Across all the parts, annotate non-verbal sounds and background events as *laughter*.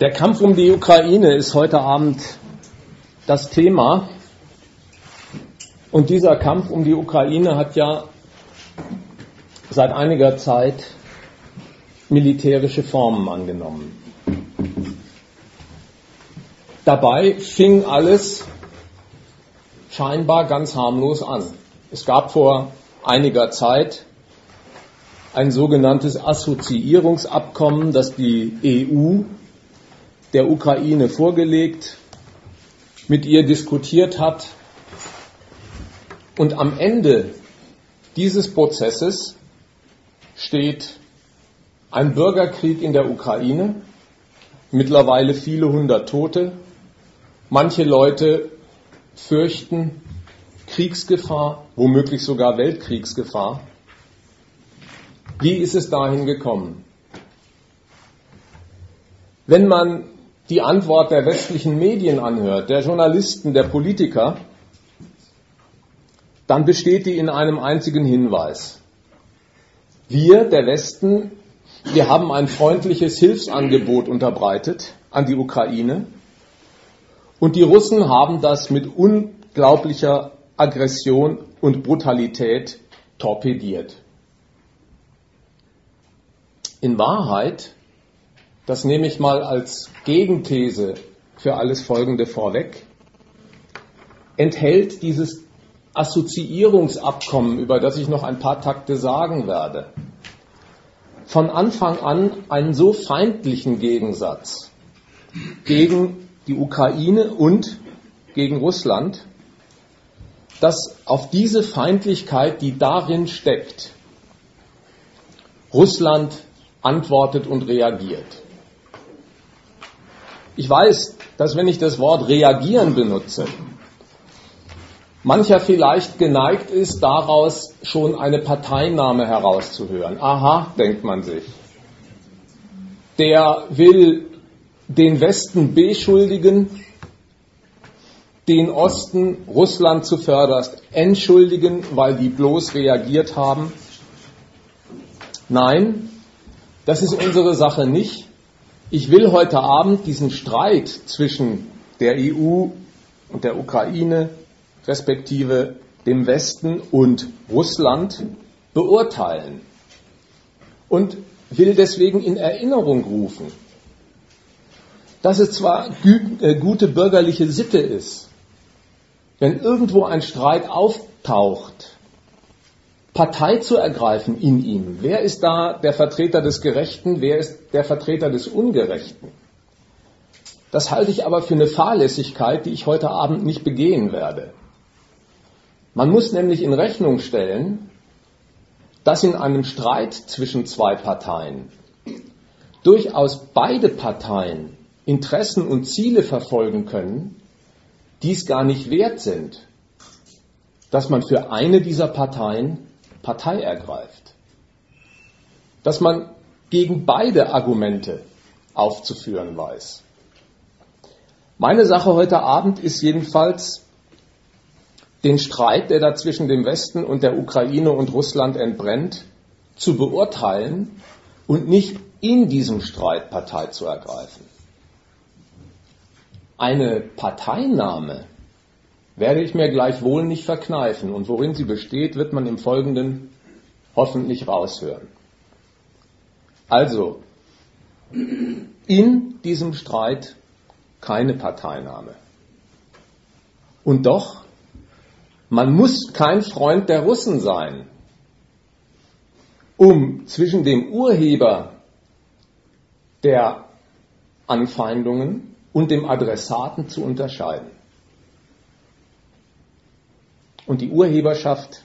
Der Kampf um die Ukraine ist heute Abend das Thema. Und dieser Kampf um die Ukraine hat ja seit einiger Zeit militärische Formen angenommen. Dabei fing alles scheinbar ganz harmlos an. Es gab vor einiger Zeit ein sogenanntes Assoziierungsabkommen, das die EU der Ukraine vorgelegt, mit ihr diskutiert hat. Und am Ende dieses Prozesses steht ein Bürgerkrieg in der Ukraine, mittlerweile viele hundert Tote. Manche Leute fürchten Kriegsgefahr, womöglich sogar Weltkriegsgefahr. Wie ist es dahin gekommen? Wenn man die Antwort der westlichen Medien anhört, der Journalisten, der Politiker, dann besteht die in einem einzigen Hinweis. Wir, der Westen, wir haben ein freundliches Hilfsangebot unterbreitet an die Ukraine und die Russen haben das mit unglaublicher Aggression und Brutalität torpediert. In Wahrheit das nehme ich mal als Gegenthese für alles Folgende vorweg, enthält dieses Assoziierungsabkommen, über das ich noch ein paar Takte sagen werde, von Anfang an einen so feindlichen Gegensatz gegen die Ukraine und gegen Russland, dass auf diese Feindlichkeit, die darin steckt, Russland antwortet und reagiert. Ich weiß, dass wenn ich das Wort reagieren benutze, mancher vielleicht geneigt ist, daraus schon eine Parteinahme herauszuhören. Aha, denkt man sich. Der will den Westen beschuldigen, den Osten Russland zuvörderst entschuldigen, weil die bloß reagiert haben. Nein, das ist unsere Sache nicht. Ich will heute Abend diesen Streit zwischen der EU und der Ukraine, respektive dem Westen und Russland beurteilen und will deswegen in Erinnerung rufen, dass es zwar äh, gute bürgerliche Sitte ist, wenn irgendwo ein Streit auftaucht, Partei zu ergreifen in ihm. Wer ist da der Vertreter des Gerechten, wer ist der Vertreter des Ungerechten? Das halte ich aber für eine Fahrlässigkeit, die ich heute Abend nicht begehen werde. Man muss nämlich in Rechnung stellen, dass in einem Streit zwischen zwei Parteien durchaus beide Parteien Interessen und Ziele verfolgen können, die es gar nicht wert sind, dass man für eine dieser Parteien Partei ergreift. Dass man gegen beide Argumente aufzuführen weiß. Meine Sache heute Abend ist jedenfalls, den Streit, der da zwischen dem Westen und der Ukraine und Russland entbrennt, zu beurteilen und nicht in diesem Streit Partei zu ergreifen. Eine Parteinahme werde ich mir gleichwohl nicht verkneifen. Und worin sie besteht, wird man im Folgenden hoffentlich raushören. Also, in diesem Streit keine Parteinahme. Und doch, man muss kein Freund der Russen sein, um zwischen dem Urheber der Anfeindungen und dem Adressaten zu unterscheiden. Und die Urheberschaft,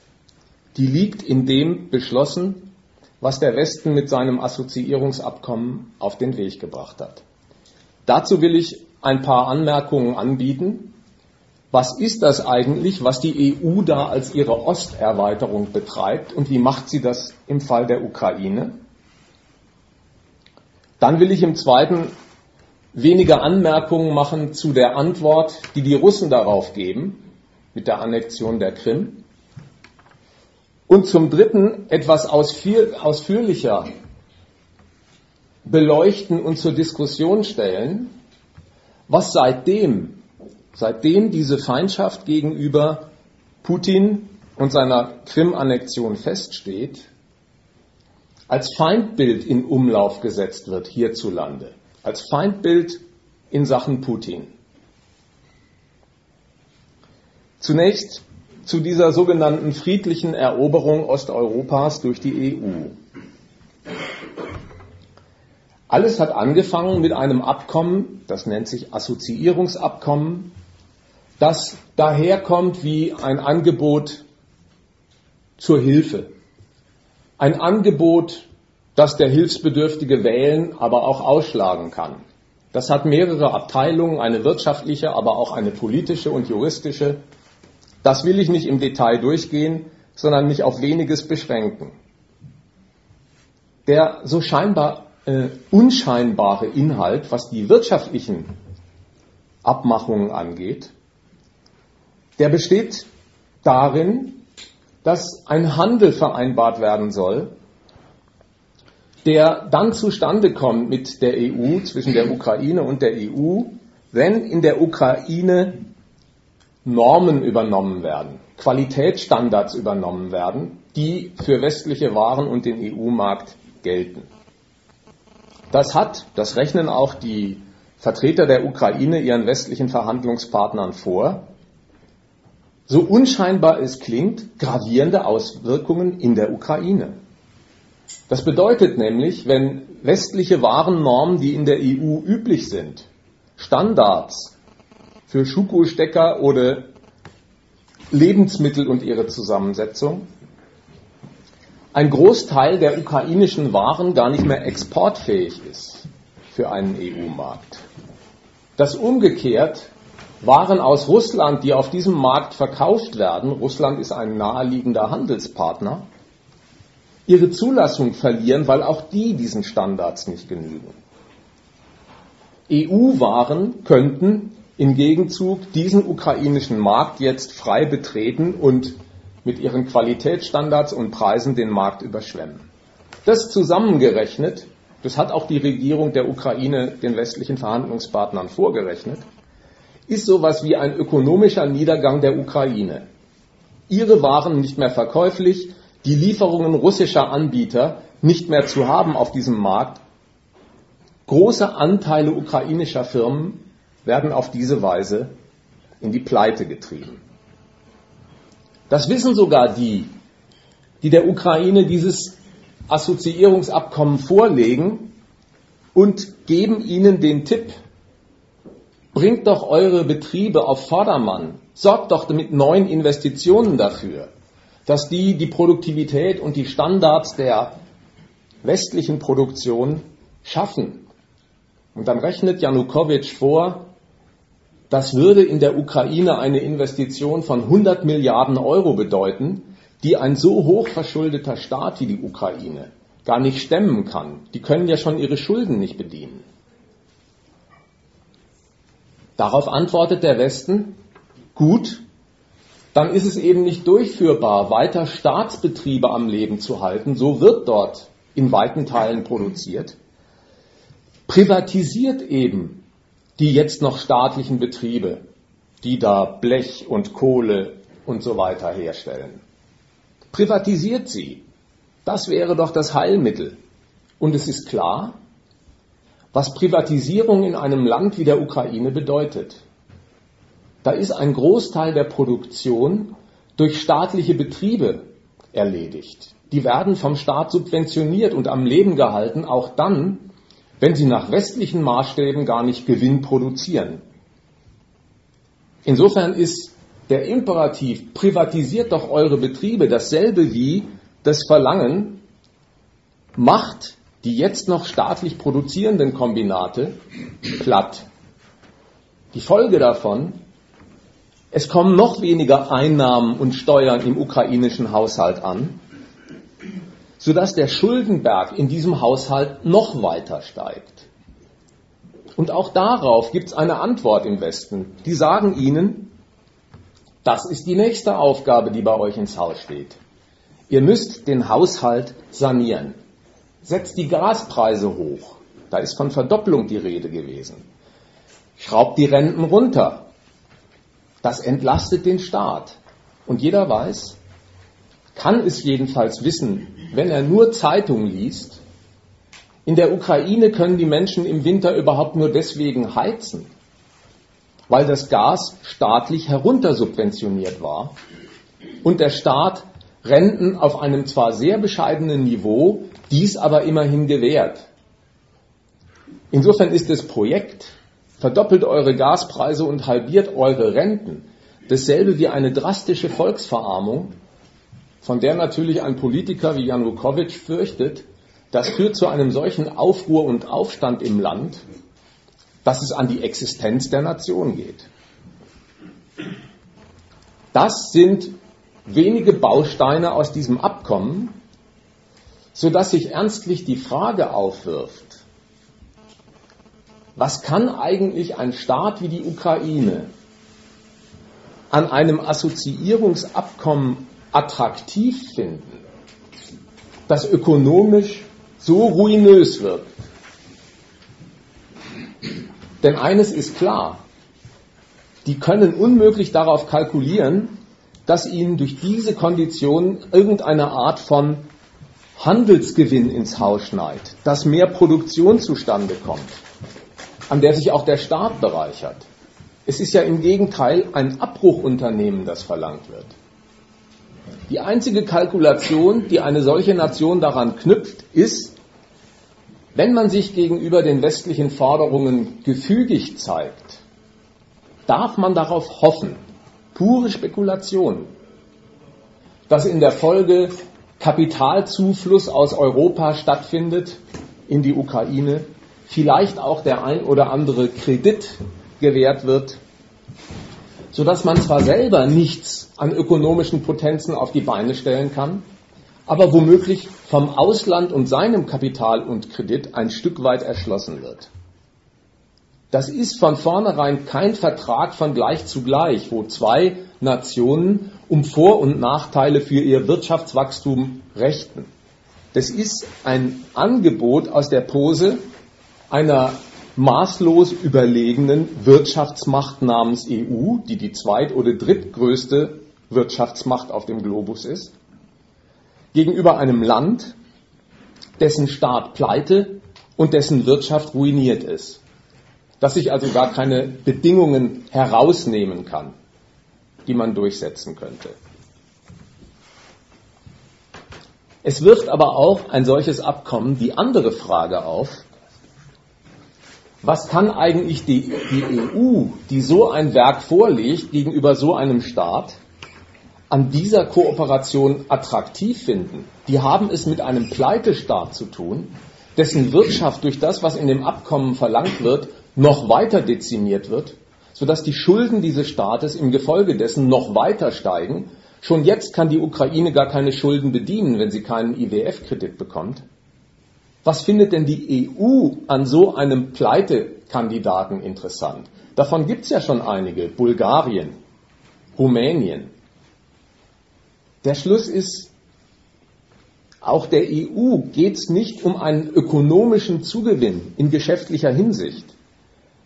die liegt in dem beschlossen, was der Westen mit seinem Assoziierungsabkommen auf den Weg gebracht hat. Dazu will ich ein paar Anmerkungen anbieten. Was ist das eigentlich, was die EU da als ihre Osterweiterung betreibt und wie macht sie das im Fall der Ukraine? Dann will ich im zweiten wenige Anmerkungen machen zu der Antwort, die die Russen darauf geben mit der Annexion der Krim. Und zum Dritten etwas ausführlicher beleuchten und zur Diskussion stellen, was seitdem, seitdem diese Feindschaft gegenüber Putin und seiner Krim-Annexion feststeht, als Feindbild in Umlauf gesetzt wird hierzulande, als Feindbild in Sachen Putin. Zunächst zu dieser sogenannten friedlichen Eroberung Osteuropas durch die EU. Alles hat angefangen mit einem Abkommen, das nennt sich Assoziierungsabkommen, das daherkommt wie ein Angebot zur Hilfe. Ein Angebot, das der Hilfsbedürftige wählen, aber auch ausschlagen kann. Das hat mehrere Abteilungen, eine wirtschaftliche, aber auch eine politische und juristische. Das will ich nicht im Detail durchgehen, sondern mich auf weniges beschränken. Der so scheinbar äh, unscheinbare Inhalt, was die wirtschaftlichen Abmachungen angeht, der besteht darin, dass ein Handel vereinbart werden soll, der dann zustande kommt mit der EU, zwischen der Ukraine und der EU, wenn in der Ukraine Normen übernommen werden, Qualitätsstandards übernommen werden, die für westliche Waren und den EU-Markt gelten. Das hat, das rechnen auch die Vertreter der Ukraine ihren westlichen Verhandlungspartnern vor, so unscheinbar es klingt, gravierende Auswirkungen in der Ukraine. Das bedeutet nämlich, wenn westliche Warennormen, die in der EU üblich sind, Standards für Schuko-Stecker oder Lebensmittel und ihre Zusammensetzung, ein Großteil der ukrainischen Waren gar nicht mehr exportfähig ist für einen EU-Markt. Dass umgekehrt waren aus Russland, die auf diesem Markt verkauft werden, Russland ist ein naheliegender Handelspartner, ihre Zulassung verlieren, weil auch die diesen Standards nicht genügen. EU-Waren könnten im Gegenzug diesen ukrainischen Markt jetzt frei betreten und mit ihren Qualitätsstandards und Preisen den Markt überschwemmen. Das zusammengerechnet, das hat auch die Regierung der Ukraine den westlichen Verhandlungspartnern vorgerechnet, ist sowas wie ein ökonomischer Niedergang der Ukraine. Ihre Waren nicht mehr verkäuflich, die Lieferungen russischer Anbieter nicht mehr zu haben auf diesem Markt. Große Anteile ukrainischer Firmen werden auf diese Weise in die Pleite getrieben. Das wissen sogar die, die der Ukraine dieses Assoziierungsabkommen vorlegen und geben ihnen den Tipp, Bringt doch eure Betriebe auf Vordermann. Sorgt doch mit neuen Investitionen dafür, dass die die Produktivität und die Standards der westlichen Produktion schaffen. Und dann rechnet Janukowitsch vor, das würde in der Ukraine eine Investition von 100 Milliarden Euro bedeuten, die ein so hoch verschuldeter Staat wie die Ukraine gar nicht stemmen kann. Die können ja schon ihre Schulden nicht bedienen. Darauf antwortet der Westen, gut, dann ist es eben nicht durchführbar, weiter Staatsbetriebe am Leben zu halten. So wird dort in weiten Teilen produziert. Privatisiert eben die jetzt noch staatlichen Betriebe, die da Blech und Kohle und so weiter herstellen. Privatisiert sie. Das wäre doch das Heilmittel. Und es ist klar, was Privatisierung in einem Land wie der Ukraine bedeutet. Da ist ein Großteil der Produktion durch staatliche Betriebe erledigt. Die werden vom Staat subventioniert und am Leben gehalten, auch dann, wenn sie nach westlichen Maßstäben gar nicht Gewinn produzieren. Insofern ist der Imperativ, privatisiert doch eure Betriebe, dasselbe wie das Verlangen, macht die jetzt noch staatlich produzierenden Kombinate platt. Die Folge davon, es kommen noch weniger Einnahmen und Steuern im ukrainischen Haushalt an, sodass der Schuldenberg in diesem Haushalt noch weiter steigt. Und auch darauf gibt es eine Antwort im Westen. Die sagen ihnen, das ist die nächste Aufgabe, die bei euch ins Haus steht. Ihr müsst den Haushalt sanieren setzt die Gaspreise hoch. Da ist von Verdopplung die Rede gewesen. Schraubt die Renten runter. Das entlastet den Staat. Und jeder weiß, kann es jedenfalls wissen, wenn er nur Zeitung liest, in der Ukraine können die Menschen im Winter überhaupt nur deswegen heizen, weil das Gas staatlich heruntersubventioniert war und der Staat Renten auf einem zwar sehr bescheidenen Niveau, dies aber immerhin gewährt. Insofern ist das Projekt, verdoppelt eure Gaspreise und halbiert eure Renten, dasselbe wie eine drastische Volksverarmung, von der natürlich ein Politiker wie Janukowitsch fürchtet, das führt zu einem solchen Aufruhr und Aufstand im Land, dass es an die Existenz der Nation geht. Das sind wenige Bausteine aus diesem Abkommen, sodass sich ernstlich die Frage aufwirft, was kann eigentlich ein Staat wie die Ukraine an einem Assoziierungsabkommen attraktiv finden, das ökonomisch so ruinös wird. Denn eines ist klar, die können unmöglich darauf kalkulieren, dass ihnen durch diese Konditionen irgendeine Art von Handelsgewinn ins Haus schneit, dass mehr Produktion zustande kommt, an der sich auch der Staat bereichert. Es ist ja im Gegenteil ein Abbruchunternehmen, das verlangt wird. Die einzige Kalkulation, die eine solche Nation daran knüpft, ist, wenn man sich gegenüber den westlichen Forderungen gefügig zeigt, darf man darauf hoffen, pure Spekulation, dass in der Folge Kapitalzufluss aus Europa stattfindet in die Ukraine, vielleicht auch der ein oder andere Kredit gewährt wird, sodass man zwar selber nichts an ökonomischen Potenzen auf die Beine stellen kann, aber womöglich vom Ausland und seinem Kapital und Kredit ein Stück weit erschlossen wird. Das ist von vornherein kein Vertrag von gleich zu gleich, wo zwei Nationen um Vor- und Nachteile für ihr Wirtschaftswachstum rechten. Das ist ein Angebot aus der Pose einer maßlos überlegenen Wirtschaftsmacht namens EU, die die zweit- oder drittgrößte Wirtschaftsmacht auf dem Globus ist, gegenüber einem Land, dessen Staat pleite und dessen Wirtschaft ruiniert ist, dass sich also gar keine Bedingungen herausnehmen kann, die man durchsetzen könnte. Es wirft aber auch ein solches Abkommen die andere Frage auf, was kann eigentlich die, die EU, die so ein Werk vorlegt, gegenüber so einem Staat, an dieser Kooperation attraktiv finden? Die haben es mit einem Pleitestaat zu tun, dessen Wirtschaft durch das, was in dem Abkommen verlangt wird, noch weiter dezimiert wird, sodass die Schulden dieses Staates im Gefolge dessen noch weiter steigen. Schon jetzt kann die Ukraine gar keine Schulden bedienen, wenn sie keinen IWF-Kredit bekommt. Was findet denn die EU an so einem Pleitekandidaten interessant? Davon gibt es ja schon einige. Bulgarien, Rumänien. Der Schluss ist, auch der EU geht es nicht um einen ökonomischen Zugewinn in geschäftlicher Hinsicht.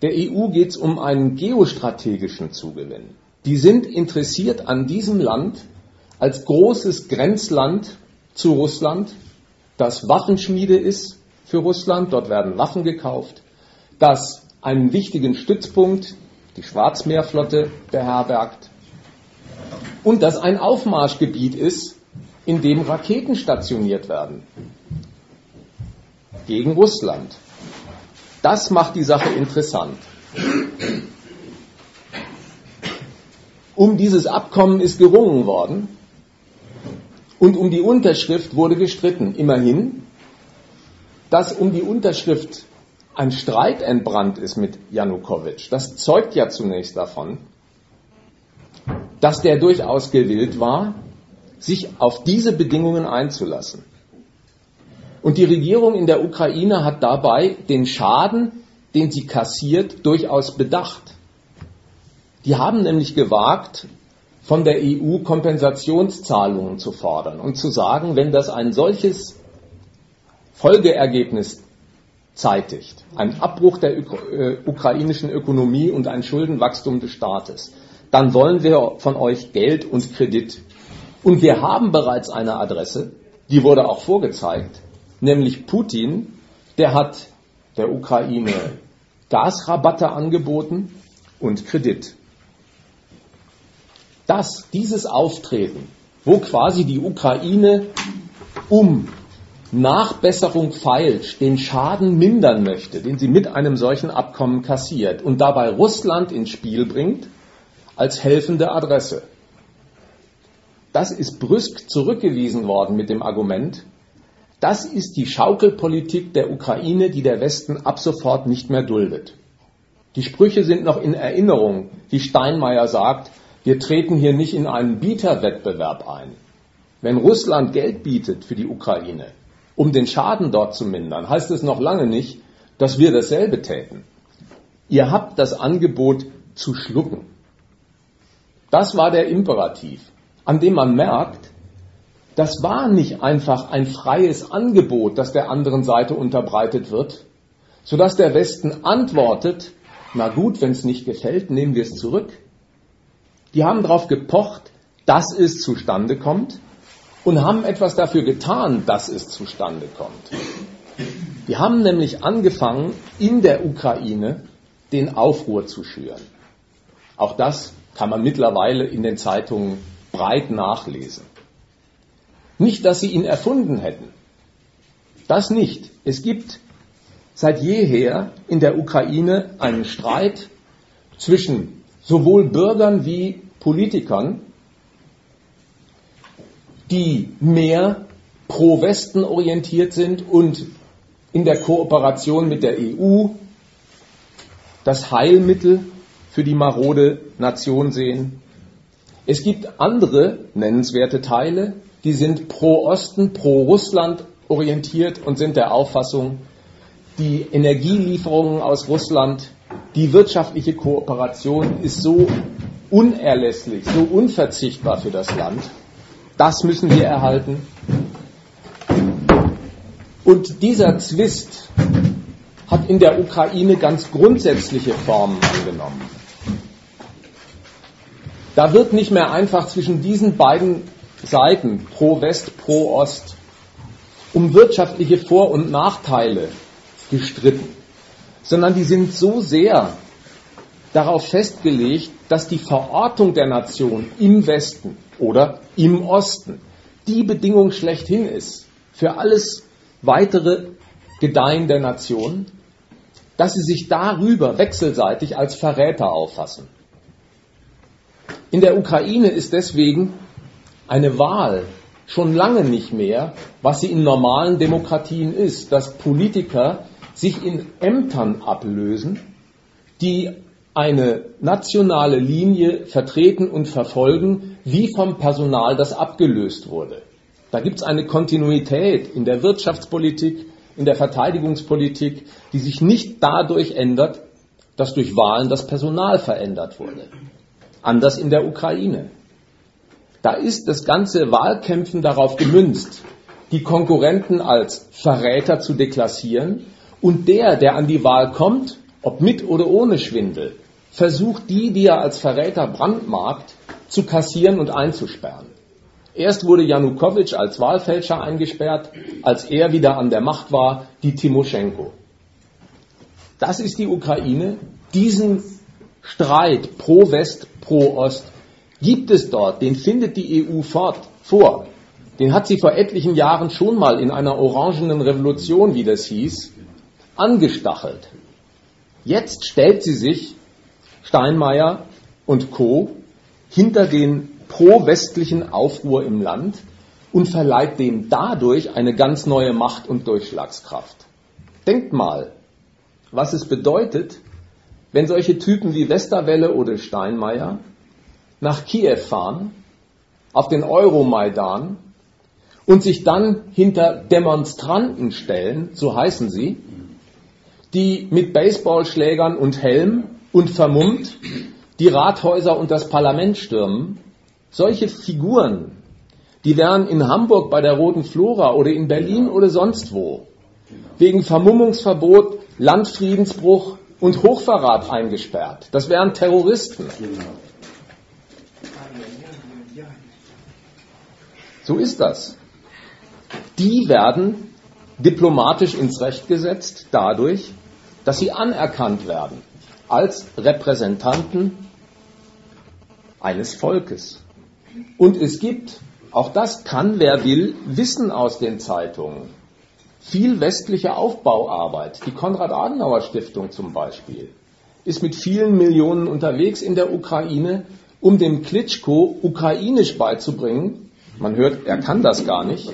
Der EU geht es um einen geostrategischen Zugewinn. Die sind interessiert an diesem Land als großes Grenzland zu Russland das Waffenschmiede ist für Russland, dort werden Waffen gekauft, das einen wichtigen Stützpunkt, die Schwarzmeerflotte, beherbergt und das ein Aufmarschgebiet ist, in dem Raketen stationiert werden gegen Russland. Das macht die Sache interessant. Um dieses Abkommen ist gerungen worden. Und um die Unterschrift wurde gestritten. Immerhin, dass um die Unterschrift ein Streit entbrannt ist mit Janukowitsch, das zeugt ja zunächst davon, dass der durchaus gewillt war, sich auf diese Bedingungen einzulassen. Und die Regierung in der Ukraine hat dabei den Schaden, den sie kassiert, durchaus bedacht. Die haben nämlich gewagt, von der EU Kompensationszahlungen zu fordern und zu sagen, wenn das ein solches Folgeergebnis zeitigt. Ein Abbruch der äh, ukrainischen Ökonomie und ein Schuldenwachstum des Staates. Dann wollen wir von euch Geld und Kredit. Und wir haben bereits eine Adresse, die wurde auch vorgezeigt, nämlich Putin, der hat der Ukraine Gasrabatte angeboten und Kredit. Das, dieses Auftreten, wo quasi die Ukraine um Nachbesserung feilsch den Schaden mindern möchte, den sie mit einem solchen Abkommen kassiert und dabei Russland ins Spiel bringt als helfende Adresse. Das ist brüsk zurückgewiesen worden mit dem Argument, das ist die Schaukelpolitik der Ukraine, die der Westen ab sofort nicht mehr duldet. Die Sprüche sind noch in Erinnerung, wie Steinmeier sagt, wir treten hier nicht in einen Bieterwettbewerb ein. Wenn Russland Geld bietet für die Ukraine, um den Schaden dort zu mindern, heißt es noch lange nicht, dass wir dasselbe täten. Ihr habt das Angebot zu schlucken. Das war der Imperativ, an dem man merkt, das war nicht einfach ein freies Angebot, das der anderen Seite unterbreitet wird, sodass der Westen antwortet, na gut, wenn es nicht gefällt, nehmen wir es zurück. Die haben darauf gepocht, dass es zustande kommt und haben etwas dafür getan, dass es zustande kommt. Die haben nämlich angefangen, in der Ukraine den Aufruhr zu schüren. Auch das kann man mittlerweile in den Zeitungen breit nachlesen. Nicht, dass sie ihn erfunden hätten. Das nicht. Es gibt seit jeher in der Ukraine einen Streit zwischen sowohl Bürgern wie Politikern, die mehr pro Westen orientiert sind und in der Kooperation mit der EU das Heilmittel für die marode Nation sehen. Es gibt andere nennenswerte Teile, die sind pro Osten, pro Russland orientiert und sind der Auffassung, die Energielieferungen aus Russland, die wirtschaftliche Kooperation ist so unerlässlich, so unverzichtbar für das Land. Das müssen wir erhalten. Und dieser Zwist hat in der Ukraine ganz grundsätzliche Formen angenommen. Da wird nicht mehr einfach zwischen diesen beiden Seiten, pro West, pro Ost, um wirtschaftliche Vor- und Nachteile gestritten, sondern die sind so sehr darauf festgelegt, dass die Verortung der Nation im Westen oder im Osten die Bedingung schlechthin ist für alles weitere Gedeihen der Nation, dass sie sich darüber wechselseitig als Verräter auffassen. In der Ukraine ist deswegen eine Wahl schon lange nicht mehr, was sie in normalen Demokratien ist, dass Politiker sich in Ämtern ablösen, die eine nationale Linie vertreten und verfolgen, wie vom Personal das abgelöst wurde. Da gibt es eine Kontinuität in der Wirtschaftspolitik, in der Verteidigungspolitik, die sich nicht dadurch ändert, dass durch Wahlen das Personal verändert wurde. Anders in der Ukraine. Da ist das ganze Wahlkämpfen darauf gemünzt, die Konkurrenten als Verräter zu deklassieren und der, der an die Wahl kommt, ob mit oder ohne Schwindel, versucht die, die er als Verräter brandmarkt, zu kassieren und einzusperren. Erst wurde Janukowitsch als Wahlfälscher eingesperrt, als er wieder an der Macht war, die Timoschenko. Das ist die Ukraine. Diesen Streit pro West, pro Ost gibt es dort, den findet die EU fort, vor. Den hat sie vor etlichen Jahren schon mal in einer orangenen Revolution, wie das hieß, angestachelt. Jetzt stellt sie sich, Steinmeier und Co., hinter den pro-westlichen Aufruhr im Land und verleiht dem dadurch eine ganz neue Macht und Durchschlagskraft. Denkt mal, was es bedeutet, wenn solche Typen wie Westerwelle oder Steinmeier nach Kiew fahren, auf den Euromaidan und sich dann hinter Demonstranten stellen, so heißen sie, die mit Baseballschlägern und Helm und vermummt die Rathäuser und das Parlament stürmen. Solche Figuren, die wären in Hamburg bei der Roten Flora oder in Berlin oder sonst wo wegen Vermummungsverbot Landfriedensbruch und Hochverrat eingesperrt. Das wären Terroristen. So ist das. Die werden diplomatisch ins Recht gesetzt dadurch, dass sie anerkannt werden als Repräsentanten eines Volkes. Und es gibt, auch das kann wer will, Wissen aus den Zeitungen. Viel westliche Aufbauarbeit, die Konrad-Adenauer-Stiftung zum Beispiel, ist mit vielen Millionen unterwegs in der Ukraine, um dem Klitschko ukrainisch beizubringen. Man hört, er kann das gar nicht,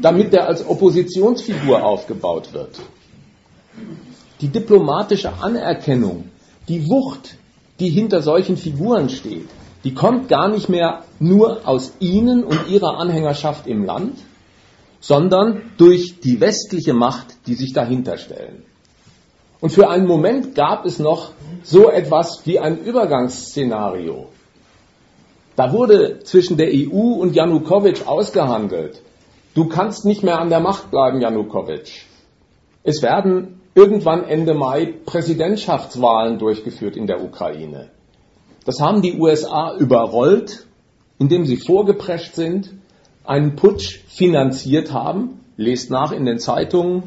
damit er als Oppositionsfigur aufgebaut wird. Die diplomatische Anerkennung, die Wucht, die hinter solchen Figuren steht, die kommt gar nicht mehr nur aus ihnen und ihrer Anhängerschaft im Land, sondern durch die westliche Macht, die sich dahinter stellen. Und für einen Moment gab es noch so etwas wie ein Übergangsszenario. Da wurde zwischen der EU und Janukowitsch ausgehandelt. Du kannst nicht mehr an der Macht bleiben, Janukowitsch. Es werden irgendwann Ende Mai Präsidentschaftswahlen durchgeführt in der Ukraine. Das haben die USA überrollt, indem sie vorgeprescht sind, einen Putsch finanziert haben. Lest nach in den Zeitungen.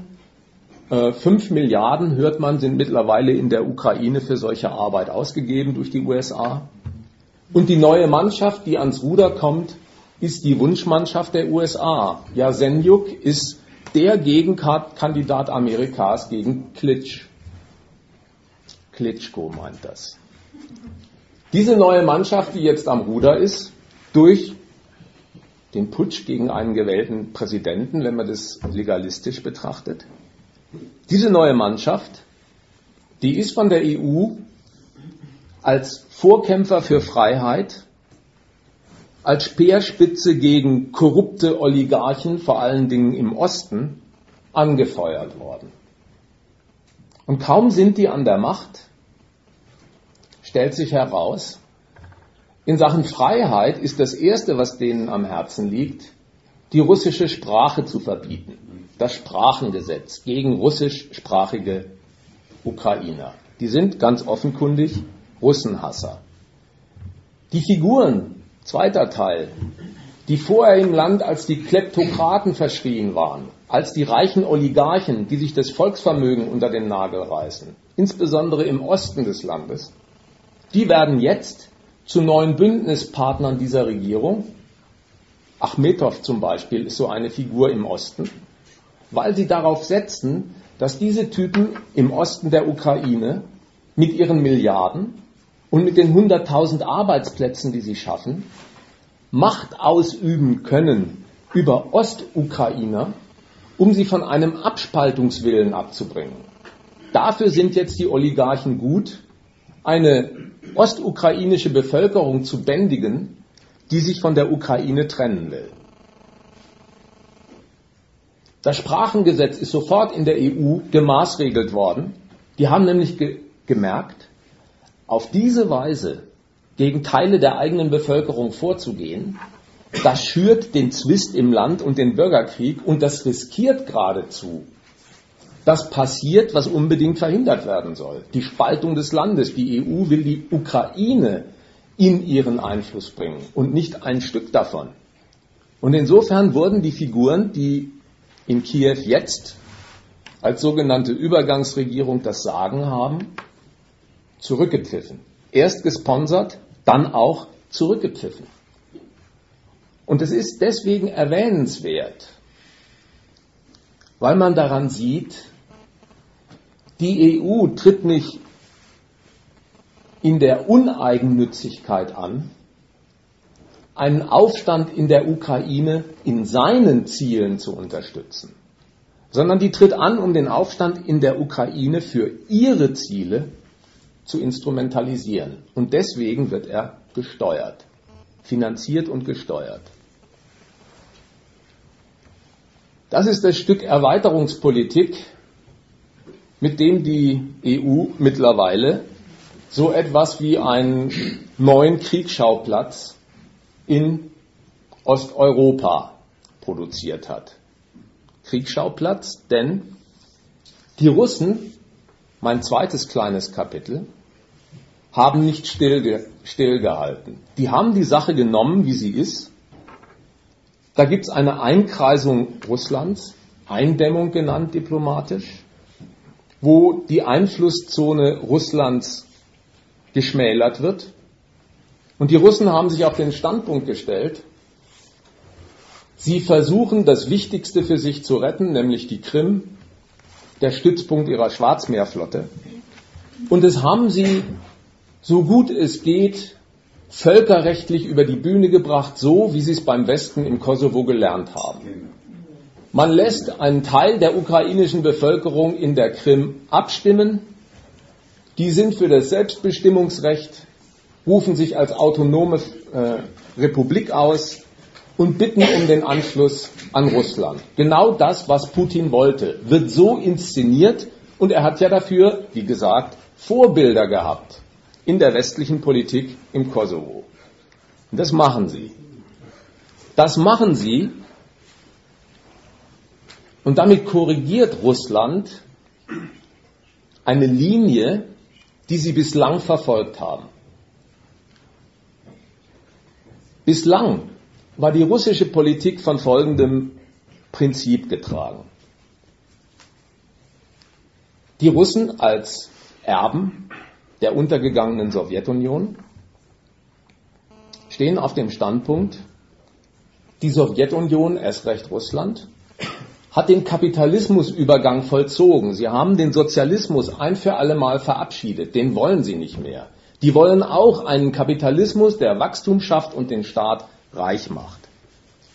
Äh, fünf Milliarden, hört man, sind mittlerweile in der Ukraine für solche Arbeit ausgegeben durch die USA. Und die neue Mannschaft, die ans Ruder kommt, ist die Wunschmannschaft der USA. Ja, Senjuk ist der Gegenkandidat Amerikas gegen Klitsch. Klitschko meint das. Diese neue Mannschaft, die jetzt am Ruder ist, durch den Putsch gegen einen gewählten Präsidenten, wenn man das legalistisch betrachtet, diese neue Mannschaft, die ist von der EU als Vorkämpfer für Freiheit als Speerspitze gegen korrupte Oligarchen, vor allen Dingen im Osten, angefeuert worden. Und kaum sind die an der Macht, stellt sich heraus, in Sachen Freiheit ist das Erste, was denen am Herzen liegt, die russische Sprache zu verbieten. Das Sprachengesetz gegen russischsprachige Ukrainer. Die sind ganz offenkundig Russenhasser. Die Figuren, Zweiter Teil. Die vorher im Land als die Kleptokraten verschrien waren, als die reichen Oligarchen, die sich das Volksvermögen unter den Nagel reißen, insbesondere im Osten des Landes, die werden jetzt zu neuen Bündnispartnern dieser Regierung. Achmetow zum Beispiel ist so eine Figur im Osten, weil sie darauf setzen, dass diese Typen im Osten der Ukraine mit ihren Milliarden und mit den 100.000 Arbeitsplätzen, die sie schaffen, Macht ausüben können über Ostukrainer, um sie von einem Abspaltungswillen abzubringen. Dafür sind jetzt die Oligarchen gut, eine ostukrainische Bevölkerung zu bändigen, die sich von der Ukraine trennen will. Das Sprachengesetz ist sofort in der EU gemaßregelt worden. Die haben nämlich ge gemerkt, auf diese Weise gegen Teile der eigenen Bevölkerung vorzugehen, das schürt den Zwist im Land und den Bürgerkrieg und das riskiert geradezu. Das passiert, was unbedingt verhindert werden soll. Die Spaltung des Landes. Die EU will die Ukraine in ihren Einfluss bringen und nicht ein Stück davon. Und insofern wurden die Figuren, die in Kiew jetzt als sogenannte Übergangsregierung das Sagen haben, zurückgepfiffen. Erst gesponsert, dann auch zurückgepfiffen. Und es ist deswegen erwähnenswert, weil man daran sieht, die EU tritt nicht in der Uneigennützigkeit an, einen Aufstand in der Ukraine in seinen Zielen zu unterstützen, sondern die tritt an, um den Aufstand in der Ukraine für ihre Ziele zu instrumentalisieren. Und deswegen wird er gesteuert, finanziert und gesteuert. Das ist das Stück Erweiterungspolitik, mit dem die EU mittlerweile so etwas wie einen neuen Kriegsschauplatz in Osteuropa produziert hat. Kriegsschauplatz, denn die Russen mein zweites kleines Kapitel, haben nicht stillgehalten. Die haben die Sache genommen, wie sie ist. Da gibt es eine Einkreisung Russlands, Eindämmung genannt diplomatisch, wo die Einflusszone Russlands geschmälert wird. Und die Russen haben sich auf den Standpunkt gestellt, sie versuchen das Wichtigste für sich zu retten, nämlich die Krim, der Stützpunkt ihrer Schwarzmeerflotte. Und das haben sie, so gut es geht, völkerrechtlich über die Bühne gebracht, so wie sie es beim Westen im Kosovo gelernt haben. Man lässt einen Teil der ukrainischen Bevölkerung in der Krim abstimmen. Die sind für das Selbstbestimmungsrecht, rufen sich als autonome äh, Republik aus und bitten um den Anschluss an Russland. Genau das, was Putin wollte, wird so inszeniert und er hat ja dafür, wie gesagt, Vorbilder gehabt in der westlichen Politik im Kosovo. Und das machen sie. Das machen sie und damit korrigiert Russland eine Linie, die sie bislang verfolgt haben. Bislang war die russische Politik von folgendem Prinzip getragen. Die Russen als Erben der untergegangenen Sowjetunion stehen auf dem Standpunkt, die Sowjetunion, erst recht Russland, hat den Kapitalismusübergang vollzogen. Sie haben den Sozialismus ein für alle Mal verabschiedet. Den wollen sie nicht mehr. Die wollen auch einen Kapitalismus, der Wachstum schafft und den Staat reich macht.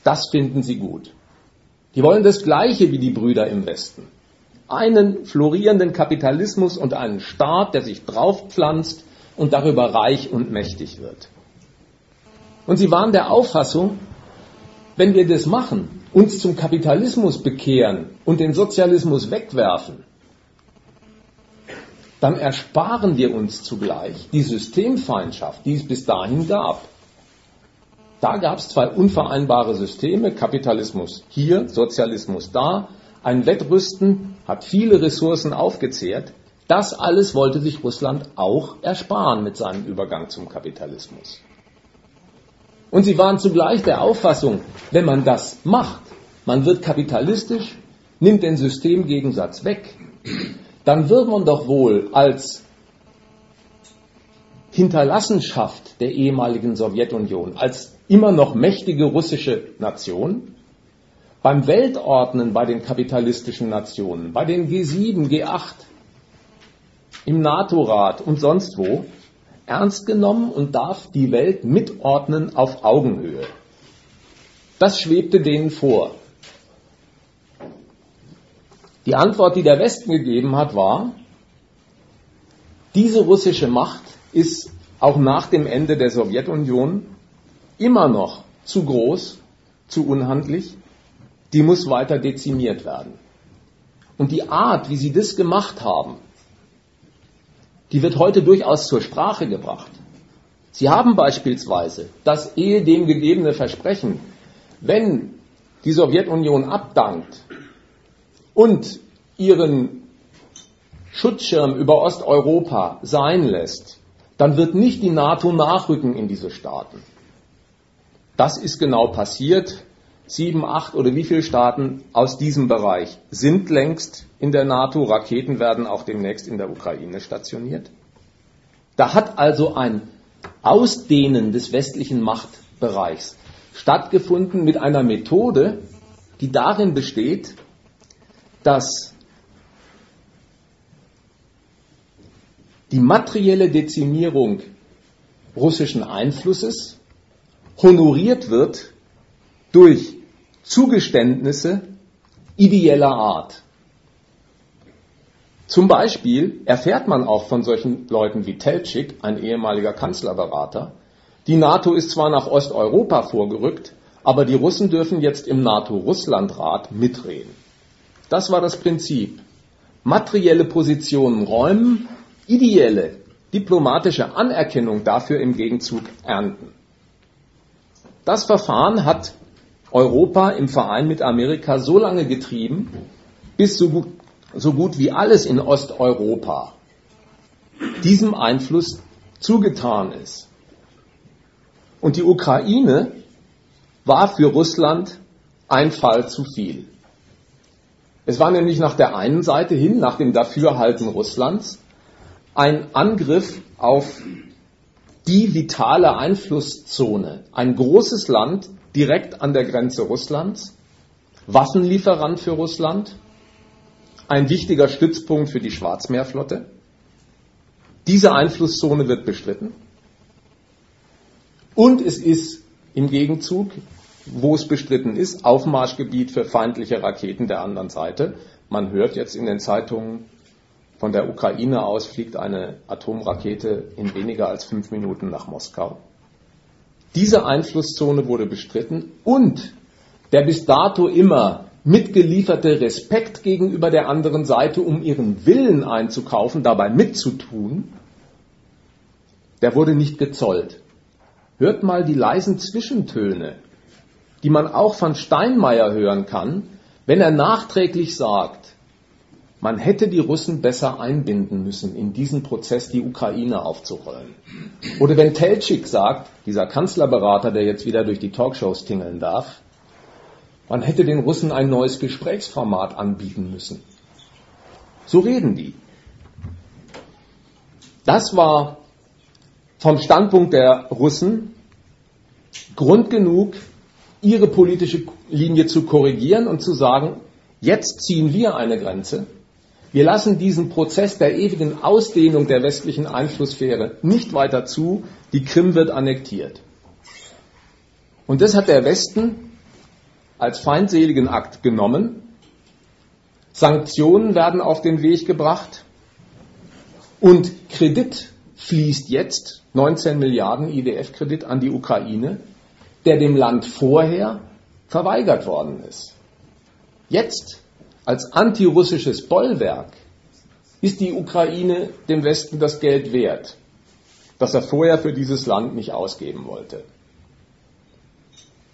Das finden sie gut. Die wollen das Gleiche wie die Brüder im Westen. Einen florierenden Kapitalismus und einen Staat, der sich draufpflanzt und darüber reich und mächtig wird. Und sie waren der Auffassung, wenn wir das machen, uns zum Kapitalismus bekehren und den Sozialismus wegwerfen, dann ersparen wir uns zugleich die Systemfeindschaft, die es bis dahin gab. Da gab es zwei unvereinbare Systeme, Kapitalismus hier, Sozialismus da. Ein Wettrüsten hat viele Ressourcen aufgezehrt. Das alles wollte sich Russland auch ersparen mit seinem Übergang zum Kapitalismus. Und sie waren zugleich der Auffassung, wenn man das macht, man wird kapitalistisch, nimmt den Systemgegensatz weg, dann wird man doch wohl als Hinterlassenschaft der ehemaligen Sowjetunion, als immer noch mächtige russische Nation, beim Weltordnen bei den kapitalistischen Nationen, bei den G7, G8, im NATO-Rat und sonst wo, ernst genommen und darf die Welt mitordnen auf Augenhöhe. Das schwebte denen vor. Die Antwort, die der Westen gegeben hat, war, diese russische Macht ist auch nach dem Ende der Sowjetunion immer noch zu groß, zu unhandlich, die muss weiter dezimiert werden. Und die Art, wie sie das gemacht haben, die wird heute durchaus zur Sprache gebracht. Sie haben beispielsweise das ehedem gegebene Versprechen, wenn die Sowjetunion abdankt und ihren Schutzschirm über Osteuropa sein lässt, dann wird nicht die NATO nachrücken in diese Staaten. Das ist genau passiert. Sieben, acht oder wie viele Staaten aus diesem Bereich sind längst in der NATO. Raketen werden auch demnächst in der Ukraine stationiert. Da hat also ein Ausdehnen des westlichen Machtbereichs stattgefunden mit einer Methode, die darin besteht, dass die materielle Dezimierung russischen Einflusses honoriert wird durch Zugeständnisse ideeller Art. Zum Beispiel erfährt man auch von solchen Leuten wie Teltschik, ein ehemaliger Kanzlerberater, die NATO ist zwar nach Osteuropa vorgerückt, aber die Russen dürfen jetzt im NATO-Russland-Rat mitreden. Das war das Prinzip. Materielle Positionen räumen, ideelle diplomatische Anerkennung dafür im Gegenzug ernten. Das Verfahren hat Europa im Verein mit Amerika so lange getrieben, bis so gut, so gut wie alles in Osteuropa diesem Einfluss zugetan ist. Und die Ukraine war für Russland ein Fall zu viel. Es war nämlich nach der einen Seite hin, nach dem Dafürhalten Russlands, ein Angriff auf die vitale Einflusszone. Ein großes Land direkt an der Grenze Russlands, Waffenlieferant für Russland, ein wichtiger Stützpunkt für die Schwarzmeerflotte. Diese Einflusszone wird bestritten. Und es ist im Gegenzug, wo es bestritten ist, Aufmarschgebiet für feindliche Raketen der anderen Seite. Man hört jetzt in den Zeitungen, von der Ukraine aus fliegt eine Atomrakete in weniger als fünf Minuten nach Moskau. Diese Einflusszone wurde bestritten und der bis dato immer mitgelieferte Respekt gegenüber der anderen Seite, um ihren Willen einzukaufen, dabei mitzutun, der wurde nicht gezollt. Hört mal die leisen Zwischentöne, die man auch von Steinmeier hören kann, wenn er nachträglich sagt, man hätte die Russen besser einbinden müssen, in diesen Prozess die Ukraine aufzurollen. Oder wenn Teltschik sagt, dieser Kanzlerberater, der jetzt wieder durch die Talkshows tingeln darf, man hätte den Russen ein neues Gesprächsformat anbieten müssen. So reden die. Das war vom Standpunkt der Russen Grund genug, ihre politische Linie zu korrigieren und zu sagen, jetzt ziehen wir eine Grenze wir lassen diesen Prozess der ewigen Ausdehnung der westlichen Einflusssphäre nicht weiter zu. Die Krim wird annektiert. Und das hat der Westen als feindseligen Akt genommen. Sanktionen werden auf den Weg gebracht. Und Kredit fließt jetzt, 19 Milliarden IDF-Kredit an die Ukraine, der dem Land vorher verweigert worden ist. Jetzt als antirussisches Bollwerk ist die Ukraine dem Westen das Geld wert, das er vorher für dieses Land nicht ausgeben wollte.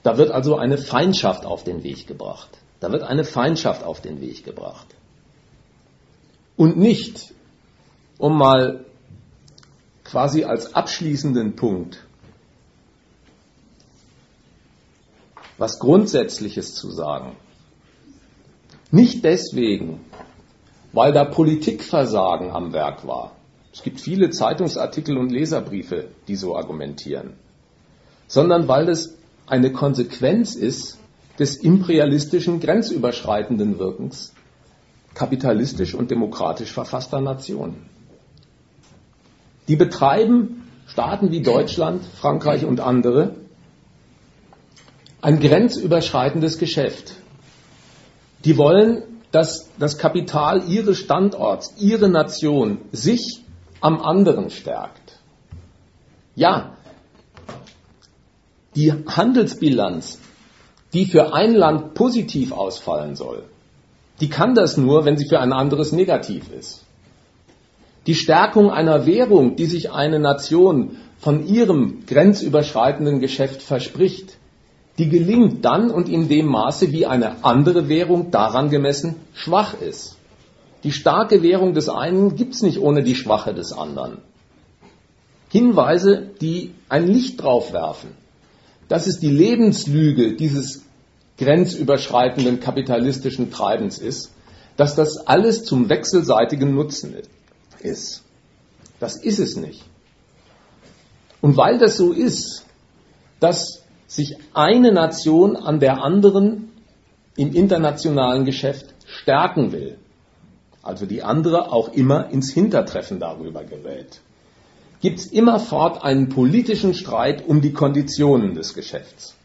Da wird also eine Feindschaft auf den Weg gebracht. Da wird eine Feindschaft auf den Weg gebracht. Und nicht, um mal quasi als abschließenden Punkt was Grundsätzliches zu sagen. Nicht deswegen, weil da Politikversagen am Werk war. Es gibt viele Zeitungsartikel und Leserbriefe, die so argumentieren, sondern weil es eine Konsequenz ist des imperialistischen, grenzüberschreitenden Wirkens kapitalistisch und demokratisch verfasster Nationen. Die betreiben Staaten wie Deutschland, Frankreich und andere ein grenzüberschreitendes Geschäft. Die wollen, dass das Kapital ihres Standorts, ihre Nation sich am anderen stärkt. Ja, die Handelsbilanz, die für ein Land positiv ausfallen soll, die kann das nur, wenn sie für ein anderes negativ ist. Die Stärkung einer Währung, die sich eine Nation von ihrem grenzüberschreitenden Geschäft verspricht, die gelingt dann und in dem Maße, wie eine andere Währung daran gemessen schwach ist. Die starke Währung des einen gibt es nicht ohne die schwache des anderen. Hinweise, die ein Licht drauf werfen. dass es die Lebenslüge dieses grenzüberschreitenden kapitalistischen Treibens ist, dass das alles zum wechselseitigen Nutzen ist. Das ist es nicht. Und weil das so ist, dass sich eine Nation an der anderen im internationalen Geschäft stärken will, also die andere auch immer ins Hintertreffen darüber gerät, gibt es immerfort einen politischen Streit um die Konditionen des Geschäfts.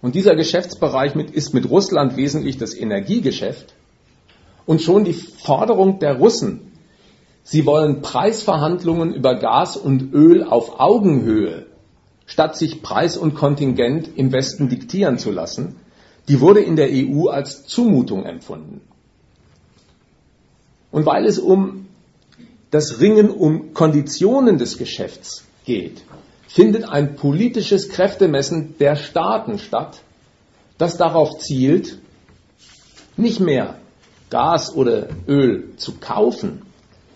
Und dieser Geschäftsbereich mit, ist mit Russland wesentlich das Energiegeschäft. Und schon die Forderung der Russen, sie wollen Preisverhandlungen über Gas und Öl auf Augenhöhe statt sich Preis und Kontingent im Westen diktieren zu lassen, die wurde in der EU als Zumutung empfunden. Und weil es um das Ringen um Konditionen des Geschäfts geht, findet ein politisches Kräftemessen der Staaten statt, das darauf zielt, nicht mehr Gas oder Öl zu kaufen,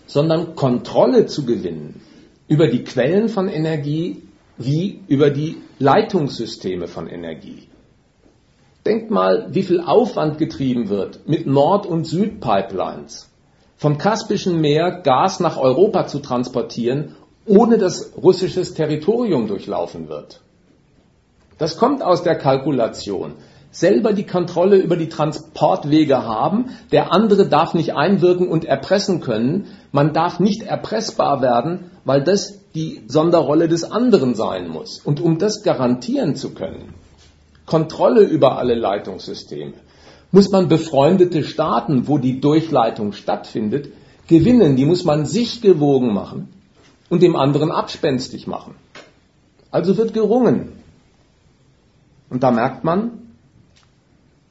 sondern Kontrolle zu gewinnen über die Quellen von Energie wie über die Leitungssysteme von Energie. Denkt mal, wie viel Aufwand getrieben wird mit Nord- und Südpipelines vom Kaspischen Meer Gas nach Europa zu transportieren, ohne dass russisches Territorium durchlaufen wird. Das kommt aus der Kalkulation. Selber die Kontrolle über die Transportwege haben, der andere darf nicht einwirken und erpressen können, man darf nicht erpressbar werden, weil das die Sonderrolle des anderen sein muss. Und um das garantieren zu können, Kontrolle über alle Leitungssysteme, muss man befreundete Staaten, wo die Durchleitung stattfindet, gewinnen. Die muss man sich gewogen machen und dem anderen abspenstig machen. Also wird gerungen. Und da merkt man,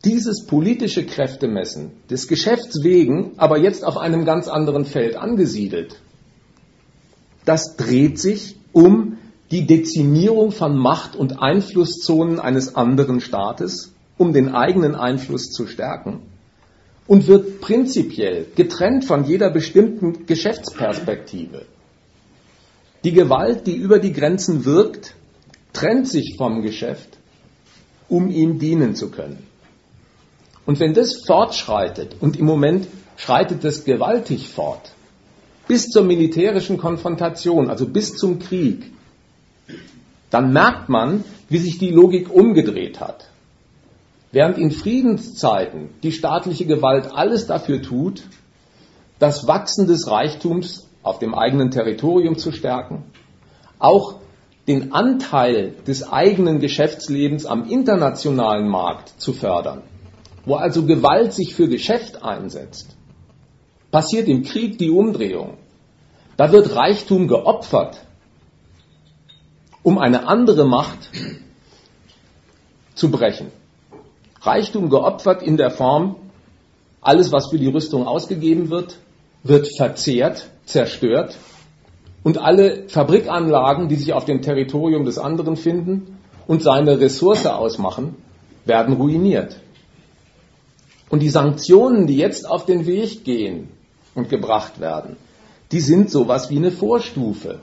dieses politische Kräftemessen des Geschäfts wegen, aber jetzt auf einem ganz anderen Feld angesiedelt, das dreht sich um die Dezimierung von Macht- und Einflusszonen eines anderen Staates, um den eigenen Einfluss zu stärken, und wird prinzipiell getrennt von jeder bestimmten Geschäftsperspektive. Die Gewalt, die über die Grenzen wirkt, trennt sich vom Geschäft, um ihm dienen zu können. Und wenn das fortschreitet, und im Moment schreitet es gewaltig fort, bis zur militärischen Konfrontation, also bis zum Krieg, dann merkt man, wie sich die Logik umgedreht hat. Während in Friedenszeiten die staatliche Gewalt alles dafür tut, das Wachsen des Reichtums auf dem eigenen Territorium zu stärken, auch den Anteil des eigenen Geschäftslebens am internationalen Markt zu fördern, wo also Gewalt sich für Geschäft einsetzt, passiert im Krieg die Umdrehung. Da wird Reichtum geopfert, um eine andere Macht zu brechen. Reichtum geopfert in der Form, alles, was für die Rüstung ausgegeben wird, wird verzehrt, zerstört und alle Fabrikanlagen, die sich auf dem Territorium des anderen finden und seine Ressource ausmachen, werden ruiniert. Und die Sanktionen, die jetzt auf den Weg gehen und gebracht werden, die sind sowas wie eine Vorstufe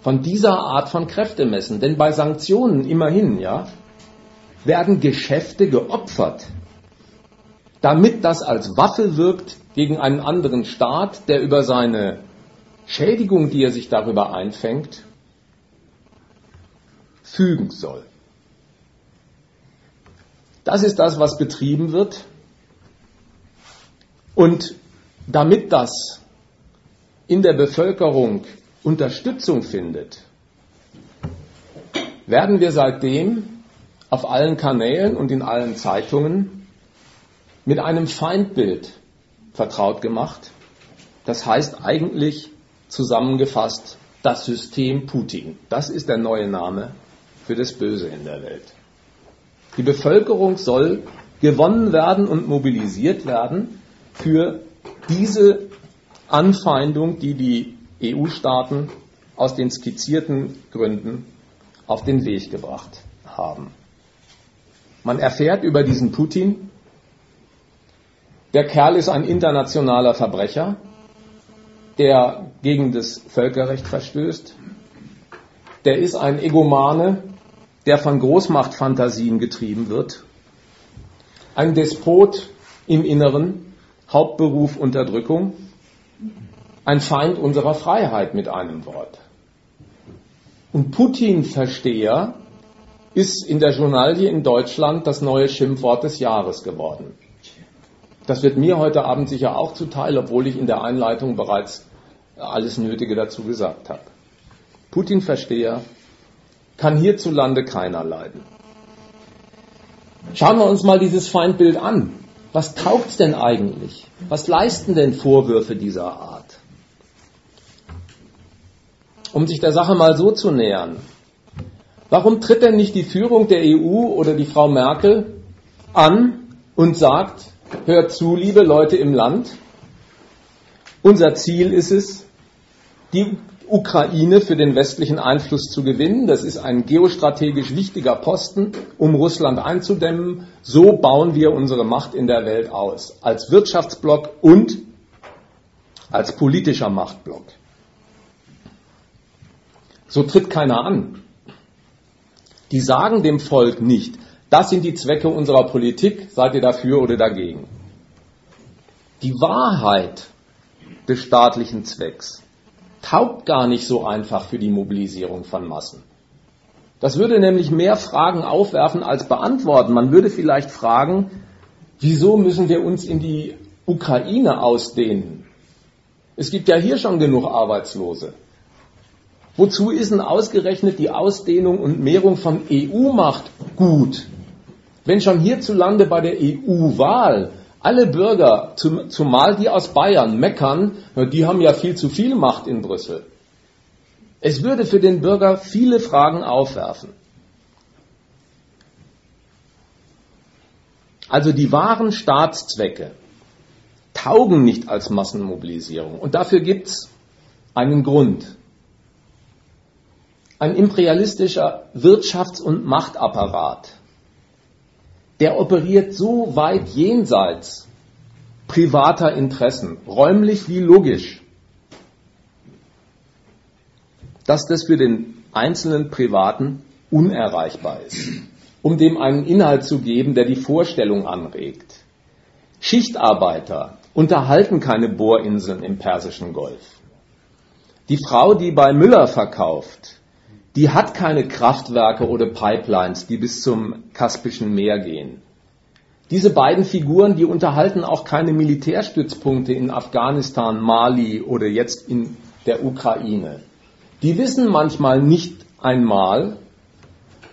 von dieser Art von Kräftemessen. Denn bei Sanktionen immerhin, ja, werden Geschäfte geopfert, damit das als Waffe wirkt gegen einen anderen Staat, der über seine Schädigung, die er sich darüber einfängt, fügen soll. Das ist das, was betrieben wird. Und damit das in der Bevölkerung Unterstützung findet, werden wir seitdem auf allen Kanälen und in allen Zeitungen mit einem Feindbild vertraut gemacht. Das heißt eigentlich zusammengefasst das System Putin. Das ist der neue Name für das Böse in der Welt. Die Bevölkerung soll gewonnen werden und mobilisiert werden für diese Anfeindung, die die EU-Staaten aus den skizzierten Gründen auf den Weg gebracht haben. Man erfährt über diesen Putin, der Kerl ist ein internationaler Verbrecher, der gegen das Völkerrecht verstößt. Der ist ein Egomane, der von Großmachtfantasien getrieben wird. Ein Despot im Inneren, Hauptberuf Unterdrückung ein Feind unserer Freiheit mit einem Wort. Und Putin-Versteher ist in der Journalie in Deutschland das neue Schimpfwort des Jahres geworden. Das wird mir heute Abend sicher auch zuteil, obwohl ich in der Einleitung bereits alles Nötige dazu gesagt habe. Putin-Versteher kann hierzulande keiner leiden. Schauen wir uns mal dieses Feindbild an. Was taugt's denn eigentlich? Was leisten denn Vorwürfe dieser Art? um sich der Sache mal so zu nähern. Warum tritt denn nicht die Führung der EU oder die Frau Merkel an und sagt, hört zu, liebe Leute im Land, unser Ziel ist es, die Ukraine für den westlichen Einfluss zu gewinnen. Das ist ein geostrategisch wichtiger Posten, um Russland einzudämmen. So bauen wir unsere Macht in der Welt aus. Als Wirtschaftsblock und als politischer Machtblock. So tritt keiner an. Die sagen dem Volk nicht, das sind die Zwecke unserer Politik, seid ihr dafür oder dagegen. Die Wahrheit des staatlichen Zwecks taugt gar nicht so einfach für die Mobilisierung von Massen. Das würde nämlich mehr Fragen aufwerfen als beantworten. Man würde vielleicht fragen, wieso müssen wir uns in die Ukraine ausdehnen? Es gibt ja hier schon genug Arbeitslose. Wozu ist denn ausgerechnet die Ausdehnung und Mehrung von EU-Macht gut? Wenn schon hierzulande bei der EU-Wahl alle Bürger, zumal die aus Bayern, meckern, die haben ja viel zu viel Macht in Brüssel. Es würde für den Bürger viele Fragen aufwerfen. Also die wahren Staatszwecke taugen nicht als Massenmobilisierung. Und dafür gibt es einen Grund. Ein imperialistischer Wirtschafts- und Machtapparat der operiert so weit jenseits privater Interessen, räumlich wie logisch, dass das für den einzelnen Privaten unerreichbar ist, um dem einen Inhalt zu geben, der die Vorstellung anregt. Schichtarbeiter unterhalten keine Bohrinseln im Persischen Golf. Die Frau, die bei Müller verkauft, die hat keine Kraftwerke oder Pipelines, die bis zum Kaspischen Meer gehen. Diese beiden Figuren, die unterhalten auch keine Militärstützpunkte in Afghanistan, Mali oder jetzt in der Ukraine. Die wissen manchmal nicht einmal,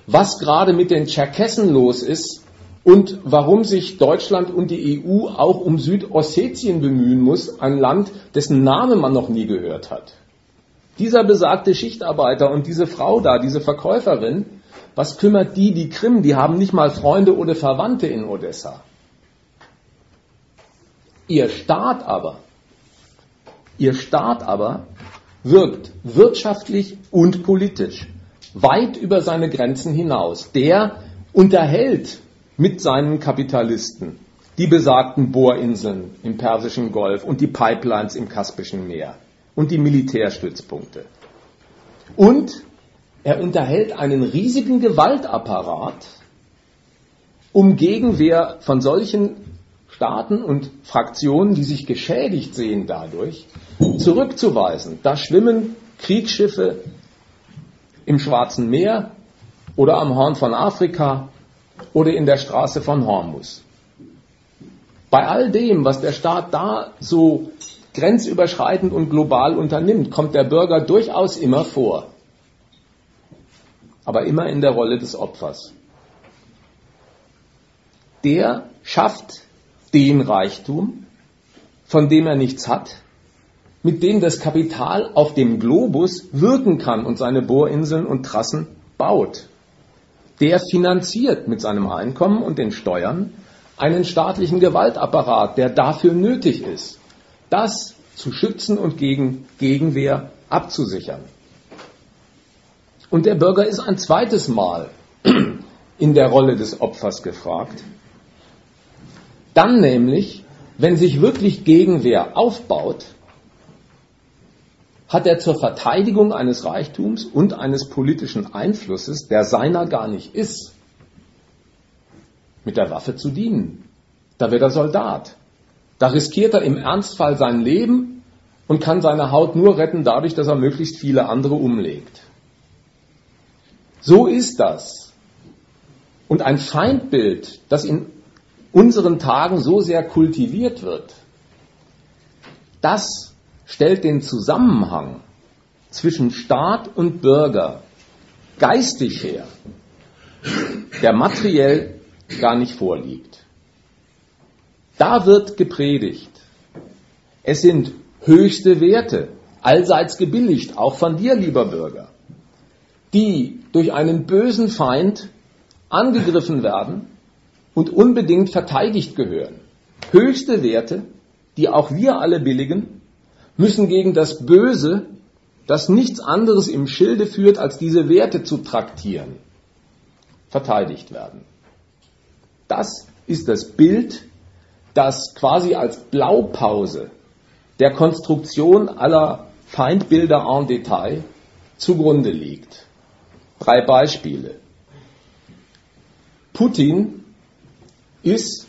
was gerade mit den Tscherkessen los ist und warum sich Deutschland und die EU auch um Südossetien bemühen muss, ein Land, dessen Name man noch nie gehört hat. Dieser besagte Schichtarbeiter und diese Frau da, diese Verkäuferin, was kümmert die die Krim? Die haben nicht mal Freunde oder Verwandte in Odessa. Ihr Staat aber, ihr Staat aber wirkt wirtschaftlich und politisch weit über seine Grenzen hinaus. Der unterhält mit seinen Kapitalisten die besagten Bohrinseln im Persischen Golf und die Pipelines im Kaspischen Meer und die Militärstützpunkte. Und er unterhält einen riesigen Gewaltapparat, um Gegenwehr von solchen Staaten und Fraktionen, die sich geschädigt sehen dadurch, zurückzuweisen. Da schwimmen Kriegsschiffe im Schwarzen Meer oder am Horn von Afrika oder in der Straße von Hormuz. Bei all dem, was der Staat da so grenzüberschreitend und global unternimmt, kommt der Bürger durchaus immer vor. Aber immer in der Rolle des Opfers. Der schafft den Reichtum, von dem er nichts hat, mit dem das Kapital auf dem Globus wirken kann und seine Bohrinseln und Trassen baut. Der finanziert mit seinem Einkommen und den Steuern einen staatlichen Gewaltapparat, der dafür nötig ist das zu schützen und gegen Gegenwehr abzusichern. Und der Bürger ist ein zweites Mal in der Rolle des Opfers gefragt. Dann nämlich, wenn sich wirklich Gegenwehr aufbaut, hat er zur Verteidigung eines Reichtums und eines politischen Einflusses, der seiner gar nicht ist, mit der Waffe zu dienen. Da wird er Soldat. Da riskiert er im Ernstfall sein Leben und kann seine Haut nur retten dadurch, dass er möglichst viele andere umlegt. So ist das. Und ein Feindbild, das in unseren Tagen so sehr kultiviert wird, das stellt den Zusammenhang zwischen Staat und Bürger geistig her, der materiell gar nicht vorliegt. Da wird gepredigt. Es sind höchste Werte, allseits gebilligt, auch von dir, lieber Bürger, die durch einen bösen Feind angegriffen werden und unbedingt verteidigt gehören. Höchste Werte, die auch wir alle billigen, müssen gegen das Böse das nichts anderes im Schilde führt, als diese Werte zu traktieren, verteidigt werden. Das ist das Bild, das quasi als Blaupause der Konstruktion aller Feindbilder en Detail zugrunde liegt. Drei Beispiele. Putin ist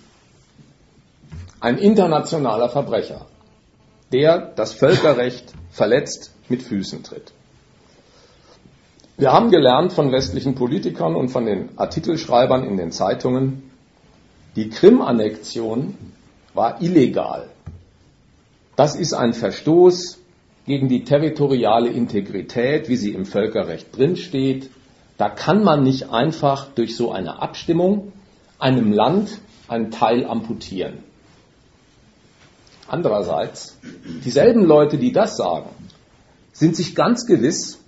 ein internationaler Verbrecher, der das Völkerrecht verletzt mit Füßen tritt. Wir haben gelernt von westlichen Politikern und von den Artikelschreibern in den Zeitungen, die Krim-Annexion war illegal. Das ist ein Verstoß gegen die territoriale Integrität, wie sie im Völkerrecht drinsteht. Da kann man nicht einfach durch so eine Abstimmung einem Land einen Teil amputieren. Andererseits, dieselben Leute, die das sagen, sind sich ganz gewiss,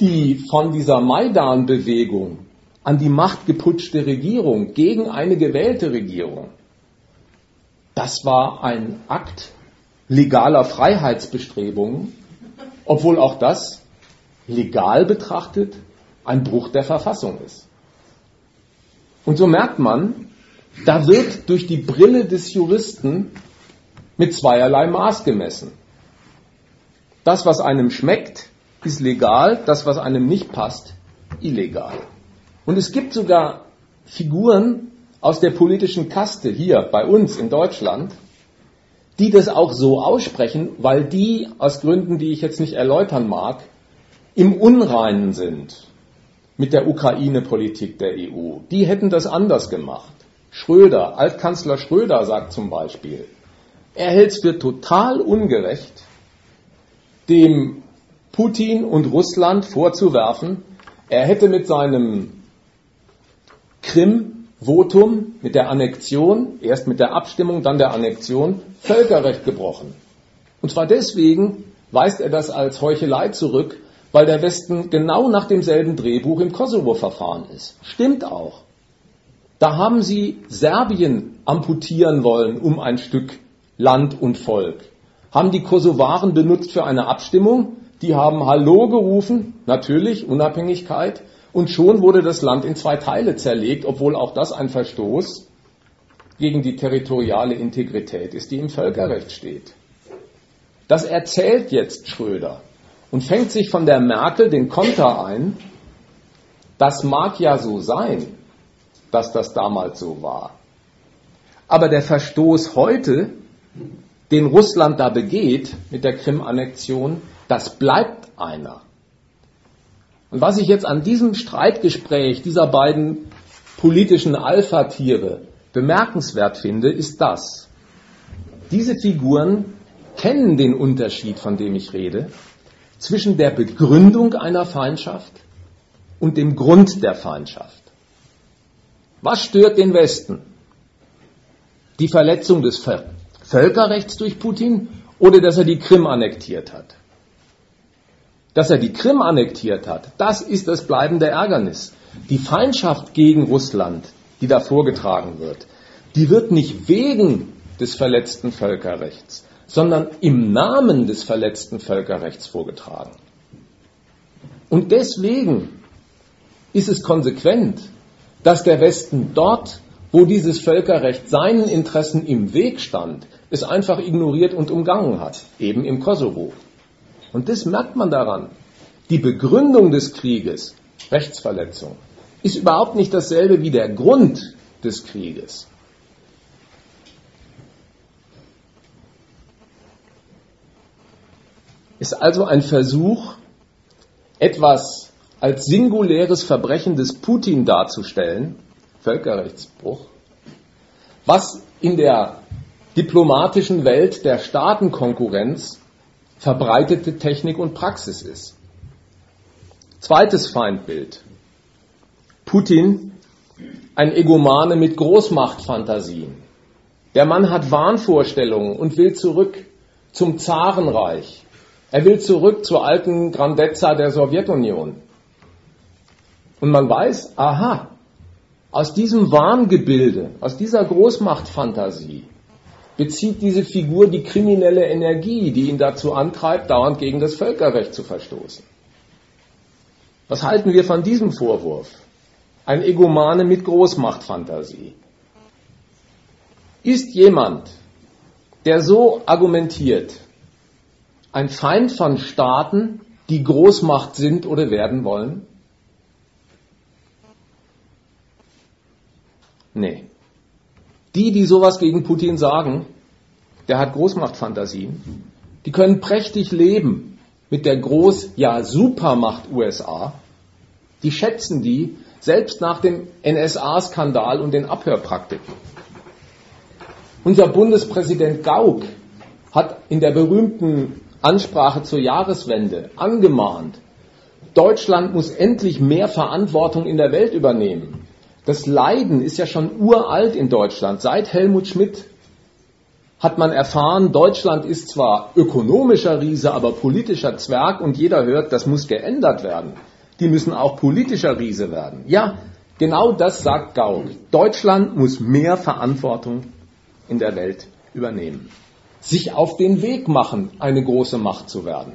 die von dieser Maidan-Bewegung an die Macht geputschte Regierung gegen eine gewählte Regierung, das war ein Akt legaler Freiheitsbestrebungen, obwohl auch das legal betrachtet ein Bruch der Verfassung ist. Und so merkt man, da wird durch die Brille des Juristen mit zweierlei Maß gemessen. Das, was einem schmeckt, ist legal, das, was einem nicht passt, illegal. Und es gibt sogar Figuren aus der politischen Kaste hier bei uns in Deutschland, die das auch so aussprechen, weil die aus Gründen, die ich jetzt nicht erläutern mag, im Unreinen sind mit der Ukraine-Politik der EU. Die hätten das anders gemacht. Schröder, Altkanzler Schröder sagt zum Beispiel, er hält es für total ungerecht, dem Putin und Russland vorzuwerfen, er hätte mit seinem Krim-Votum, mit der Annexion, erst mit der Abstimmung, dann der Annexion, Völkerrecht gebrochen. Und zwar deswegen weist er das als Heuchelei zurück, weil der Westen genau nach demselben Drehbuch im Kosovo-Verfahren ist. Stimmt auch. Da haben sie Serbien amputieren wollen um ein Stück Land und Volk. Haben die Kosovaren benutzt für eine Abstimmung, die haben Hallo gerufen, natürlich, Unabhängigkeit, und schon wurde das Land in zwei Teile zerlegt, obwohl auch das ein Verstoß gegen die territoriale Integrität ist, die im Völkerrecht steht. Das erzählt jetzt Schröder und fängt sich von der Merkel den Konter ein, das mag ja so sein, dass das damals so war. Aber der Verstoß heute, den Russland da begeht mit der Krim-Annexion, das bleibt einer. Und was ich jetzt an diesem Streitgespräch dieser beiden politischen Alpha-Tiere bemerkenswert finde, ist das. Diese Figuren kennen den Unterschied, von dem ich rede, zwischen der Begründung einer Feindschaft und dem Grund der Feindschaft. Was stört den Westen? Die Verletzung des Völkerrechts durch Putin oder dass er die Krim annektiert hat? Dass er die Krim annektiert hat, das ist das bleibende Ärgernis. Die Feindschaft gegen Russland, die da vorgetragen wird, die wird nicht wegen des verletzten Völkerrechts, sondern im Namen des verletzten Völkerrechts vorgetragen. Und deswegen ist es konsequent, dass der Westen dort, wo dieses Völkerrecht seinen Interessen im Weg stand, es einfach ignoriert und umgangen hat, eben im Kosovo. Und das merkt man daran. Die Begründung des Krieges, Rechtsverletzung, ist überhaupt nicht dasselbe wie der Grund des Krieges. ist also ein Versuch, etwas als singuläres Verbrechen des Putin darzustellen, Völkerrechtsbruch, was in der diplomatischen Welt der Staatenkonkurrenz verbreitete Technik und Praxis ist. Zweites Feindbild. Putin, ein Egomane mit Großmachtfantasien. Der Mann hat Wahnvorstellungen und will zurück zum Zarenreich. Er will zurück zur alten Grandezza der Sowjetunion. Und man weiß, aha, aus diesem Wahngebilde, aus dieser Großmachtfantasie bezieht diese Figur die kriminelle Energie, die ihn dazu antreibt, dauernd gegen das Völkerrecht zu verstoßen. Was halten wir von diesem Vorwurf? Ein Egomane mit Großmachtfantasie. Ist jemand, der so argumentiert, ein Feind von Staaten, die Großmacht sind oder werden wollen? Nee. Die, die sowas gegen Putin sagen, der hat Großmachtfantasien, die können prächtig leben mit der Groß-, ja Supermacht USA. Die schätzen die, selbst nach dem NSA-Skandal und den Abhörpraktiken. Unser Bundespräsident Gauck hat in der berühmten Ansprache zur Jahreswende angemahnt, Deutschland muss endlich mehr Verantwortung in der Welt übernehmen. Das Leiden ist ja schon uralt in Deutschland. Seit Helmut Schmidt hat man erfahren, Deutschland ist zwar ökonomischer Riese, aber politischer Zwerg und jeder hört, das muss geändert werden. Die müssen auch politischer Riese werden. Ja, genau das sagt Gauck. Deutschland muss mehr Verantwortung in der Welt übernehmen. Sich auf den Weg machen, eine große Macht zu werden.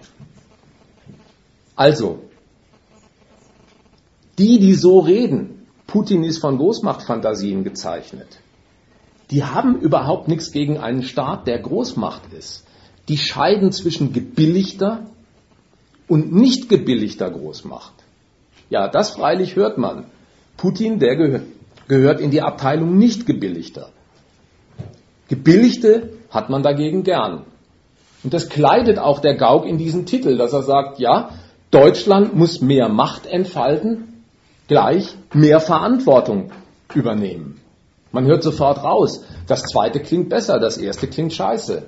Also, die, die so reden, Putin ist von Großmachtfantasien gezeichnet. Die haben überhaupt nichts gegen einen Staat, der Großmacht ist. Die scheiden zwischen gebilligter und nicht gebilligter Großmacht. Ja, das freilich hört man. Putin, der gehör, gehört in die Abteilung nicht gebilligter. Gebilligte hat man dagegen gern. Und das kleidet auch der Gauck in diesen Titel, dass er sagt, ja, Deutschland muss mehr Macht entfalten, gleich mehr Verantwortung übernehmen. Man hört sofort raus, das zweite klingt besser, das erste klingt scheiße.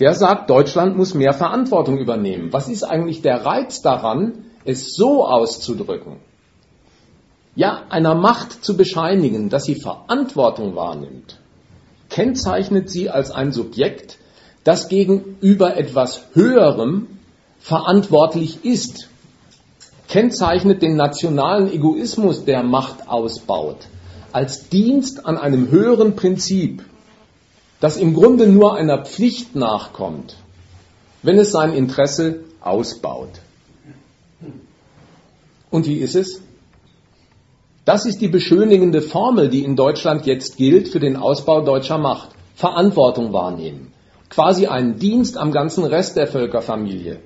Der sagt, Deutschland muss mehr Verantwortung übernehmen. Was ist eigentlich der Reiz daran, es so auszudrücken? Ja, einer Macht zu bescheinigen, dass sie Verantwortung wahrnimmt, kennzeichnet sie als ein Subjekt, das gegenüber etwas Höherem verantwortlich ist kennzeichnet den nationalen Egoismus, der Macht ausbaut, als Dienst an einem höheren Prinzip, das im Grunde nur einer Pflicht nachkommt, wenn es sein Interesse ausbaut. Und wie ist es? Das ist die beschönigende Formel, die in Deutschland jetzt gilt für den Ausbau deutscher Macht. Verantwortung wahrnehmen. Quasi einen Dienst am ganzen Rest der Völkerfamilie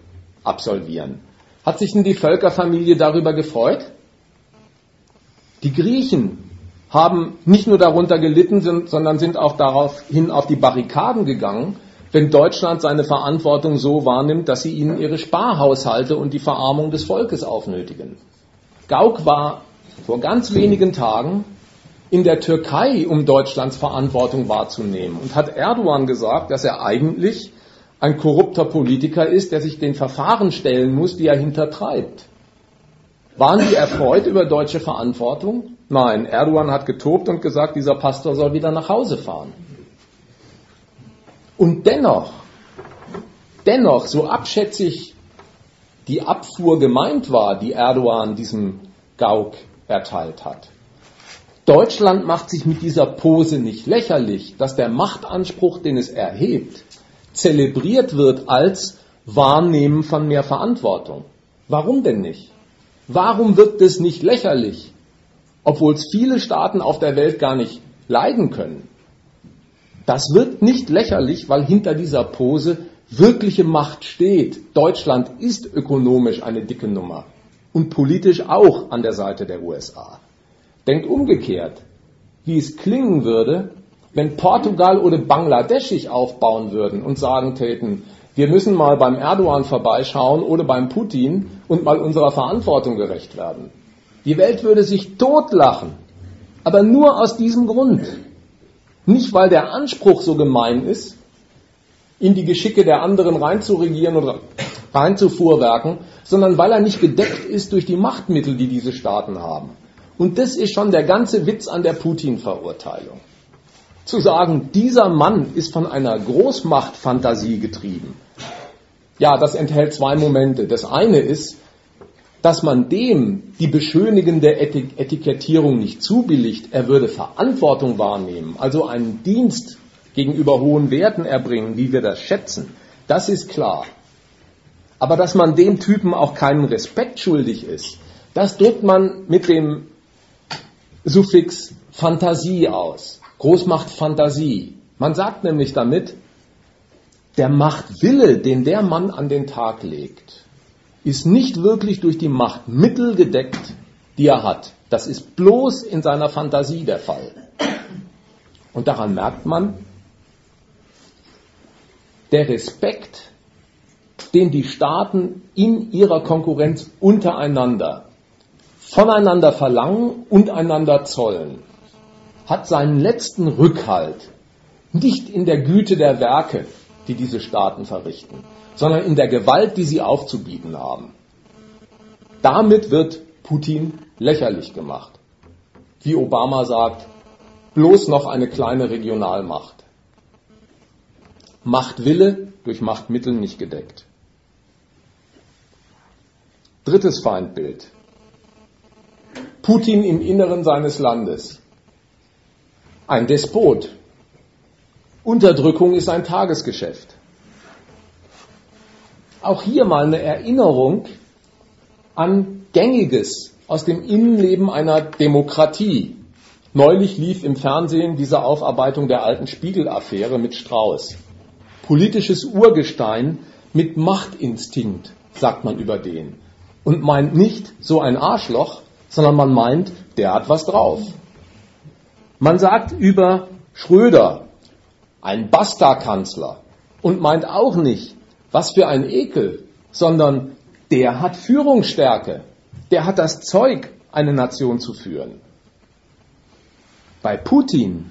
absolvieren. Hat sich denn die Völkerfamilie darüber gefreut? Die Griechen haben nicht nur darunter gelitten, sondern sind auch daraufhin auf die Barrikaden gegangen, wenn Deutschland seine Verantwortung so wahrnimmt, dass sie ihnen ihre Sparhaushalte und die Verarmung des Volkes aufnötigen. Gauck war vor ganz wenigen Tagen in der Türkei, um Deutschlands Verantwortung wahrzunehmen und hat Erdogan gesagt, dass er eigentlich ein korrupter Politiker ist, der sich den Verfahren stellen muss, die er hintertreibt. Waren die erfreut über deutsche Verantwortung? Nein, Erdogan hat getobt und gesagt, dieser Pastor soll wieder nach Hause fahren. Und dennoch, dennoch, so abschätzig die Abfuhr gemeint war, die Erdogan diesem Gauk erteilt hat. Deutschland macht sich mit dieser Pose nicht lächerlich, dass der Machtanspruch, den es erhebt, zelebriert wird als Wahrnehmen von mehr Verantwortung. Warum denn nicht? Warum wird das nicht lächerlich, obwohl es viele Staaten auf der Welt gar nicht leiden können? Das wird nicht lächerlich, weil hinter dieser Pose wirkliche Macht steht. Deutschland ist ökonomisch eine dicke Nummer und politisch auch an der Seite der USA. Denkt umgekehrt, wie es klingen würde, wenn Portugal oder Bangladesch sich aufbauen würden und sagen täten, wir müssen mal beim Erdogan vorbeischauen oder beim Putin und mal unserer Verantwortung gerecht werden. Die Welt würde sich totlachen. Aber nur aus diesem Grund. Nicht, weil der Anspruch so gemein ist, in die Geschicke der anderen reinzuregieren oder reinzufuhrwerken, sondern weil er nicht gedeckt ist durch die Machtmittel, die diese Staaten haben. Und das ist schon der ganze Witz an der Putin-Verurteilung zu sagen, dieser Mann ist von einer Großmachtfantasie getrieben. Ja, das enthält zwei Momente. Das eine ist, dass man dem die beschönigende Etikettierung nicht zubilligt, er würde Verantwortung wahrnehmen, also einen Dienst gegenüber hohen Werten erbringen, wie wir das schätzen, das ist klar. Aber dass man dem Typen auch keinen Respekt schuldig ist, das drückt man mit dem Suffix Fantasie aus. Großmacht Fantasie. Man sagt nämlich damit, der Machtwille, den der Mann an den Tag legt, ist nicht wirklich durch die Machtmittel gedeckt, die er hat. Das ist bloß in seiner Fantasie der Fall. Und daran merkt man, der Respekt, den die Staaten in ihrer Konkurrenz untereinander voneinander verlangen und einander zollen, hat seinen letzten Rückhalt nicht in der Güte der Werke, die diese Staaten verrichten, sondern in der Gewalt, die sie aufzubieten haben. Damit wird Putin lächerlich gemacht. Wie Obama sagt, bloß noch eine kleine Regionalmacht. Machtwille durch Machtmittel nicht gedeckt. Drittes Feindbild. Putin im Inneren seines Landes. Ein Despot. Unterdrückung ist ein Tagesgeschäft. Auch hier mal eine Erinnerung an Gängiges aus dem Innenleben einer Demokratie. Neulich lief im Fernsehen diese Aufarbeitung der alten Spiegel-Affäre mit Strauß. Politisches Urgestein mit Machtinstinkt, sagt man über den. Und meint nicht so ein Arschloch, sondern man meint, der hat was drauf. Man sagt über Schröder, ein Basta-Kanzler, und meint auch nicht, was für ein Ekel, sondern der hat Führungsstärke, der hat das Zeug, eine Nation zu führen. Bei Putin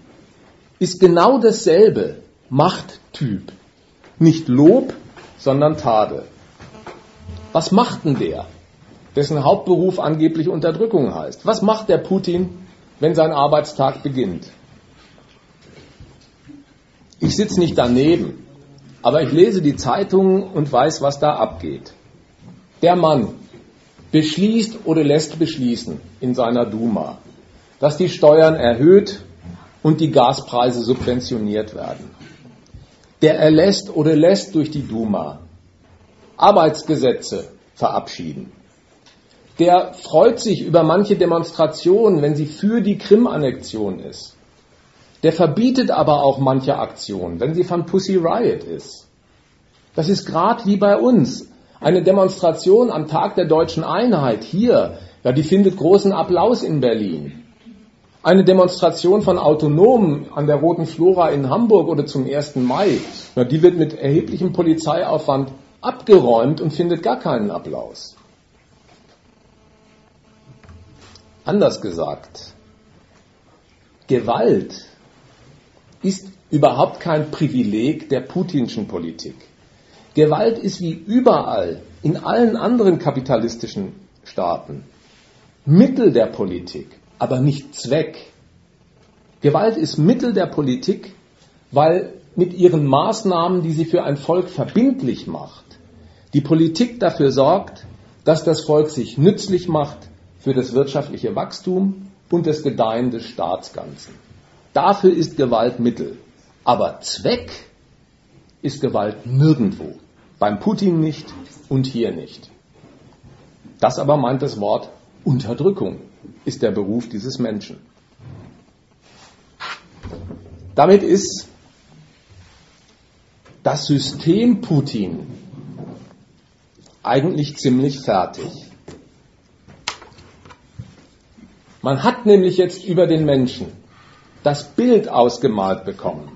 ist genau dasselbe Machttyp. Nicht Lob, sondern Tadel. Was macht denn der? dessen Hauptberuf angeblich Unterdrückung heißt. Was macht der Putin, wenn sein Arbeitstag beginnt? Ich sitze nicht daneben, aber ich lese die Zeitungen und weiß, was da abgeht. Der Mann beschließt oder lässt beschließen in seiner Duma, dass die Steuern erhöht und die Gaspreise subventioniert werden. Der erlässt oder lässt durch die Duma Arbeitsgesetze verabschieden der freut sich über manche Demonstration, wenn sie für die Krim-Annexion ist. Der verbietet aber auch manche Aktionen, wenn sie von Pussy Riot ist. Das ist gerade wie bei uns. Eine Demonstration am Tag der deutschen Einheit hier, ja, die findet großen Applaus in Berlin. Eine Demonstration von Autonomen an der Roten Flora in Hamburg oder zum 1. Mai, ja, die wird mit erheblichem Polizeiaufwand abgeräumt und findet gar keinen Applaus. Anders gesagt, Gewalt ist überhaupt kein Privileg der putinschen Politik. Gewalt ist wie überall in allen anderen kapitalistischen Staaten Mittel der Politik, aber nicht Zweck. Gewalt ist Mittel der Politik, weil mit ihren Maßnahmen, die sie für ein Volk verbindlich macht, die Politik dafür sorgt, dass das Volk sich nützlich macht, für das wirtschaftliche Wachstum und das Gedeihen des Staatsganzen. Dafür ist Gewalt Mittel. Aber Zweck ist Gewalt nirgendwo. Beim Putin nicht und hier nicht. Das aber meint das Wort Unterdrückung, ist der Beruf dieses Menschen. Damit ist das System Putin eigentlich ziemlich fertig. Man hat nämlich jetzt über den Menschen das Bild ausgemalt bekommen.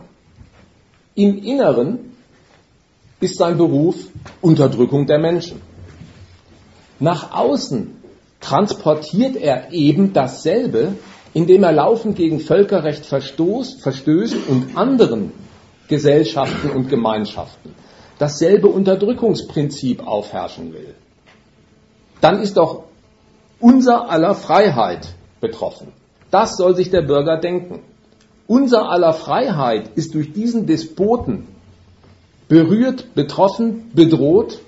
Im Inneren ist sein Beruf Unterdrückung der Menschen. Nach außen transportiert er eben dasselbe, indem er laufend gegen Völkerrecht verstoß, verstößt und anderen Gesellschaften und Gemeinschaften dasselbe Unterdrückungsprinzip aufherrschen will. Dann ist doch unser aller Freiheit betroffen. Das soll sich der Bürger denken. Unser aller Freiheit ist durch diesen Despoten berührt, betroffen, bedroht,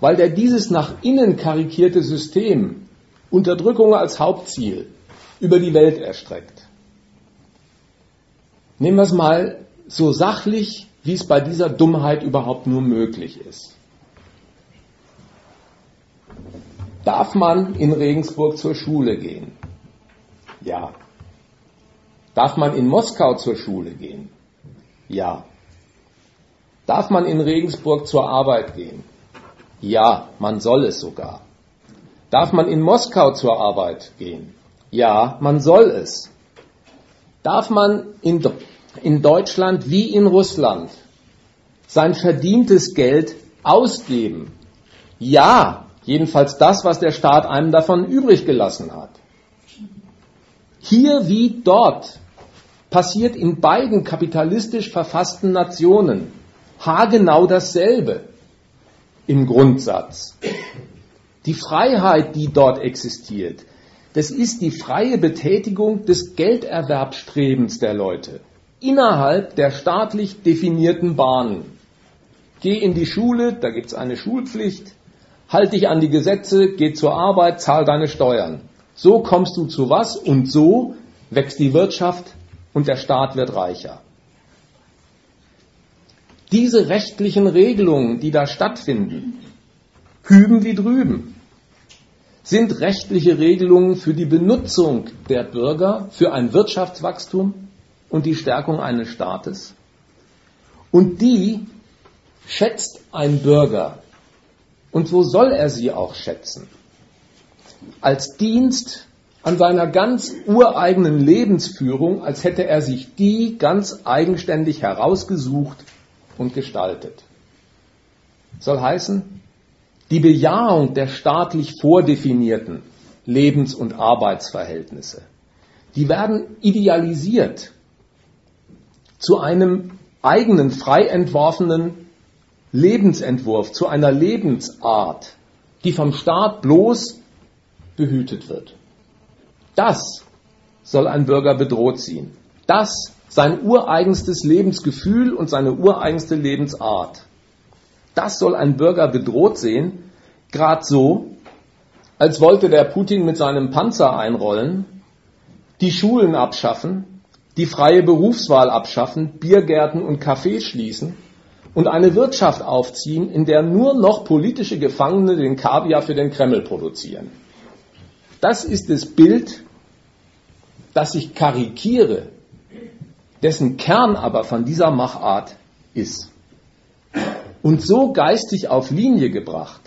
weil der dieses nach innen karikierte System Unterdrückung als Hauptziel über die Welt erstreckt. Nehmen wir es mal so sachlich, wie es bei dieser Dummheit überhaupt nur möglich ist. Darf man in Regensburg zur Schule gehen? Ja. Darf man in Moskau zur Schule gehen? Ja. Darf man in Regensburg zur Arbeit gehen? Ja, man soll es sogar. Darf man in Moskau zur Arbeit gehen? Ja, man soll es. Darf man in, in Deutschland wie in Russland sein verdientes Geld ausgeben? Ja, jedenfalls das, was der Staat einem davon übrig gelassen hat. Hier wie dort passiert in beiden kapitalistisch verfassten Nationen haargenau dasselbe im Grundsatz. Die Freiheit, die dort existiert, das ist die freie Betätigung des Gelderwerbstrebens der Leute innerhalb der staatlich definierten Bahnen. Geh in die Schule, da gibt es eine Schulpflicht, halt dich an die Gesetze, geh zur Arbeit, zahl deine Steuern. So kommst du zu was und so wächst die Wirtschaft und der Staat wird reicher. Diese rechtlichen Regelungen, die da stattfinden, hüben wie drüben, sind rechtliche Regelungen für die Benutzung der Bürger, für ein Wirtschaftswachstum und die Stärkung eines Staates. Und die schätzt ein Bürger. Und wo soll er sie auch schätzen? Als Dienst an seiner ganz ureigenen Lebensführung, als hätte er sich die ganz eigenständig herausgesucht und gestaltet. Soll heißen, die Bejahung der staatlich vordefinierten Lebens- und Arbeitsverhältnisse, die werden idealisiert zu einem eigenen frei entworfenen Lebensentwurf, zu einer Lebensart, die vom Staat bloß behütet wird. Das soll ein Bürger bedroht ziehen. Das sein ureigenstes Lebensgefühl und seine ureigenste Lebensart. Das soll ein Bürger bedroht sehen, gerade so, als wollte der Putin mit seinem Panzer einrollen, die Schulen abschaffen, die freie Berufswahl abschaffen, Biergärten und Cafés schließen und eine Wirtschaft aufziehen, in der nur noch politische Gefangene den Kaviar für den Kreml produzieren. Das ist das Bild, das ich karikiere dessen Kern aber von dieser Machart ist. Und so geistig auf Linie gebracht,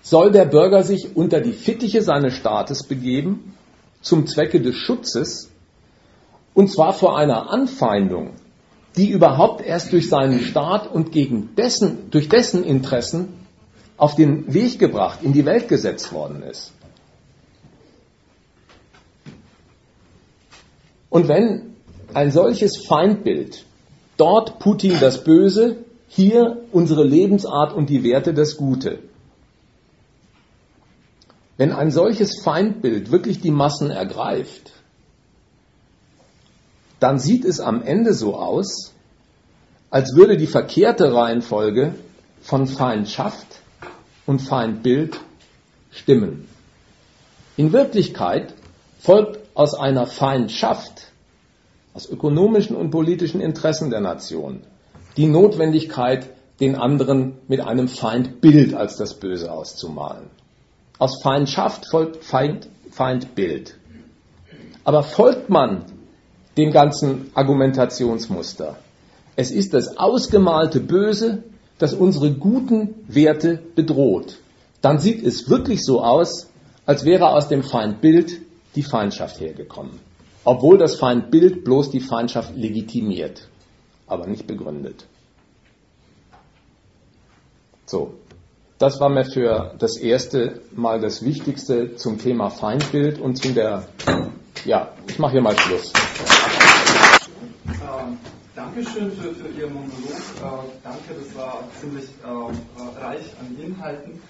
soll der Bürger sich unter die Fittiche seines Staates begeben, zum Zwecke des Schutzes, und zwar vor einer Anfeindung, die überhaupt erst durch seinen Staat und gegen dessen, durch dessen Interessen auf den Weg gebracht, in die Welt gesetzt worden ist. Und wenn ein solches Feindbild. Dort Putin das Böse, hier unsere Lebensart und die Werte das Gute. Wenn ein solches Feindbild wirklich die Massen ergreift, dann sieht es am Ende so aus, als würde die verkehrte Reihenfolge von Feindschaft und Feindbild stimmen. In Wirklichkeit folgt aus einer Feindschaft aus ökonomischen und politischen Interessen der Nation die Notwendigkeit, den anderen mit einem Feindbild als das Böse auszumalen. Aus Feindschaft folgt Feind, Feindbild. Aber folgt man dem ganzen Argumentationsmuster? Es ist das ausgemalte Böse, das unsere guten Werte bedroht. Dann sieht es wirklich so aus, als wäre aus dem Feindbild die Feindschaft hergekommen obwohl das Feindbild bloß die Feindschaft legitimiert, aber nicht begründet. So, das war mir für das erste Mal das Wichtigste zum Thema Feindbild und zu der, ja, ich mache hier mal Schluss. Ähm, Dankeschön für, für Ihr Monolog. Äh, danke, das war ziemlich äh, reich an Inhalten.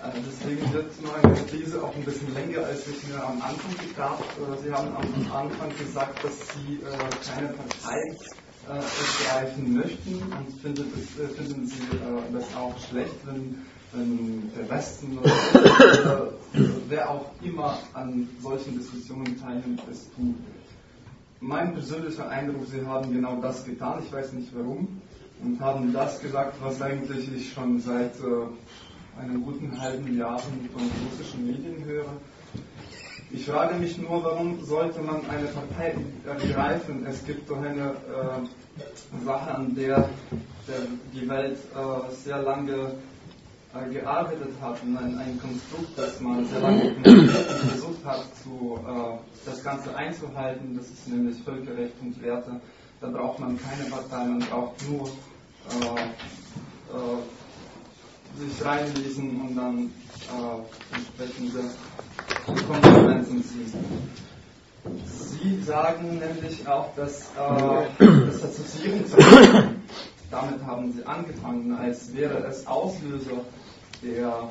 Äh, deswegen wird meine These auch ein bisschen länger, als ich mir am Anfang gedacht. Äh, Sie haben am Anfang gesagt, dass Sie äh, keine Partei ergreifen möchten und finden, das, finden Sie das auch schlecht, wenn, wenn der Westen oder wer auch immer an solchen Diskussionen teilnimmt, es tut. mein persönlicher Eindruck, Sie haben genau das getan, ich weiß nicht warum, und haben das gesagt, was eigentlich ich schon seit äh, einem guten halben Jahr von russischen Medien höre. Ich frage mich nur, warum sollte man eine Partei ergreifen? Es gibt doch eine äh, Sache, an der, der die Welt äh, sehr lange äh, gearbeitet hat ein, ein, Konstrukt, das man sehr lange versucht hat, zu, äh, das Ganze einzuhalten. Das ist nämlich Völkerrecht und Werte. Da braucht man keine Partei, man braucht nur äh, äh, sich reinlesen und dann entsprechende Konsequenzen ziehen. Sie sagen nämlich auch, dass das Assoziierungsrecht damit haben sie angefangen, als wäre es Auslöser der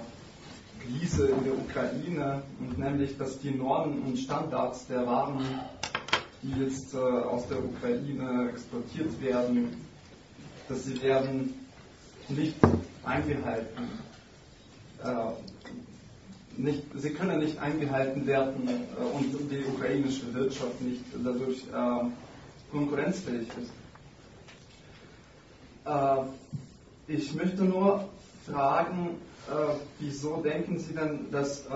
Krise in der Ukraine und nämlich, dass die Normen und Standards der Waren, die jetzt äh, aus der Ukraine exportiert werden, dass sie werden nicht eingehalten. Äh, nicht, sie können nicht eingehalten werden äh, und die ukrainische Wirtschaft nicht dadurch äh, konkurrenzfähig ist. Äh, ich möchte nur fragen, äh, wieso denken Sie denn, dass, äh,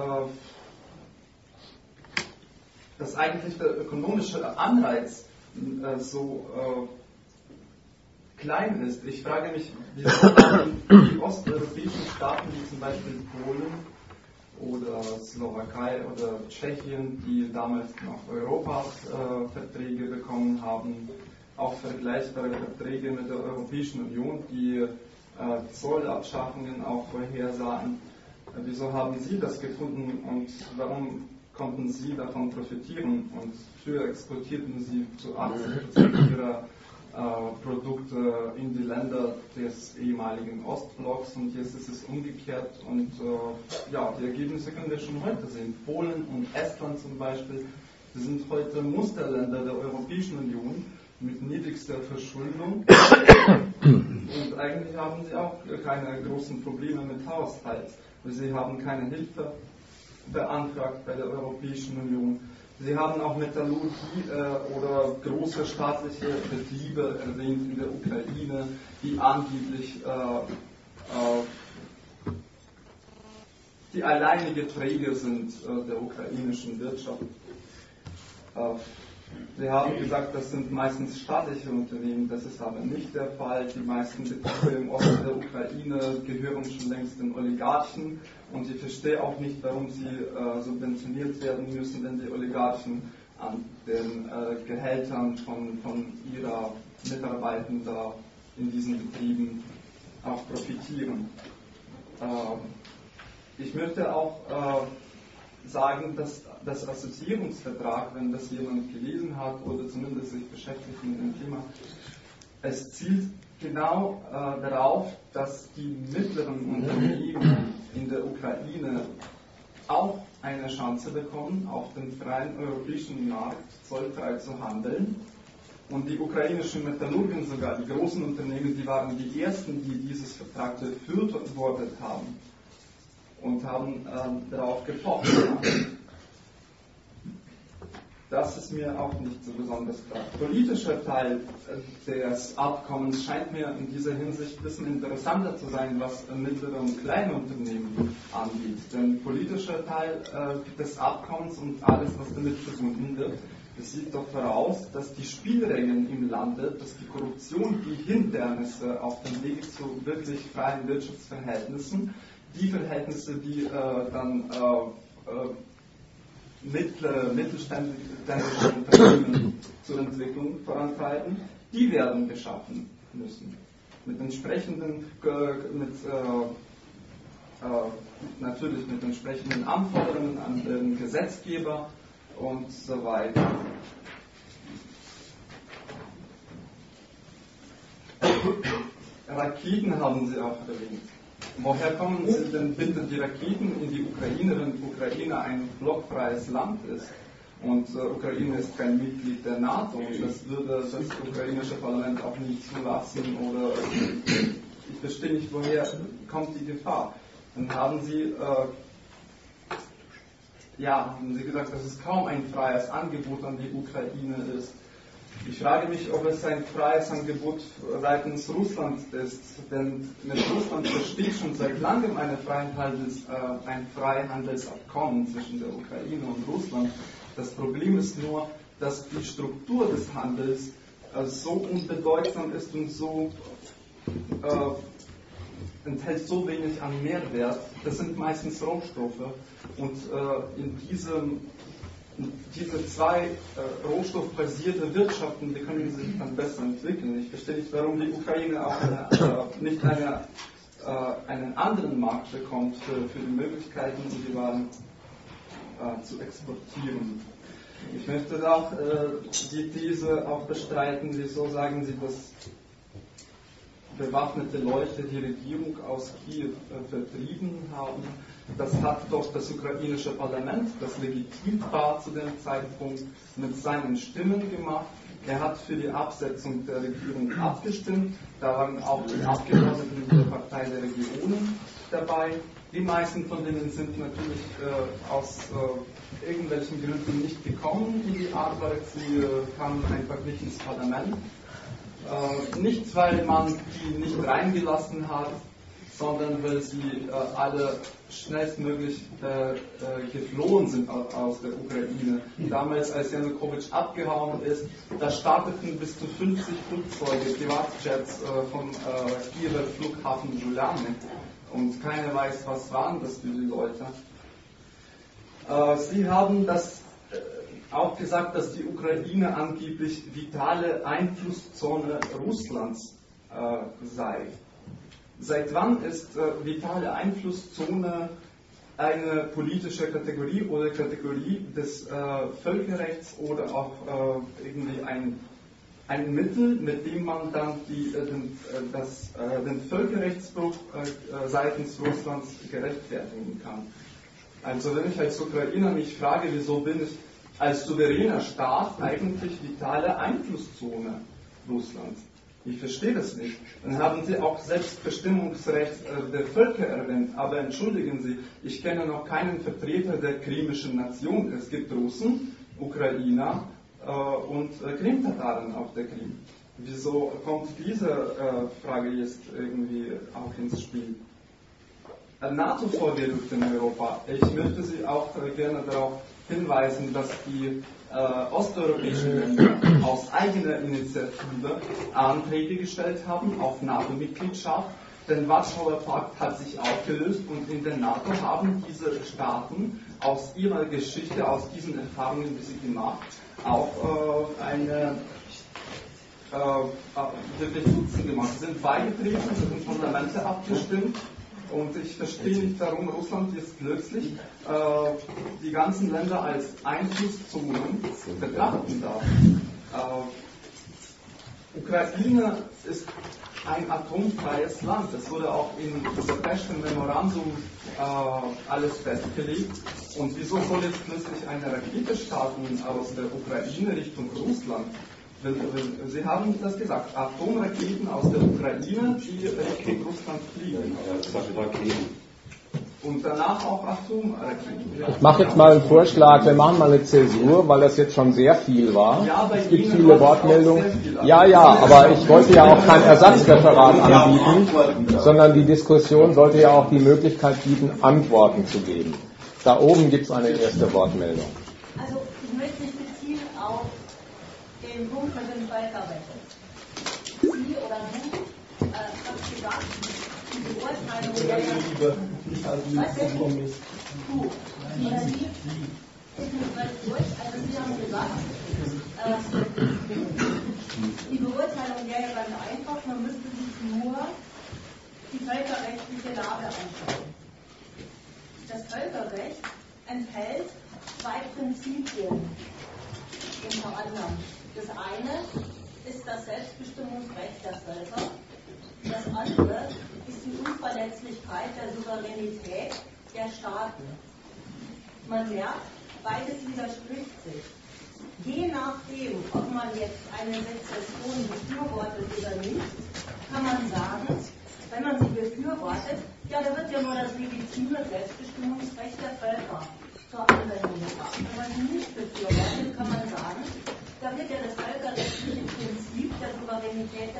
dass eigentlich der ökonomische Anreiz so klein ist? Ich frage mich, wieso die osteuropäischen Staaten wie zum Beispiel Polen oder Slowakei oder Tschechien, die damals noch Europaverträge bekommen haben, auch vergleichbare Verträge mit der Europäischen Union, die äh, Zollabschaffungen auch vorhersahen. Äh, wieso haben Sie das gefunden und warum konnten Sie davon profitieren? Und früher exportierten Sie zu 80% Ihrer äh, Produkte in die Länder des ehemaligen Ostblocks und jetzt ist es umgekehrt und äh, ja, die Ergebnisse können wir schon heute sehen. Polen und Estland zum Beispiel, die sind heute Musterländer der Europäischen Union mit niedrigster Verschuldung. Und eigentlich haben sie auch keine großen Probleme mit Haushalt. Sie haben keine Hilfe beantragt bei der Europäischen Union. Sie haben auch Metallurgie äh, oder große staatliche Betriebe erwähnt in der Ukraine, die angeblich äh, äh, die alleinige Träger sind äh, der ukrainischen Wirtschaft. Äh, Sie haben gesagt, das sind meistens staatliche Unternehmen. Das ist aber nicht der Fall. Die meisten Betriebe im Osten der Ukraine gehören schon längst den Oligarchen. Und ich verstehe auch nicht, warum sie äh, subventioniert werden müssen, wenn die Oligarchen an den äh, Gehältern von, von ihrer Mitarbeitenden in diesen Betrieben auch profitieren. Äh, ich möchte auch äh, sagen, dass das Assoziierungsvertrag, wenn das jemand gelesen hat oder zumindest sich beschäftigt mit dem Thema, es zielt genau äh, darauf, dass die mittleren Unternehmen in der Ukraine auch eine Chance bekommen, auf dem freien europäischen Markt zollfrei zu handeln. Und die ukrainischen Metallurgen sogar, die großen Unternehmen, die waren die ersten, die dieses Vertrag befürwortet haben und haben äh, darauf gepocht. Das ist mir auch nicht so besonders klar. Politischer Teil äh, des Abkommens scheint mir in dieser Hinsicht ein bisschen interessanter zu sein, was mittlere und kleine Unternehmen angeht. Denn politischer Teil äh, des Abkommens und alles, was damit verbunden wird, das sieht doch voraus, dass die Spielregeln im Lande, dass die Korruption, die Hindernisse auf dem Weg zu wirklich freien Wirtschaftsverhältnissen, die Verhältnisse, die äh, dann äh, äh mittlere, mittelständische Unternehmen *coughs* zur Entwicklung vorantreiben, die werden geschaffen müssen. Mit entsprechenden, mit, äh, äh, natürlich mit entsprechenden Anforderungen an den Gesetzgeber und so weiter. *coughs* Raketen haben Sie auch erwähnt. Woher kommen Sie denn bitte die Raketen in die Ukraine, wenn Ukraine ein blockfreies Land ist? Und äh, Ukraine ist kein Mitglied der NATO und das würde das ukrainische Parlament auch nicht zulassen oder ich verstehe nicht, woher kommt die Gefahr. Dann haben Sie, äh, ja, haben Sie gesagt, dass es kaum ein freies Angebot an die Ukraine ist. Ich frage mich, ob es ein freies Angebot seitens Russlands ist, denn mit Russland besteht schon seit langem Freihandels, äh, ein Freihandelsabkommen zwischen der Ukraine und Russland. Das Problem ist nur, dass die Struktur des Handels äh, so unbedeutsam ist und so äh, enthält so wenig an Mehrwert. Das sind meistens Rohstoffe und äh, in diesem diese zwei äh, rohstoffbasierte Wirtschaften, die können sich dann besser entwickeln. Ich verstehe nicht, warum die Ukraine auch eine, äh, nicht eine, äh, einen anderen Markt bekommt für, für die Möglichkeiten, die Waren äh, zu exportieren. Ich möchte auch äh, die These auch bestreiten, wieso sagen Sie, dass bewaffnete Leute die Regierung aus Kiew äh, vertrieben haben. Das hat doch das ukrainische Parlament, das legitim war zu dem Zeitpunkt, mit seinen Stimmen gemacht. Er hat für die Absetzung der Regierung abgestimmt. Da waren auch die Abgeordneten der Partei der Regionen dabei. Die meisten von denen sind natürlich äh, aus äh, irgendwelchen Gründen nicht gekommen in die Arbeit. Sie äh, kamen einfach nicht ins Parlament. Äh, nicht, weil man die nicht reingelassen hat, sondern weil sie äh, alle schnellstmöglich äh, äh, geflohen sind aus der Ukraine. Damals, als Janukowitsch abgehauen ist, da starteten bis zu 50 Flugzeuge, Privatjets äh, vom äh, Kiewer Flughafen Juliane. Und keiner weiß, was waren das für die Leute. Sie haben das auch gesagt, dass die Ukraine angeblich vitale Einflusszone Russlands äh, sei. Seit wann ist äh, vitale Einflusszone eine politische Kategorie oder Kategorie des äh, Völkerrechts oder auch äh, irgendwie ein, ein Mittel, mit dem man dann die, äh, den, äh, das, den Völkerrechtsbruch seitens Russlands gerechtfertigen kann? Also wenn ich als Ukrainer mich frage, wieso bin ich als souveräner Staat eigentlich vitale Einflusszone Russlands. Ich verstehe das nicht. Dann haben Sie auch Selbstbestimmungsrecht äh, der Völker erwähnt. Aber entschuldigen Sie, ich kenne noch keinen Vertreter der krimischen Nation. Es gibt Russen, Ukrainer äh, und äh, Krimtataren auf der Krim. Wieso kommt diese äh, Frage jetzt irgendwie auch ins Spiel? NATO-Vorbild in Europa. Ich möchte Sie auch äh, gerne darauf hinweisen, dass die äh, osteuropäischen *clears throat* Länder aus eigener Initiative Anträge gestellt haben auf NATO-Mitgliedschaft. Der Warschauer Pakt hat sich aufgelöst und in der NATO haben diese Staaten aus ihrer Geschichte, aus diesen Erfahrungen, die sie gemacht, auch äh, eine äh, äh Nutzen gemacht. Sie sind beigetreten, sie sind Fundamente abgestimmt und ich verstehe nicht, warum Russland jetzt plötzlich äh, die ganzen Länder als Einflusszonen betrachten darf. Äh, Ukraine ist ein atomfreies Land. Das wurde auch in Budapest Memorandum äh, alles festgelegt. Und wieso soll jetzt plötzlich eine Rakete starten aus der Ukraine Richtung Russland? Sie haben das gesagt, Atomraketen aus der Ukraine, die Richtung Russland fliegen. Und danach auch Atomraketen. Ich mache jetzt mal einen Vorschlag, wir machen mal eine Zäsur, weil das jetzt schon sehr viel war. Ja, es gibt Ihnen viele Wortmeldungen. Ja, ja, aber ich wollte ja auch kein Ersatzreferat anbieten, sondern die Diskussion sollte ja auch die Möglichkeit bieten, Antworten zu geben. Da oben gibt es eine erste Wortmeldung. Den Punkt mit dem Völkerrecht. Sie oder du äh, hast gesagt, die Beurteilung der was denn? Du oder sie? Ist nicht ganz durch. Also Sie haben gesagt, äh, die Beurteilung wäre ja ganz einfach, man müsste sich nur die völkerrechtliche Lage anschauen. Das Völkerrecht enthält zwei Prinzipien unter anderem. Das eine ist das Selbstbestimmungsrecht der Völker. Das andere ist die Unverletzlichkeit der Souveränität der Staaten. Man merkt, beides widerspricht sich. Je nachdem, ob man jetzt eine Sezession befürwortet oder nicht, kann man sagen, wenn man sie befürwortet, ja, da wird ja nur das legitime Selbstbestimmungsrecht der Völker zur Anwendung gebracht. Wenn man sie nicht befürwortet, kann man sagen, da wird ja das Völkerrecht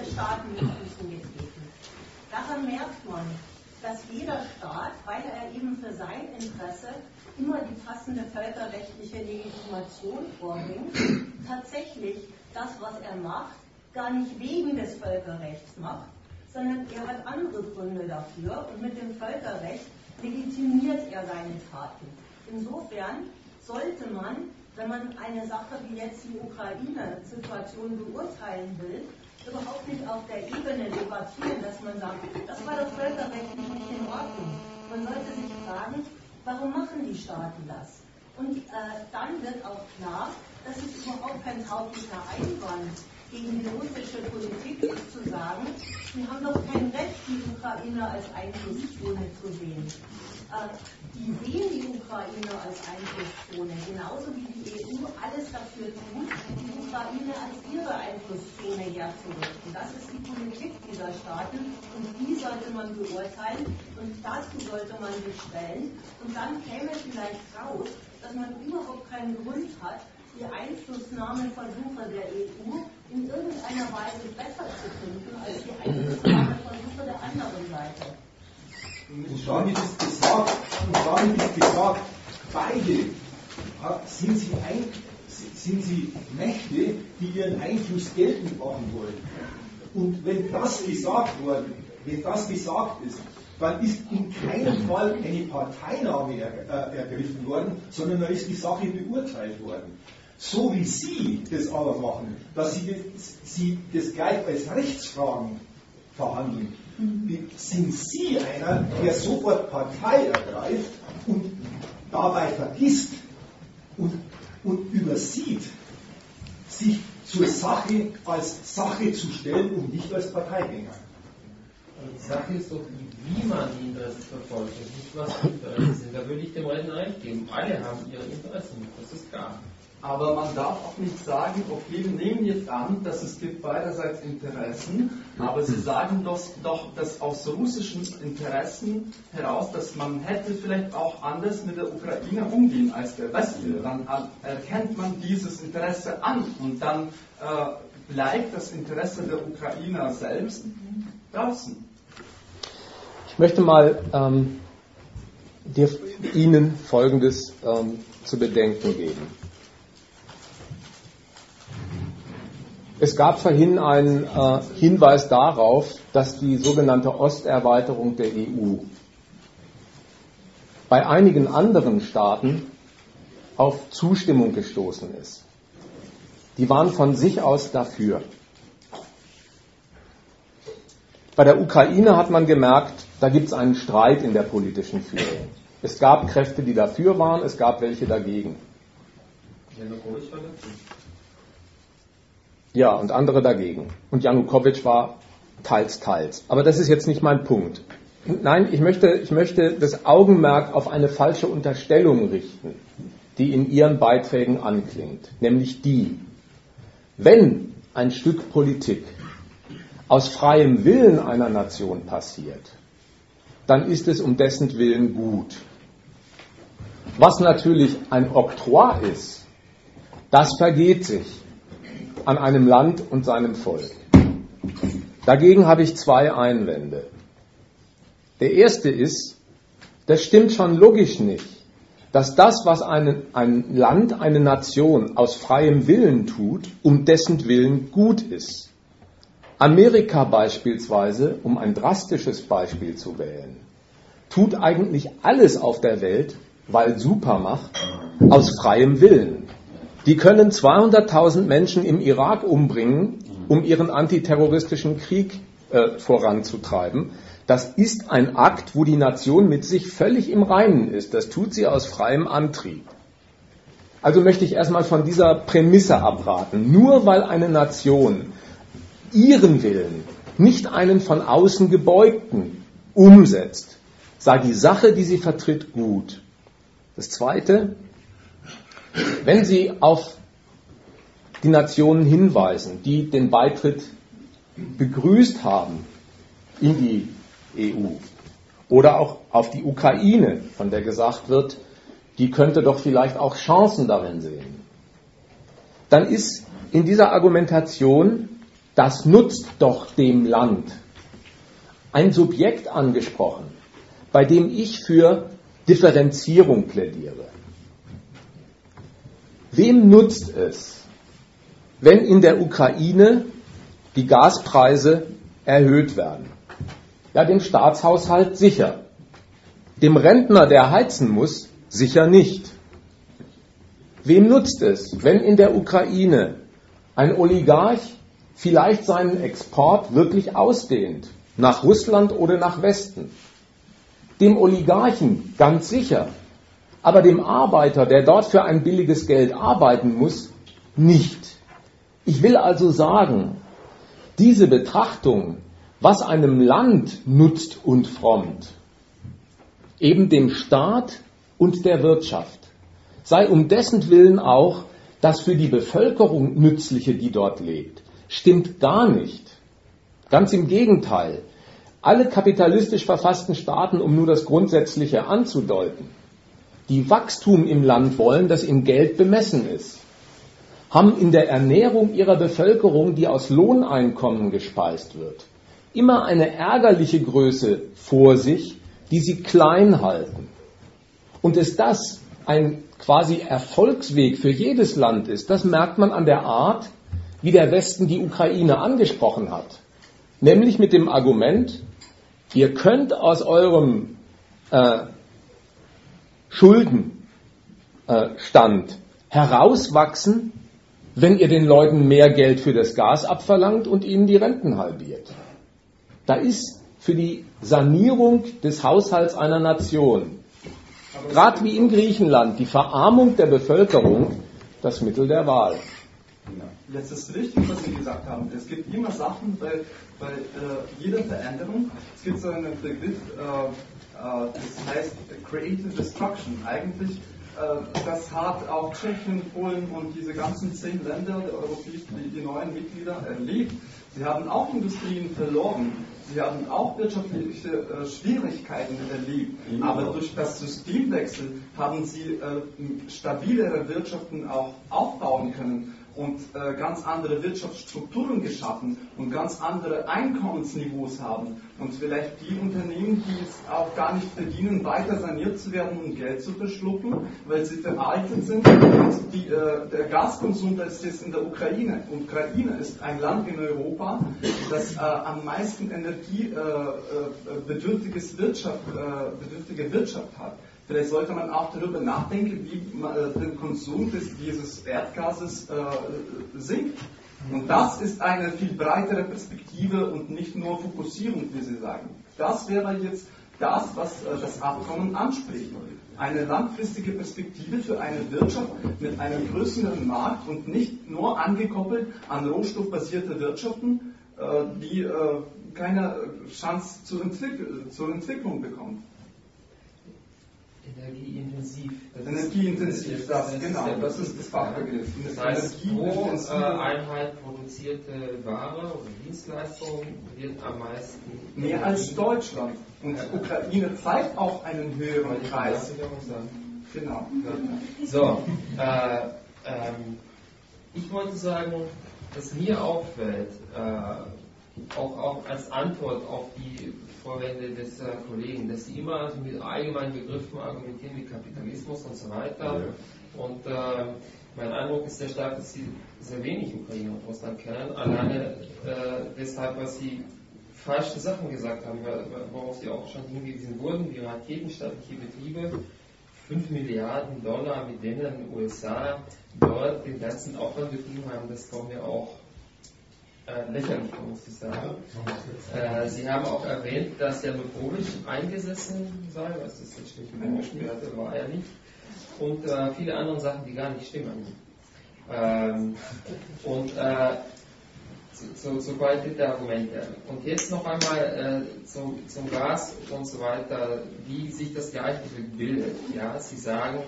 der Staaten mit Füßen getreten. Daran merkt man, dass jeder Staat, weil er eben für sein Interesse immer die passende völkerrechtliche Legitimation vorbringt, tatsächlich das, was er macht, gar nicht wegen des Völkerrechts macht, sondern er hat andere Gründe dafür und mit dem Völkerrecht legitimiert er seine Taten. Insofern sollte man, wenn man eine Sache wie jetzt die Ukraine-Situation beurteilen will, überhaupt nicht auf der Ebene debattieren, dass man sagt, das war doch völkerrechtlich nicht in Ordnung. Man sollte sich fragen, warum machen die Staaten das? Und äh, dann wird auch klar, dass es überhaupt kein tauglicher Einwand gegen die russische Politik ist, zu sagen, sie haben doch kein Recht, die Ukraine als Einflusszone zu sehen. Äh, die sehen die Ukraine als Einflusszone, genauso wie die EU alles dafür tut, die Ukraine als ihre Einflusszone herzurichten. Das ist die Politik dieser Staaten und die sollte man beurteilen und dazu sollte man sich stellen. Und dann käme vielleicht raus, dass man überhaupt keinen Grund hat, die Einflussnahmeversuche der EU in irgendeiner Weise besser zu finden als die Einflussnahmeversuche der anderen Seite. Und damit ist gesagt, und damit ist gesagt, beide sind sie, ein, sind sie Mächte, die ihren Einfluss geltend machen wollen. Und wenn das gesagt worden, wenn das gesagt ist, dann ist in keinem Fall eine Parteinahme er, äh, ergriffen worden, sondern da ist die Sache beurteilt worden. So wie Sie das aber machen, dass Sie, Sie das gleich als Rechtsfragen verhandeln, sind Sie einer, der sofort Partei ergreift und dabei vergisst und, und übersieht, sich zur Sache als Sache zu stellen und nicht als Parteigänger. Die Sache ist doch, wie man die Interessen verfolgt und nicht was die Interessen sind. Da würde ich dem Redner recht geben. Alle haben ihre Interessen, das ist klar. Aber man darf auch nicht sagen, okay, wir nehmen jetzt an, dass es gibt beiderseits Interessen, aber Sie sagen doch, doch, dass aus russischen Interessen heraus, dass man hätte vielleicht auch anders mit der Ukraine umgehen als der Westen. Dann erkennt man dieses Interesse an und dann äh, bleibt das Interesse der Ukrainer selbst draußen. Ich möchte mal ähm, dir, Ihnen Folgendes ähm, zu bedenken geben. Es gab vorhin einen äh, Hinweis darauf, dass die sogenannte Osterweiterung der EU bei einigen anderen Staaten auf Zustimmung gestoßen ist. Die waren von sich aus dafür. Bei der Ukraine hat man gemerkt, da gibt es einen Streit in der politischen Führung. Es gab Kräfte, die dafür waren, es gab welche dagegen. Dafür. Ja, und andere dagegen. Und Janukowitsch war teils, teils. Aber das ist jetzt nicht mein Punkt. Nein, ich möchte, ich möchte das Augenmerk auf eine falsche Unterstellung richten, die in Ihren Beiträgen anklingt, nämlich die, wenn ein Stück Politik aus freiem Willen einer Nation passiert, dann ist es um dessen Willen gut. Was natürlich ein Oktroi ist, das vergeht sich an einem Land und seinem Volk. Dagegen habe ich zwei Einwände. Der erste ist, das stimmt schon logisch nicht, dass das, was eine, ein Land, eine Nation aus freiem Willen tut, um dessen Willen gut ist. Amerika beispielsweise, um ein drastisches Beispiel zu wählen, tut eigentlich alles auf der Welt, weil super macht, aus freiem Willen. Die können 200.000 Menschen im Irak umbringen, um ihren antiterroristischen Krieg äh, voranzutreiben. Das ist ein Akt, wo die Nation mit sich völlig im Reinen ist. Das tut sie aus freiem Antrieb. Also möchte ich erstmal von dieser Prämisse abraten. Nur weil eine Nation ihren Willen, nicht einen von außen gebeugten, umsetzt, sei die Sache, die sie vertritt, gut. Das Zweite, wenn Sie auf die Nationen hinweisen, die den Beitritt begrüßt haben in die EU oder auch auf die Ukraine, von der gesagt wird, die könnte doch vielleicht auch Chancen darin sehen, dann ist in dieser Argumentation das nutzt doch dem Land. Ein Subjekt angesprochen, bei dem ich für Differenzierung plädiere. Wem nutzt es, wenn in der Ukraine die Gaspreise erhöht werden? Ja, dem Staatshaushalt sicher. Dem Rentner, der heizen muss, sicher nicht. Wem nutzt es, wenn in der Ukraine ein Oligarch vielleicht seinen Export wirklich ausdehnt, nach Russland oder nach Westen? Dem Oligarchen ganz sicher, aber dem Arbeiter, der dort für ein billiges Geld arbeiten muss, nicht. Ich will also sagen, diese Betrachtung, was einem Land nutzt und frommt, eben dem Staat und der Wirtschaft, sei um dessen Willen auch das für die Bevölkerung nützliche, die dort lebt, stimmt gar nicht. Ganz im Gegenteil. Alle kapitalistisch verfassten Staaten, um nur das Grundsätzliche anzudeuten, die Wachstum im Land wollen, das in Geld bemessen ist, haben in der Ernährung ihrer Bevölkerung, die aus Lohneinkommen gespeist wird, immer eine ärgerliche Größe vor sich, die sie klein halten. Und ist das ein quasi Erfolgsweg für jedes Land ist, das merkt man an der Art, wie der Westen die Ukraine angesprochen hat. Nämlich mit dem Argument, ihr könnt aus eurem äh, Schuldenstand herauswachsen, wenn ihr den Leuten mehr Geld für das Gas abverlangt und ihnen die Renten halbiert. Da ist für die Sanierung des Haushalts einer Nation, gerade wie in Griechenland, die Verarmung der Bevölkerung das Mittel der Wahl. Jetzt ist richtig, was Sie gesagt haben. Es gibt immer Sachen bei, bei äh, jeder Veränderung. Es gibt so einen Begriff, äh, äh, das heißt Creative Destruction. Eigentlich, äh, das hat auch Tschechien, Polen und diese ganzen zehn Länder der Europäischen, die, die neuen Mitglieder erlebt. Sie haben auch Industrien verloren. Sie haben auch wirtschaftliche äh, Schwierigkeiten erlebt. Aber durch das Systemwechsel haben sie stabilere Wirtschaften auch aufbauen können und äh, ganz andere Wirtschaftsstrukturen geschaffen und ganz andere Einkommensniveaus haben. Und vielleicht die Unternehmen, die es auch gar nicht verdienen, weiter saniert zu werden und Geld zu verschlucken, weil sie veraltet sind. Und die, äh, der Gaskonsum, das ist in der Ukraine. Ukraine ist ein Land in Europa, das äh, am meisten energiebedürftiges Wirtschaft, äh, bedürftige Wirtschaft hat. Vielleicht sollte man auch darüber nachdenken, wie man, äh, der Konsum des, dieses Erdgases äh, sinkt. Und das ist eine viel breitere Perspektive und nicht nur Fokussierung, wie Sie sagen. Das wäre jetzt das, was äh, das Abkommen anspricht. Eine langfristige Perspektive für eine Wirtschaft mit einem größeren Markt und nicht nur angekoppelt an rohstoffbasierte Wirtschaften, äh, die äh, keine Chance zur, Entwick zur Entwicklung bekommen. Energieintensiv. Das Energieintensiv, das, das, genau, das ist das Fachbegriff. Das heißt, pro äh, Einheit produzierte Ware oder Dienstleistung wird am meisten. Mehr als Deutschland. Und die Ukraine zeigt auch einen höheren Preis. Genau. So, äh, ähm, ich wollte sagen, dass mir auffällt, äh, auch, auch als Antwort auf die Vorwände des äh, Kollegen, dass sie immer also mit allgemeinen Begriffen argumentieren wie Kapitalismus und so weiter. Ja. Und äh, mein Eindruck ist sehr stark, dass sie sehr wenig Ukraine und Russland kennen, alleine äh, deshalb, was sie falsche Sachen gesagt haben, worauf sie auch schon hingewiesen wurden, wie raketenstaatliche Betriebe, 5 Milliarden Dollar, mit denen die USA dort den ganzen Aufwand betrieben haben, das kommt mir auch äh, lächerlich, muss ich sagen. Äh, Sie haben auch erwähnt, dass Janukowitsch eingesessen sei, was das jetzt stimmt, eingesperrt war er nicht. Und äh, viele andere Sachen, die gar nicht stimmen. Ähm, und zu, zur Qualität der Argumente. Und jetzt noch einmal äh, zum, zum Gas und so weiter, wie sich das Gleichgewicht bildet. Ja, Sie sagen,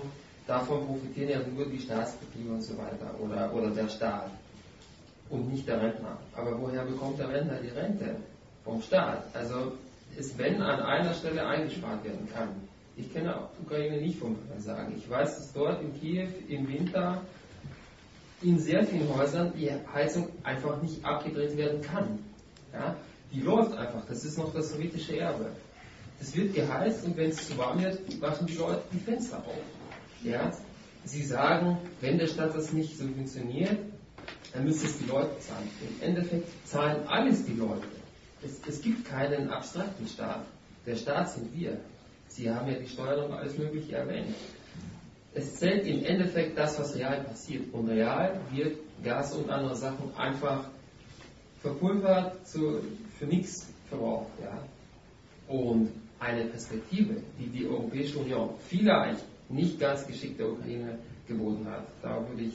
davon profitieren ja nur die Staatsbetriebe und so weiter oder, oder der Staat und nicht der Rentner. Aber woher bekommt der Rentner die Rente? Vom Staat. Also ist, wenn an einer Stelle eingespart werden kann. Ich kenne Ukraine nicht vom sagen. Ich weiß, dass dort in Kiew im Winter in sehr vielen Häusern die Heizung einfach nicht abgedreht werden kann. Ja? Die läuft einfach, das ist noch das sowjetische Erbe. Es wird geheizt und wenn es zu warm wird, machen die Leute die Fenster auf. Ja? Sie sagen, wenn der Staat das nicht subventioniert, dann müssen es die Leute zahlen. Im Endeffekt zahlen alles die Leute. Es, es gibt keinen abstrakten Staat. Der Staat sind wir. Sie haben ja die Steuerung alles Mögliche erwähnt. Es zählt im Endeffekt das, was real passiert. Und real wird Gas und andere Sachen einfach verpulvert, zu, für nichts verbraucht. Ja? Und eine Perspektive, die die Europäische Union vielleicht nicht ganz geschickt der Ukraine geboten hat, da würde ich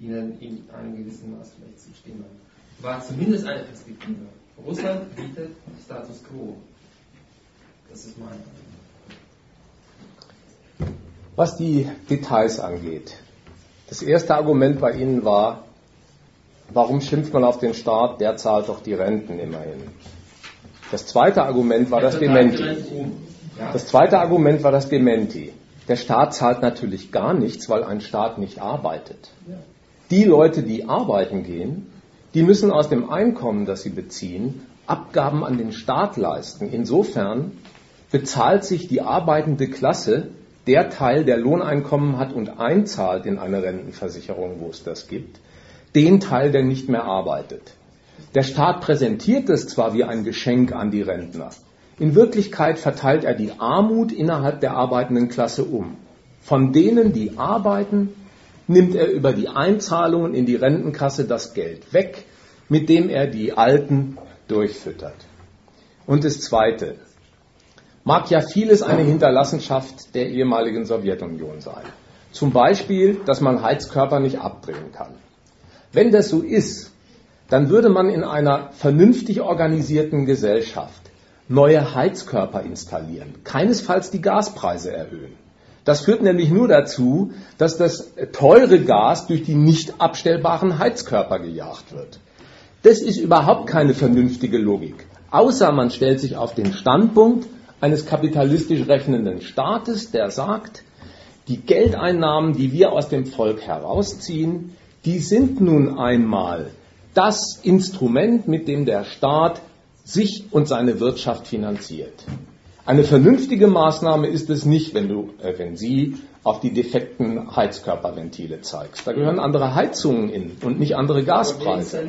Ihnen in einem gewissen Maß vielleicht zustimmen, war zumindest eine Perspektive. Russland bietet Status quo. Das ist mein. Was die Details angeht. Das erste Argument bei Ihnen war, warum schimpft man auf den Staat, der zahlt doch die Renten immerhin. Das zweite Argument war das Dementi. Das zweite Argument war das Dementi. Der Staat zahlt natürlich gar nichts, weil ein Staat nicht arbeitet. Die Leute, die arbeiten gehen, die müssen aus dem Einkommen, das sie beziehen, Abgaben an den Staat leisten. Insofern bezahlt sich die arbeitende Klasse der Teil, der Lohneinkommen hat und einzahlt in eine Rentenversicherung, wo es das gibt, den Teil, der nicht mehr arbeitet. Der Staat präsentiert es zwar wie ein Geschenk an die Rentner, in Wirklichkeit verteilt er die Armut innerhalb der arbeitenden Klasse um. Von denen, die arbeiten, nimmt er über die Einzahlungen in die Rentenkasse das Geld weg, mit dem er die Alten durchfüttert. Und das Zweite, mag ja vieles eine Hinterlassenschaft der ehemaligen Sowjetunion sein. Zum Beispiel, dass man Heizkörper nicht abdrehen kann. Wenn das so ist, dann würde man in einer vernünftig organisierten Gesellschaft neue Heizkörper installieren, keinesfalls die Gaspreise erhöhen. Das führt nämlich nur dazu, dass das teure Gas durch die nicht abstellbaren Heizkörper gejagt wird. Das ist überhaupt keine vernünftige Logik. Außer man stellt sich auf den Standpunkt eines kapitalistisch rechnenden Staates, der sagt, die Geldeinnahmen, die wir aus dem Volk herausziehen, die sind nun einmal das Instrument, mit dem der Staat sich und seine Wirtschaft finanziert. Eine vernünftige Maßnahme ist es nicht, wenn, du, äh, wenn Sie auf die defekten Heizkörperventile zeigst. Da gehören andere Heizungen in und nicht andere Gaspreise.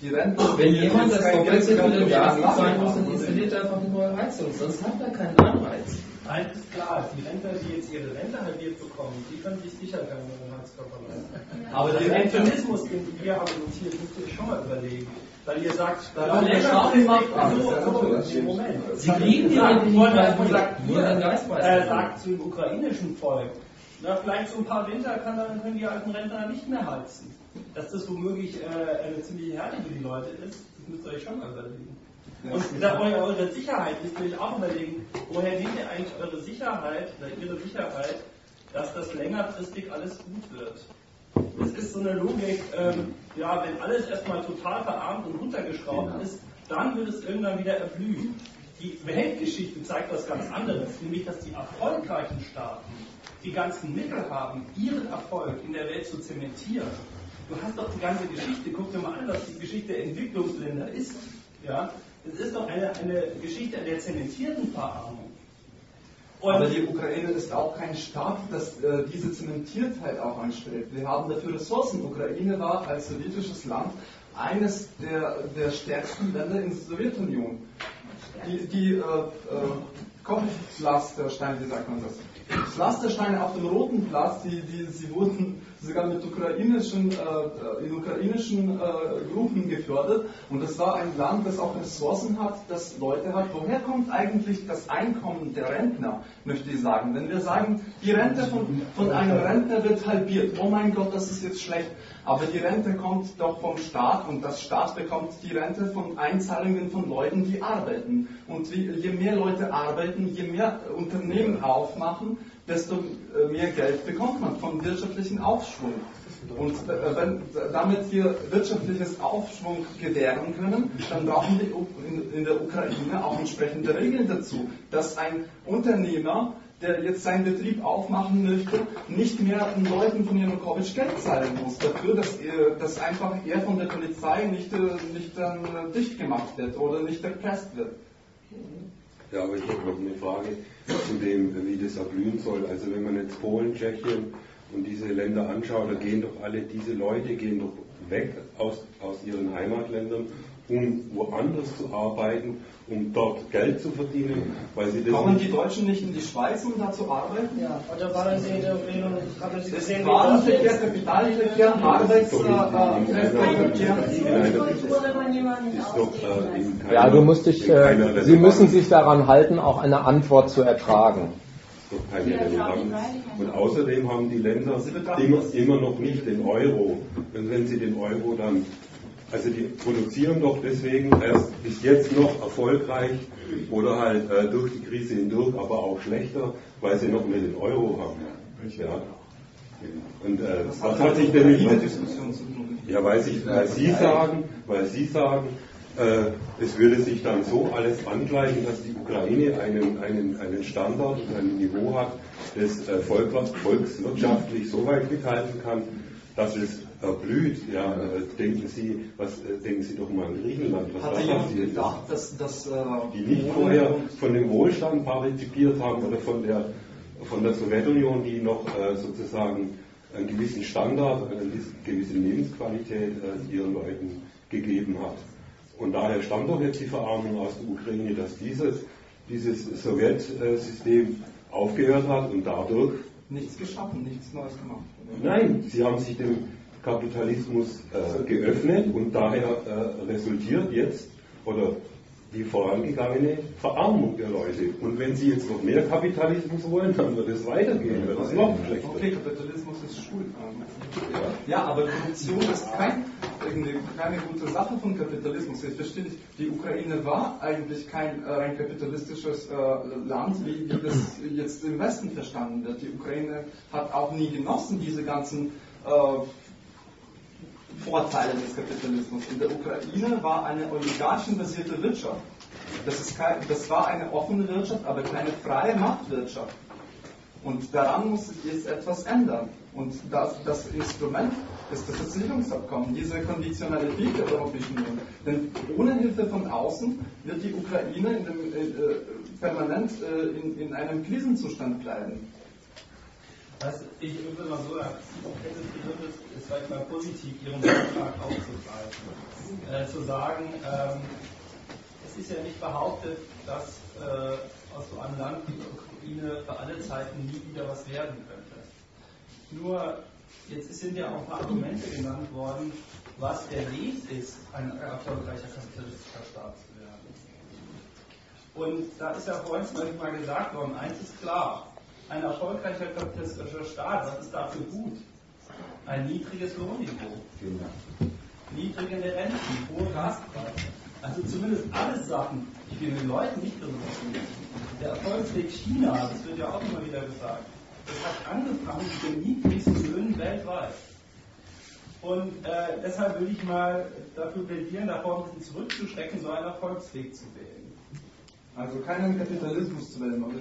Wenn jemand das komplette Gas bezahlen muss, dann installiert er einfach eine neue Heizung, sonst hat er keinen Anreiz. Eins ist klar, die Rentner, die jetzt ihre Rente halbiert bekommen, die können sich sicher keinen neuen Heizkörper leisten. Aber den Mechanismus, den wir argumentieren, müsst ihr schon mal überlegen. Weil ihr sagt, da der Staat macht so, so, Moment. Sie kriegen die weil sagt, nur den Geistpreis. Er sagt zum ukrainischen Volk, na, vielleicht so ein paar Winter kann, dann können die alten Rentner nicht mehr heizen. Dass das womöglich äh, eine ziemliche Härte für die Leute ist, das müsst ihr euch schon mal überlegen. Und da eure, eure Sicherheit müsst ihr euch auch überlegen, woher nehmt ihr eigentlich eure Sicherheit oder ihre Sicherheit, dass das längerfristig alles gut wird. Es ist so eine Logik, ähm, ja, wenn alles erstmal total verarmt und runtergeschraubt ja. ist, dann wird es irgendwann wieder erblühen. Die Weltgeschichte zeigt was ganz anderes, nämlich dass die erfolgreichen Staaten die ganzen Mittel haben, ihren Erfolg in der Welt zu zementieren. Du hast doch die ganze Geschichte, guck dir mal an, was die Geschichte der Entwicklungsländer ist. Ja, es ist doch eine, eine Geschichte der zementierten Verarmung. Und Aber die Ukraine ist auch kein Staat, das äh, diese Zementiertheit auch anstrebt. Wir haben dafür Ressourcen. Ukraine war als sowjetisches Land eines der, der stärksten Länder in der Sowjetunion. Die, die äh, äh, Kopflastersteine, wie sagt man das? Pflastersteine auf dem Roten Platz, die, die, sie wurden sogar mit ukrainischen, äh, in ukrainischen äh, Gruppen gefördert. Und das war ein Land, das auch Ressourcen hat, das Leute hat. Woher kommt eigentlich das Einkommen der Rentner, möchte ich sagen? Wenn wir sagen, die Rente von, von einem Rentner wird halbiert, oh mein Gott, das ist jetzt schlecht. Aber die Rente kommt doch vom Staat und das Staat bekommt die Rente von Einzahlungen von Leuten, die arbeiten. Und je mehr Leute arbeiten, je mehr Unternehmen aufmachen, desto äh, mehr Geld bekommt man vom wirtschaftlichen Aufschwung. Und äh, wenn damit wir wirtschaftliches Aufschwung gewähren können, dann brauchen wir in der Ukraine auch entsprechende Regeln dazu, dass ein Unternehmer der jetzt seinen Betrieb aufmachen möchte, nicht mehr den Leuten von Janukowitsch Geld zahlen muss dafür, dass, er, dass einfach er von der Polizei nicht, äh, nicht dann dicht gemacht wird oder nicht erpresst wird. Ja, aber ich habe noch eine Frage zu dem, wie das erblühen soll. Also wenn man jetzt Polen, Tschechien und diese Länder anschaut, da gehen doch alle diese Leute gehen doch weg aus, aus ihren Heimatländern, um woanders zu arbeiten um dort Geld zu verdienen, weil sie das Kommen die Deutschen nicht in die Schweiz, um da zu arbeiten? Ja, oder waren sie in der haben Sie gesehen, Warenverkehr, Kapitalverkehr, Arbeitsverkehr? Ja, du musst dich, äh, Sie müssen sich daran halten, auch eine Antwort zu ertragen. Und außerdem haben die Länder immer, immer noch nicht den Euro. Und wenn sie den Euro dann also die produzieren doch deswegen erst bis jetzt noch erfolgreich oder halt äh, durch die Krise hindurch, aber auch schlechter, weil sie noch mehr den Euro haben. Ja. Und äh, was hat sich denn mit Ja, weil, sich, weil Sie sagen, weil Sie sagen, äh, es würde sich dann so alles angleichen, dass die Ukraine einen, einen, einen Standard und ein Niveau hat, das äh, volkswirtschaftlich so weit mithalten kann, dass es erblüht. Ja, äh, denken Sie, was äh, denken Sie doch mal an Griechenland, was Hatte da passiert gedacht, dass, dass, äh, die nicht vorher von dem Wohlstand partizipiert haben oder von der von der Sowjetunion, die noch sozusagen einen gewissen Standard, eine gewisse Lebensqualität ihren Leuten gegeben hat. Und daher stammt doch jetzt die Verarmung aus der Ukraine, dass dieses, dieses Sowjetsystem aufgehört hat und dadurch nichts geschaffen, nichts Neues gemacht. Nein, sie haben sich dem Kapitalismus äh, geöffnet und daher äh, resultiert jetzt oder die vorangegangene Verarmung der Leute. Und wenn Sie jetzt noch mehr Kapitalismus wollen, dann wird es weitergehen, wird es noch schlechter. Okay, Kapitalismus ist schuld. Ja. aber Korruption ist kein, keine gute Sache von Kapitalismus. Ich verstehe nicht, die Ukraine war eigentlich kein äh, ein kapitalistisches äh, Land, wie, wie das jetzt im Westen verstanden wird. Die Ukraine hat auch nie genossen, diese ganzen äh, Vorteile des Kapitalismus. In der Ukraine war eine oligarchenbasierte Wirtschaft. Das, ist kein, das war eine offene Wirtschaft, aber keine freie Marktwirtschaft. Und daran muss sich jetzt etwas ändern. Und das, das Instrument ist das Versicherungsabkommen, diese Konditionalität der Europäischen Union. Denn ohne Hilfe von außen wird die Ukraine in dem, äh, äh permanent äh, in, in einem Krisenzustand bleiben. Also ich würde mal so hätte es vielleicht mal positiv Ihren Vorschlag aufzugreifen. Äh, zu sagen, ähm, es ist ja nicht behauptet, dass äh, aus so einem Land wie der Ukraine für alle Zeiten nie wieder was werden könnte. Nur, jetzt sind ja auch ein paar Argumente genannt worden, was der Weg ist, ein erfolgreicher kapitalistischer Staat zu werden. Und da ist ja vorhin zum gesagt worden, eins ist klar, ein erfolgreicher kapitalistischer Staat, was ist dafür gut? Ein niedriges Lohnniveau, niedrige Renten, hohe Gaspreise. Also zumindest alles Sachen, die wir den Leuten nicht bewusst Der Erfolgsweg China, das wird ja auch immer wieder gesagt, das hat angefangen mit den niedrigsten Löhnen weltweit. Und äh, deshalb will ich mal dafür plädieren, davor ein bisschen zurückzuschrecken, so einen Erfolgsweg zu wählen. Also keinen Kapitalismus zu wählen, oder?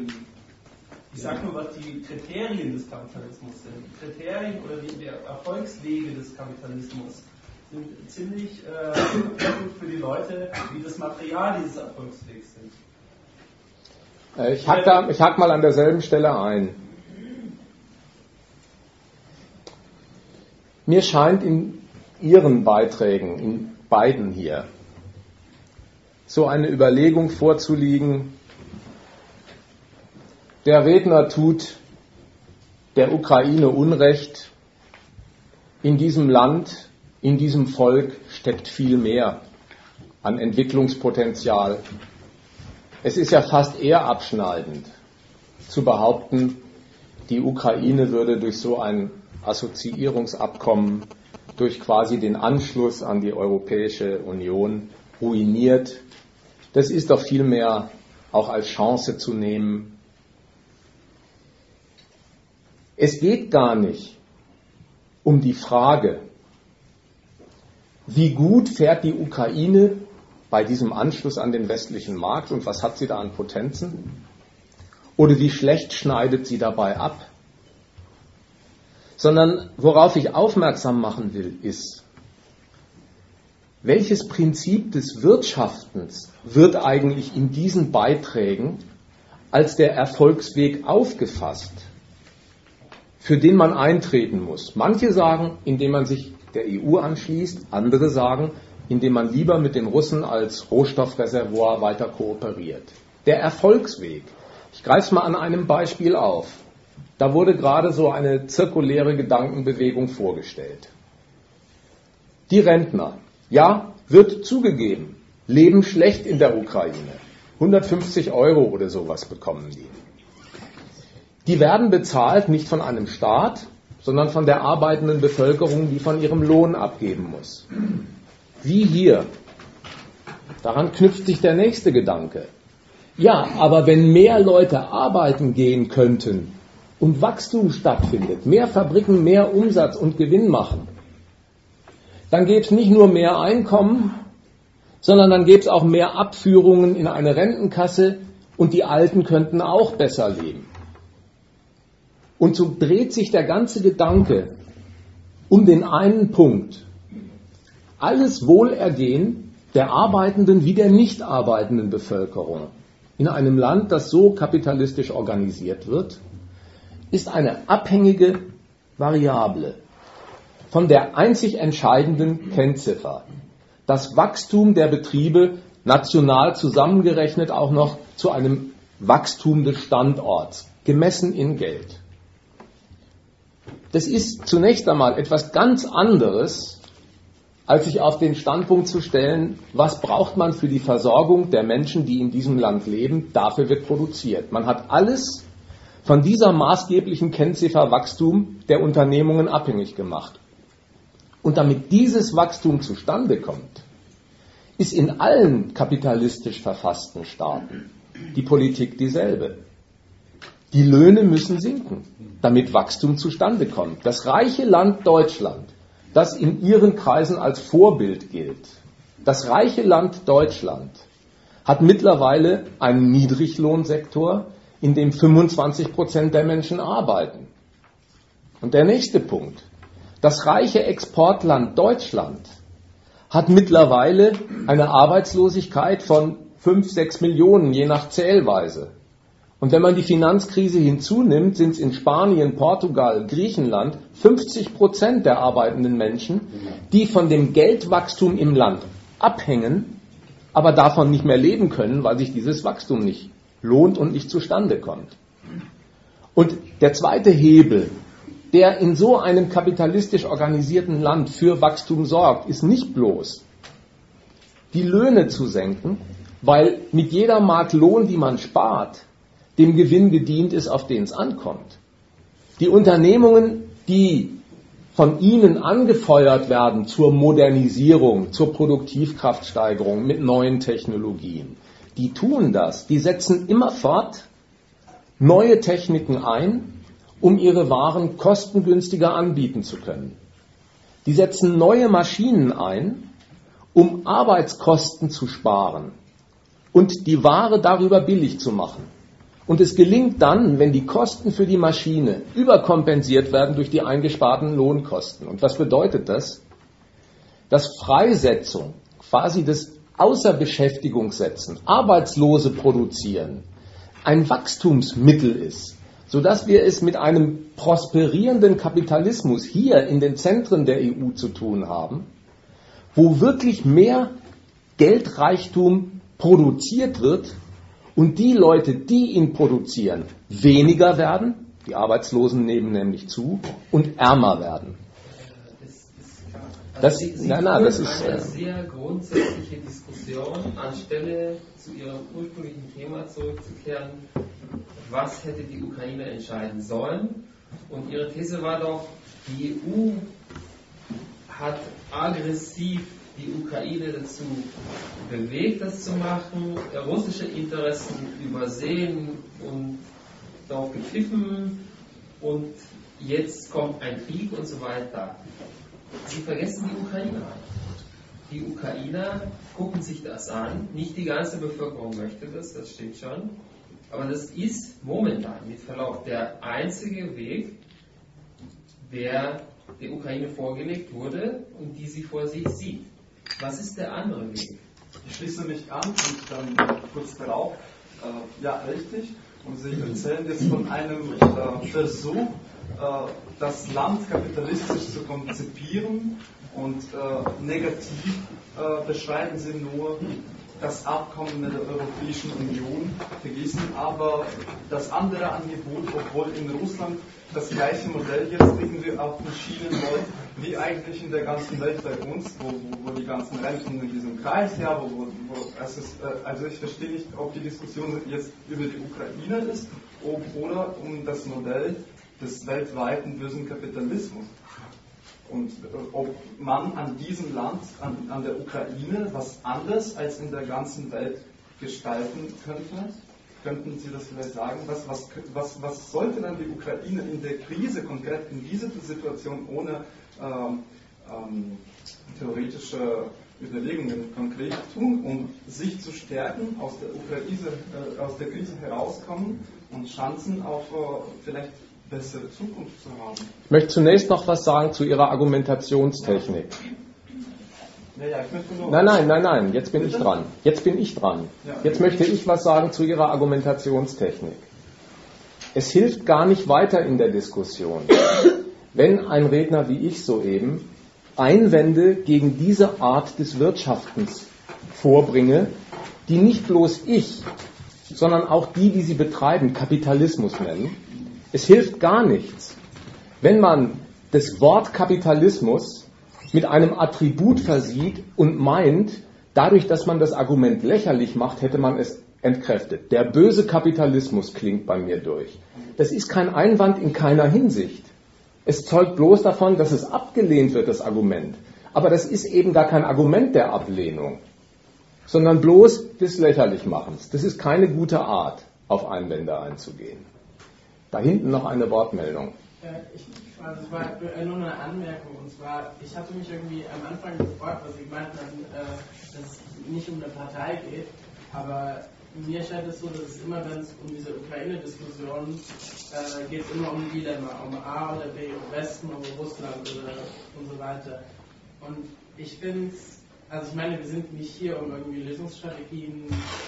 Ich sage nur, was die Kriterien des Kapitalismus sind. Die Kriterien oder die, Erfolgswege des Kapitalismus sind ziemlich äh, für die Leute, wie das Material dieses Erfolgswegs sind. Äh, ich hack, da, ich hack mal an derselben Stelle ein. Mir scheint in Ihren Beiträgen, in beiden hier, so eine Überlegung vorzuliegen, der Redner tut der Ukraine Unrecht. In diesem Land, in diesem Volk steckt viel mehr an Entwicklungspotenzial. Es ist ja fast eher abschneidend zu behaupten, die Ukraine würde durch so ein Assoziierungsabkommen, durch quasi den Anschluss an die Europäische Union ruiniert. Das ist doch vielmehr auch als Chance zu nehmen, Es geht gar nicht um die Frage, wie gut fährt die Ukraine bei diesem Anschluss an den westlichen Markt und was hat sie da an Potenzen? oder wie schlecht schneidet sie dabei ab, sondern worauf ich aufmerksam machen will, ist, welches Prinzip des Wirtschaftens wird eigentlich in diesen Beiträgen als der Erfolgsweg aufgefasst, für den man eintreten muss? Manche sagen, indem man sich der EU anschließt, andere sagen, indem man lieber mit den Russen als Rohstoffreservoir weiter kooperiert. Der Erfolgsweg. Ich greife es mal an einem Beispiel auf. Da wurde gerade so eine zirkuläre Gedankenbewegung vorgestellt. Die Rentner, ja, wird zugegeben, leben schlecht in der Ukraine. 150 Euro oder sowas bekommen die. Die werden bezahlt nicht von einem Staat, sondern von der arbeitenden Bevölkerung, die von ihrem Lohn abgeben muss. Wie hier. Daran knüpft sich der nächste Gedanke. Ja, aber wenn mehr Leute arbeiten gehen könnten und Wachstum stattfindet, mehr Fabriken mehr Umsatz und Gewinn machen, dann gäbe es nicht nur mehr Einkommen, sondern dann gäbe es auch mehr Abführungen in eine Rentenkasse und die Alten könnten auch besser leben. Und so dreht sich der ganze Gedanke um den einen Punkt. Alles Wohlergehen der arbeitenden wie der nicht arbeitenden Bevölkerung in einem Land, das so kapitalistisch organisiert wird, ist eine abhängige Variable von der einzig entscheidenden Kennziffer. Das Wachstum der Betriebe national zusammengerechnet auch noch zu einem Wachstum des Standorts, gemessen in Geld. Das ist zunächst einmal etwas ganz anderes, als sich auf den Standpunkt zu stellen, was braucht man für die Versorgung der Menschen, die in diesem Land leben, dafür wird produziert. Man hat alles von dieser maßgeblichen Kennziffer Wachstum der Unternehmungen abhängig gemacht. Und damit dieses Wachstum zustande kommt, ist in allen kapitalistisch verfassten Staaten die Politik dieselbe. Die Löhne müssen sinken, damit Wachstum zustande kommt. Das reiche Land Deutschland, das in ihren Kreisen als Vorbild gilt, das reiche Land Deutschland hat mittlerweile einen Niedriglohnsektor, in dem 25 Prozent der Menschen arbeiten. Und der nächste Punkt. Das reiche Exportland Deutschland hat mittlerweile eine Arbeitslosigkeit von 5, 6 Millionen, je nach Zählweise. Und wenn man die Finanzkrise hinzunimmt, sind es in Spanien, Portugal, Griechenland 50 Prozent der arbeitenden Menschen, die von dem Geldwachstum im Land abhängen, aber davon nicht mehr leben können, weil sich dieses Wachstum nicht lohnt und nicht zustande kommt. Und der zweite Hebel, der in so einem kapitalistisch organisierten Land für Wachstum sorgt, ist nicht bloß die Löhne zu senken, weil mit jeder Mark Lohn, die man spart, dem Gewinn gedient ist, auf den es ankommt. Die Unternehmungen, die von Ihnen angefeuert werden zur Modernisierung, zur Produktivkraftsteigerung mit neuen Technologien, die tun das. Die setzen immerfort neue Techniken ein, um ihre Waren kostengünstiger anbieten zu können. Die setzen neue Maschinen ein, um Arbeitskosten zu sparen und die Ware darüber billig zu machen. Und es gelingt dann, wenn die Kosten für die Maschine überkompensiert werden durch die eingesparten Lohnkosten. Und was bedeutet das? Dass Freisetzung quasi des Außerbeschäftigung setzen, Arbeitslose produzieren, ein Wachstumsmittel ist sodass wir es mit einem prosperierenden Kapitalismus hier in den Zentren der EU zu tun haben, wo wirklich mehr Geldreichtum produziert wird und die Leute, die ihn produzieren, weniger werden, die Arbeitslosen nehmen nämlich zu, und ärmer werden. Das, Sie, Sie nein, nein, das ist eine äh, sehr grundsätzliche Diskussion, anstelle zu Ihrem ursprünglichen Thema zurückzukehren, was hätte die Ukraine entscheiden sollen. Und ihre These war doch, die EU hat aggressiv die Ukraine dazu bewegt, das zu machen, russische Interessen übersehen und darauf gepfiffen und jetzt kommt ein Krieg und so weiter. Sie vergessen die Ukrainer. Die Ukrainer gucken sich das an, nicht die ganze Bevölkerung möchte das, das stimmt schon, Aber das ist momentan, mit Verlauf, der einzige Weg, der der Ukraine vorgelegt wurde und die sie vor sich sieht. Was ist der andere Weg? Ich schließe mich an und dann kurz darauf, äh, ja, richtig. Und Sie erzählen jetzt von einem äh, Versuch, äh, das Land kapitalistisch zu konzipieren und äh, negativ äh, beschreiben Sie nur das Abkommen mit der Europäischen Union vergessen, aber das andere Angebot, obwohl in Russland das gleiche Modell jetzt irgendwie auf den Schienen läuft, wie eigentlich in der ganzen Welt bei uns, wo, wo, wo die ganzen Renten in diesem Kreis, ja, wo, wo, wo es ist, äh, also ich verstehe nicht, ob die Diskussion jetzt über die Ukraine ist ob, oder um das Modell des weltweiten bösen Kapitalismus. Und äh, ob man an diesem Land, an, an der Ukraine, was anders als in der ganzen Welt gestalten könnte? Könnten Sie das vielleicht sagen? Was, was, was, was sollte dann die Ukraine in der Krise konkret in dieser Situation ohne ähm, ähm, theoretische Überlegungen konkret tun, um sich zu stärken, aus der, Ukraine, äh, aus der Krise herauskommen und Chancen auf äh, vielleicht bessere Zukunft zu haben? Ich möchte zunächst noch was sagen zu Ihrer Argumentationstechnik. Ja, nein, nein, nein, nein, jetzt bin Bitte? ich dran. Jetzt bin ich dran. Ja. Jetzt möchte ich was sagen zu Ihrer Argumentationstechnik. Es hilft gar nicht weiter in der Diskussion, wenn ein Redner wie ich soeben Einwände gegen diese Art des Wirtschaftens vorbringe, die nicht bloß ich, sondern auch die, die sie betreiben, Kapitalismus nennen es hilft gar nichts, wenn man das Wort Kapitalismus mit einem Attribut versieht und meint, dadurch, dass man das Argument lächerlich macht, hätte man es entkräftet. Der böse Kapitalismus klingt bei mir durch. Das ist kein Einwand in keiner Hinsicht. Es zeugt bloß davon, dass es abgelehnt wird, das Argument. Aber das ist eben gar kein Argument der Ablehnung, sondern bloß des Lächerlichmachens. Das ist keine gute Art, auf Einwände einzugehen. Da hinten noch eine Wortmeldung. Ich, also war nur eine Anmerkung und zwar, ich hatte mich irgendwie am Anfang gefragt, was Sie gemeint haben, äh, dass es nicht um eine Partei geht, aber mir scheint es so, dass es immer, wenn es um diese Ukraine-Diskussion äh, geht, immer um Dilemma, um A oder B, um Westen, um Russland oder und so weiter. Und ich finde es, also ich meine, wir sind nicht hier, um irgendwie Lösungsstrategien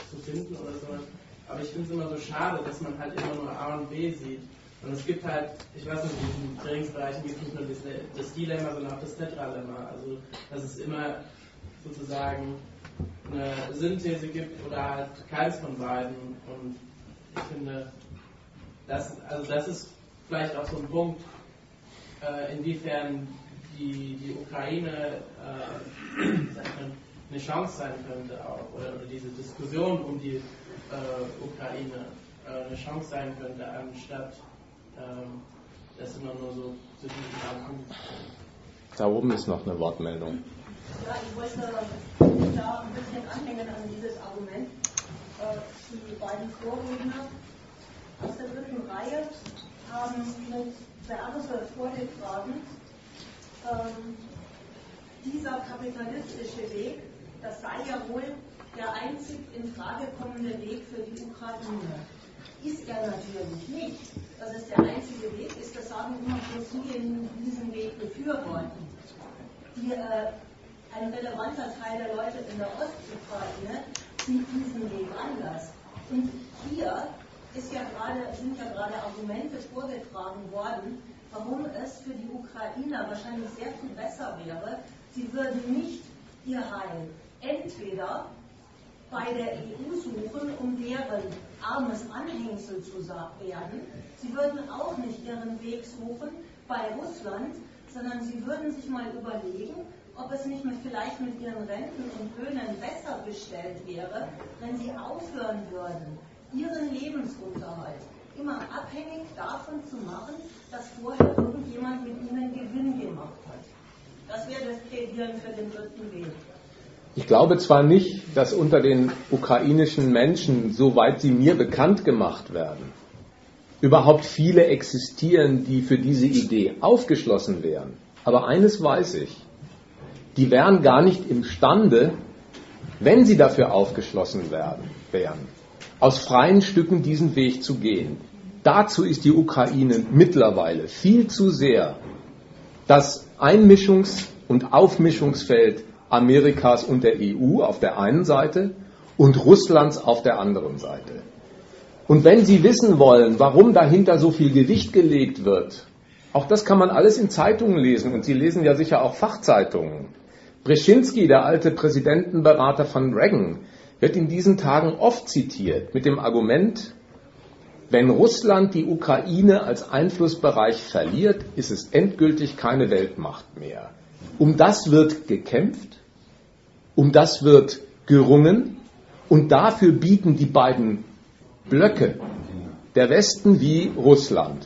zu finden oder so, aber ich finde es immer so schade, dass man halt immer nur A und B sieht. Und es gibt halt, ich weiß nicht, in diesen Trainingsbereichen gibt es nicht nur das, das Dilemma, sondern auch das Tetralemma. Also, dass es immer sozusagen eine Synthese gibt oder halt keins von beiden. Und ich finde, das, also das ist vielleicht auch so ein Punkt, äh, inwiefern die, die Ukraine äh, *clears throat* eine Chance sein könnte auch, oder, oder diese Diskussion um die Ukraine äh, eine Chance sein könnte, anstatt ähm, das immer nur so zu diesem Anfang. Da oben ist noch eine Wortmeldung. Ja, ich wollte da ein bisschen anhängen an dieses Argument. Äh, die beiden Vorredner aus der dritten Reihe haben mit Verse vorgetragen, ähm, dieser kapitalistische Weg, das sei ja wohl der einzig in Frage kommende Weg für die Ukraine. Ist er natürlich nicht. Dass es der einzige Weg ist, das sagen immer bloß die diesen Weg befürworten. Die, äh, ein relevanter Teil der Leute in der Ostukraine sieht diesen Weg anders. Und hier ja grade, sind ja gerade Argumente vorgetragen worden, warum es für die Ukrainer wahrscheinlich sehr viel besser wäre, sie würden nicht ihr Heil entweder bei der EU suchen, um deren armes Anhängsel zu werden. Sie würden auch nicht ihren Weg suchen bei Russland, sondern sie würden sich mal überlegen, ob es nicht mit, vielleicht mit ihren Renten und Löhnen besser bestellt wäre, wenn sie aufhören würden, ihren Lebensunterhalt immer abhängig davon zu machen, dass vorher irgendjemand mit ihnen Gewinn gemacht hat. Das wäre das Plädieren für den dritten Weg. Ich glaube zwar nicht, dass unter den ukrainischen Menschen, soweit sie mir bekannt gemacht werden, überhaupt viele existieren, die für diese Idee aufgeschlossen wären. Aber eines weiß ich, die wären gar nicht imstande, wenn sie dafür aufgeschlossen werden, wären, aus freien Stücken diesen Weg zu gehen. Dazu ist die Ukraine mittlerweile viel zu sehr das Einmischungs- und Aufmischungsfeld Amerikas und der EU auf der einen Seite und Russlands auf der anderen Seite. Und wenn Sie wissen wollen, warum dahinter so viel Gewicht gelegt wird, auch das kann man alles in Zeitungen lesen und Sie lesen ja sicher auch Fachzeitungen. Brzezinski, der alte Präsidentenberater von Reagan, wird in diesen Tagen oft zitiert mit dem Argument, wenn Russland die Ukraine als Einflussbereich verliert, ist es endgültig keine Weltmacht mehr. Um das wird gekämpft, um das wird gerungen und dafür bieten die beiden Blöcke, der Westen wie Russland,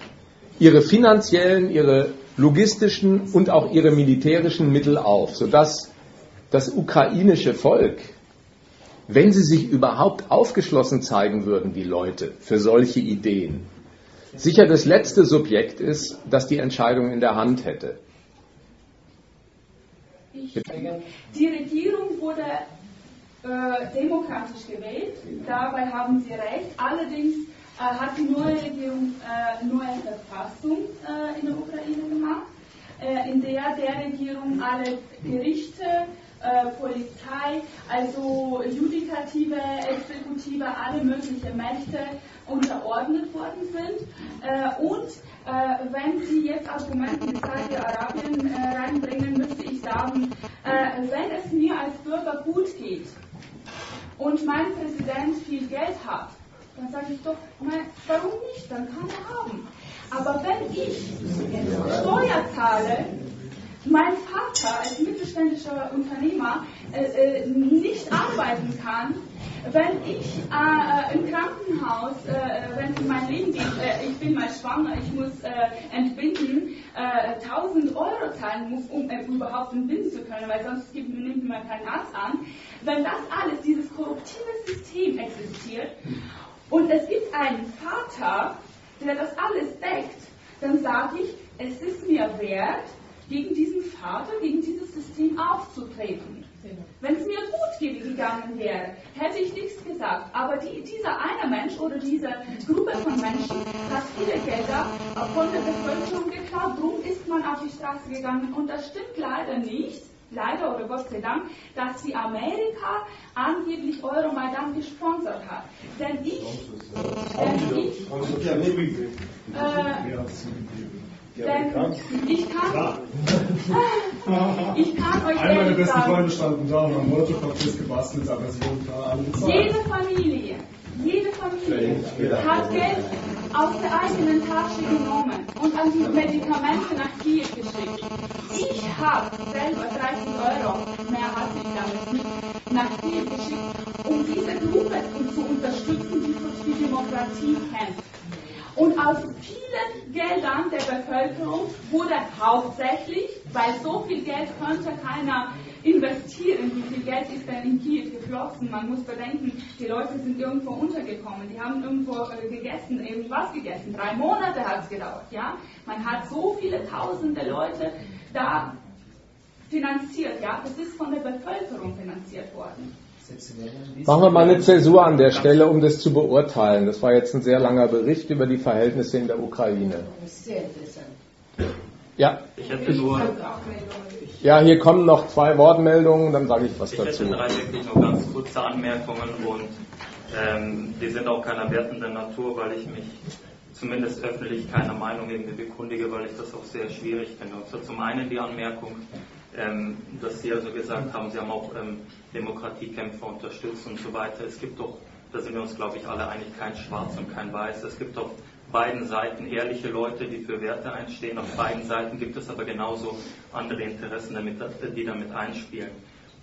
ihre finanziellen, ihre logistischen und auch ihre militärischen Mittel auf, sodass das ukrainische Volk, wenn sie sich überhaupt aufgeschlossen zeigen würden, die Leute, für solche Ideen, sicher das letzte Subjekt ist, das die Entscheidung in der Hand hätte. Die Regierung wurde äh, demokratisch gewählt. Dabei haben Sie recht. Allerdings äh, hat die neue Regierung äh, neue Verfassung äh, in der Ukraine gemacht, äh, in der der Regierung alle Gerichte, äh, Polizei, also Judikative, Exekutive, alle möglichen Mächte unterordnet worden sind. und wenn Sie jetzt Argumente mit Saudi-Arabien reinbringen, müsste ich sagen, wenn es mir als Bürger gut geht, und mein Präsident viel Geld hat, dann sage ich doch, nein, warum nicht? Dann kann er haben. Aber wenn ich Steuer zahle, mein Vater als mittelständischer Unternehmer äh, äh, nicht arbeiten kann, wenn ich äh, im Krankenhaus, äh, wenn es um mein Leben geht, äh, ich bin mal schwanger, ich muss äh, entbinden, 1000 Euro zahlen muss, um überhaupt entbinden zu können, weil sonst gibt, nimmt man keinen Arzt an. Wenn das alles, dieses korruptive System existiert und es gibt einen Vater, der das alles deckt, dann sage ich, es ist mir wert, gegen diesen Vater, gegen dieses System aufzutreten. Wenn es mir gut gegangen wäre, hätte ich nichts gesagt. Aber die, dieser eine Mensch oder diese Gruppe von Menschen hat viele Gelder von der Bevölkerung geklaut. Darum ist man auf die Straße gegangen. Und das stimmt leider nicht, leider oder Gott sei Dank, dass die Amerika angeblich Euromaidan gesponsert hat. Denn ich, denn ich, äh, denn ich kann, *laughs* ich kann euch Einer meiner besten sagen, Freunde standen da und haben Molotow-Cocktails gebastelt, aber sie wurden klar alle bezahlt. jede Familie, jede Familie hat Geld aus der eigenen Tasche genommen und an die Medikamente nach Kiew geschickt. Ich habe selber 30 Euro, mehr hatte ich damit nicht, nach Kiew geschickt, um diese Gruppe zu unterstützen, die für die Demokratie kämpft. Und aus vielen Geldern der Bevölkerung wurde hauptsächlich, weil so viel Geld könnte keiner investieren, wie viel Geld ist denn in Kiew geflossen? Man muss bedenken, die Leute sind irgendwo untergekommen, die haben irgendwo äh, gegessen, irgendwas gegessen. Drei Monate hat es gedauert, ja. Man hat so viele tausende Leute da finanziert, ja. Das ist von der Bevölkerung finanziert worden. Machen wir mal eine Zäsur an der Stelle, um das zu beurteilen. Das war jetzt ein sehr langer Bericht über die Verhältnisse in der Ukraine. Sehr interessant. Ja. Ich hätte nur. Ja, hier kommen noch zwei Wortmeldungen, dann sage ich was ich dazu. Ich hätte drei wirklich noch ganz kurze Anmerkungen und ähm, die sind auch keiner wertenden Natur, weil ich mich zumindest öffentlich keiner Meinung irgendwie bekundige, weil ich das auch sehr schwierig finde. Und so zum einen die Anmerkung, ähm, dass Sie also gesagt haben, Sie haben auch ähm, Demokratiekämpfer unterstützt und so weiter. Es gibt doch, da sind wir uns glaube ich alle einig, kein Schwarz und kein Weiß. Es gibt auf beiden Seiten ehrliche Leute, die für Werte einstehen. Auf beiden Seiten gibt es aber genauso andere Interessen, damit, die damit einspielen.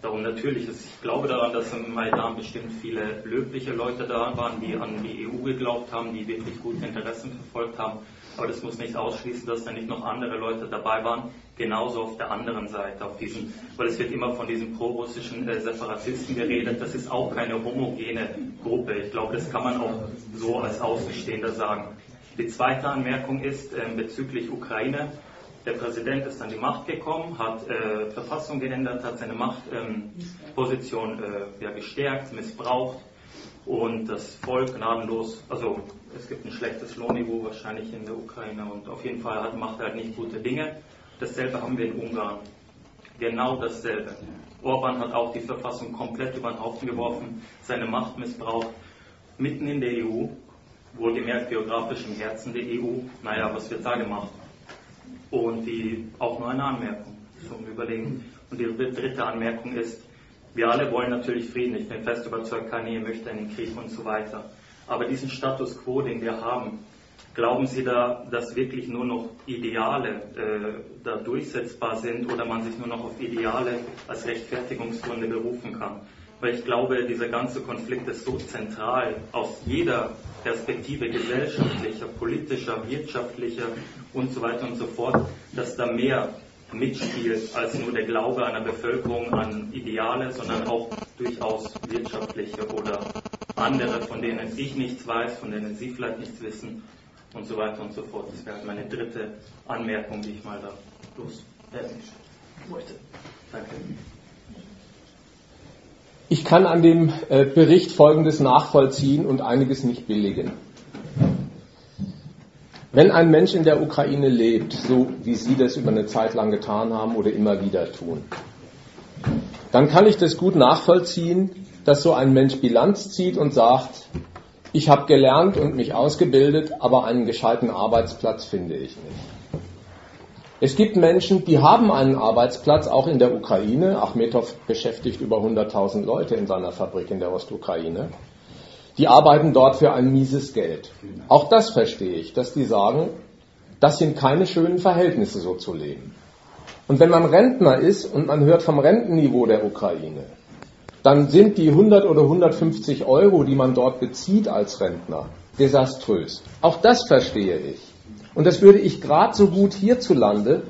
Darum natürlich, ist, ich glaube daran, dass im Maidan bestimmt viele löbliche Leute da waren, die an die EU geglaubt haben, die wirklich gute Interessen verfolgt haben. Aber das muss nicht ausschließen, dass da nicht noch andere Leute dabei waren, genauso auf der anderen Seite, auf diesen, weil es wird immer von diesen prorussischen äh, Separatisten geredet, das ist auch keine homogene Gruppe. Ich glaube, das kann man auch so als Außenstehender sagen. Die zweite Anmerkung ist äh, bezüglich Ukraine. Der Präsident ist an die Macht gekommen, hat äh, Verfassung geändert, hat seine Machtposition ähm, äh, ja, gestärkt, missbraucht. Und das Volk gnadenlos, also es gibt ein schlechtes Lohnniveau wahrscheinlich in der Ukraine und auf jeden Fall hat, macht er halt nicht gute Dinge. Dasselbe haben wir in Ungarn. Genau dasselbe. Orban hat auch die Verfassung komplett über den Haufen geworfen, seine Macht missbraucht, mitten in der EU, wohlgemerkt geografisch im Herzen der EU. Naja, was wird da gemacht? Und die, auch nur eine Anmerkung zum Überlegen. Und die dritte Anmerkung ist, wir alle wollen natürlich Frieden. Ich bin fest überzeugt, Ehe möchte einen Krieg und so weiter. Aber diesen Status quo, den wir haben, glauben Sie da, dass wirklich nur noch Ideale äh, da durchsetzbar sind oder man sich nur noch auf Ideale als Rechtfertigungsgründe berufen kann? Weil ich glaube, dieser ganze Konflikt ist so zentral aus jeder Perspektive gesellschaftlicher, politischer, wirtschaftlicher und so weiter und so fort, dass da mehr mitspielt als nur der Glaube einer Bevölkerung an Ideale, sondern auch durchaus wirtschaftliche oder andere, von denen ich nichts weiß, von denen Sie vielleicht nichts wissen und so weiter und so fort. Das wäre meine dritte Anmerkung, die ich mal da loswerden wollte. Danke. Ich kann an dem äh, Bericht Folgendes nachvollziehen und einiges nicht billigen. Wenn ein Mensch in der Ukraine lebt, so wie Sie das über eine Zeit lang getan haben oder immer wieder tun, dann kann ich das gut nachvollziehen, dass so ein Mensch Bilanz zieht und sagt, ich habe gelernt und mich ausgebildet, aber einen gescheiten Arbeitsplatz finde ich nicht. Es gibt Menschen, die haben einen Arbeitsplatz, auch in der Ukraine. Achmetow beschäftigt über 100.000 Leute in seiner Fabrik in der Ostukraine die arbeiten dort für ein mieses Geld. Auch das verstehe ich, dass die sagen, das sind keine schönen Verhältnisse, so zu leben. Und wenn man Rentner ist und man hört vom Rentenniveau der Ukraine, dann sind die 100 oder 150 Euro, die man dort bezieht als Rentner, desaströs. Auch das verstehe ich. Und das würde ich gerade so gut hierzulande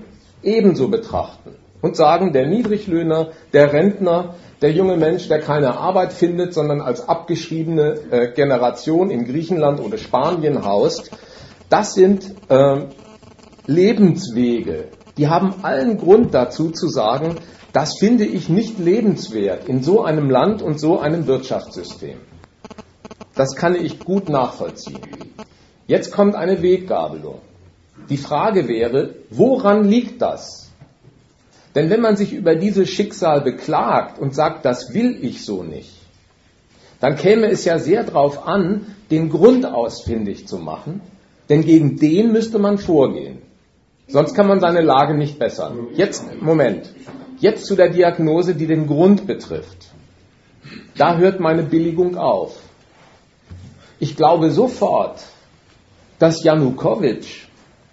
ebenso betrachten und sagen, der Niedriglöhner, der Rentner, der junge Mensch, der keine Arbeit findet, sondern als abgeschriebene äh, Generation in Griechenland oder Spanien haust, das sind äh, Lebenswege. Die haben allen Grund dazu zu sagen, das finde ich nicht lebenswert in so einem Land und so einem Wirtschaftssystem. Das kann ich gut nachvollziehen. Jetzt kommt eine Weggabelung. Die Frage wäre, woran liegt das? Denn wenn man sich über dieses Schicksal beklagt und sagt, das will ich so nicht, dann käme es ja sehr darauf an, den Grund ausfindig zu machen, denn gegen den müsste man vorgehen. Sonst kann man seine Lage nicht bessern. Jetzt, Moment, jetzt zu der Diagnose, die den Grund betrifft. Da hört meine Billigung auf. Ich glaube sofort, dass Janukowitsch,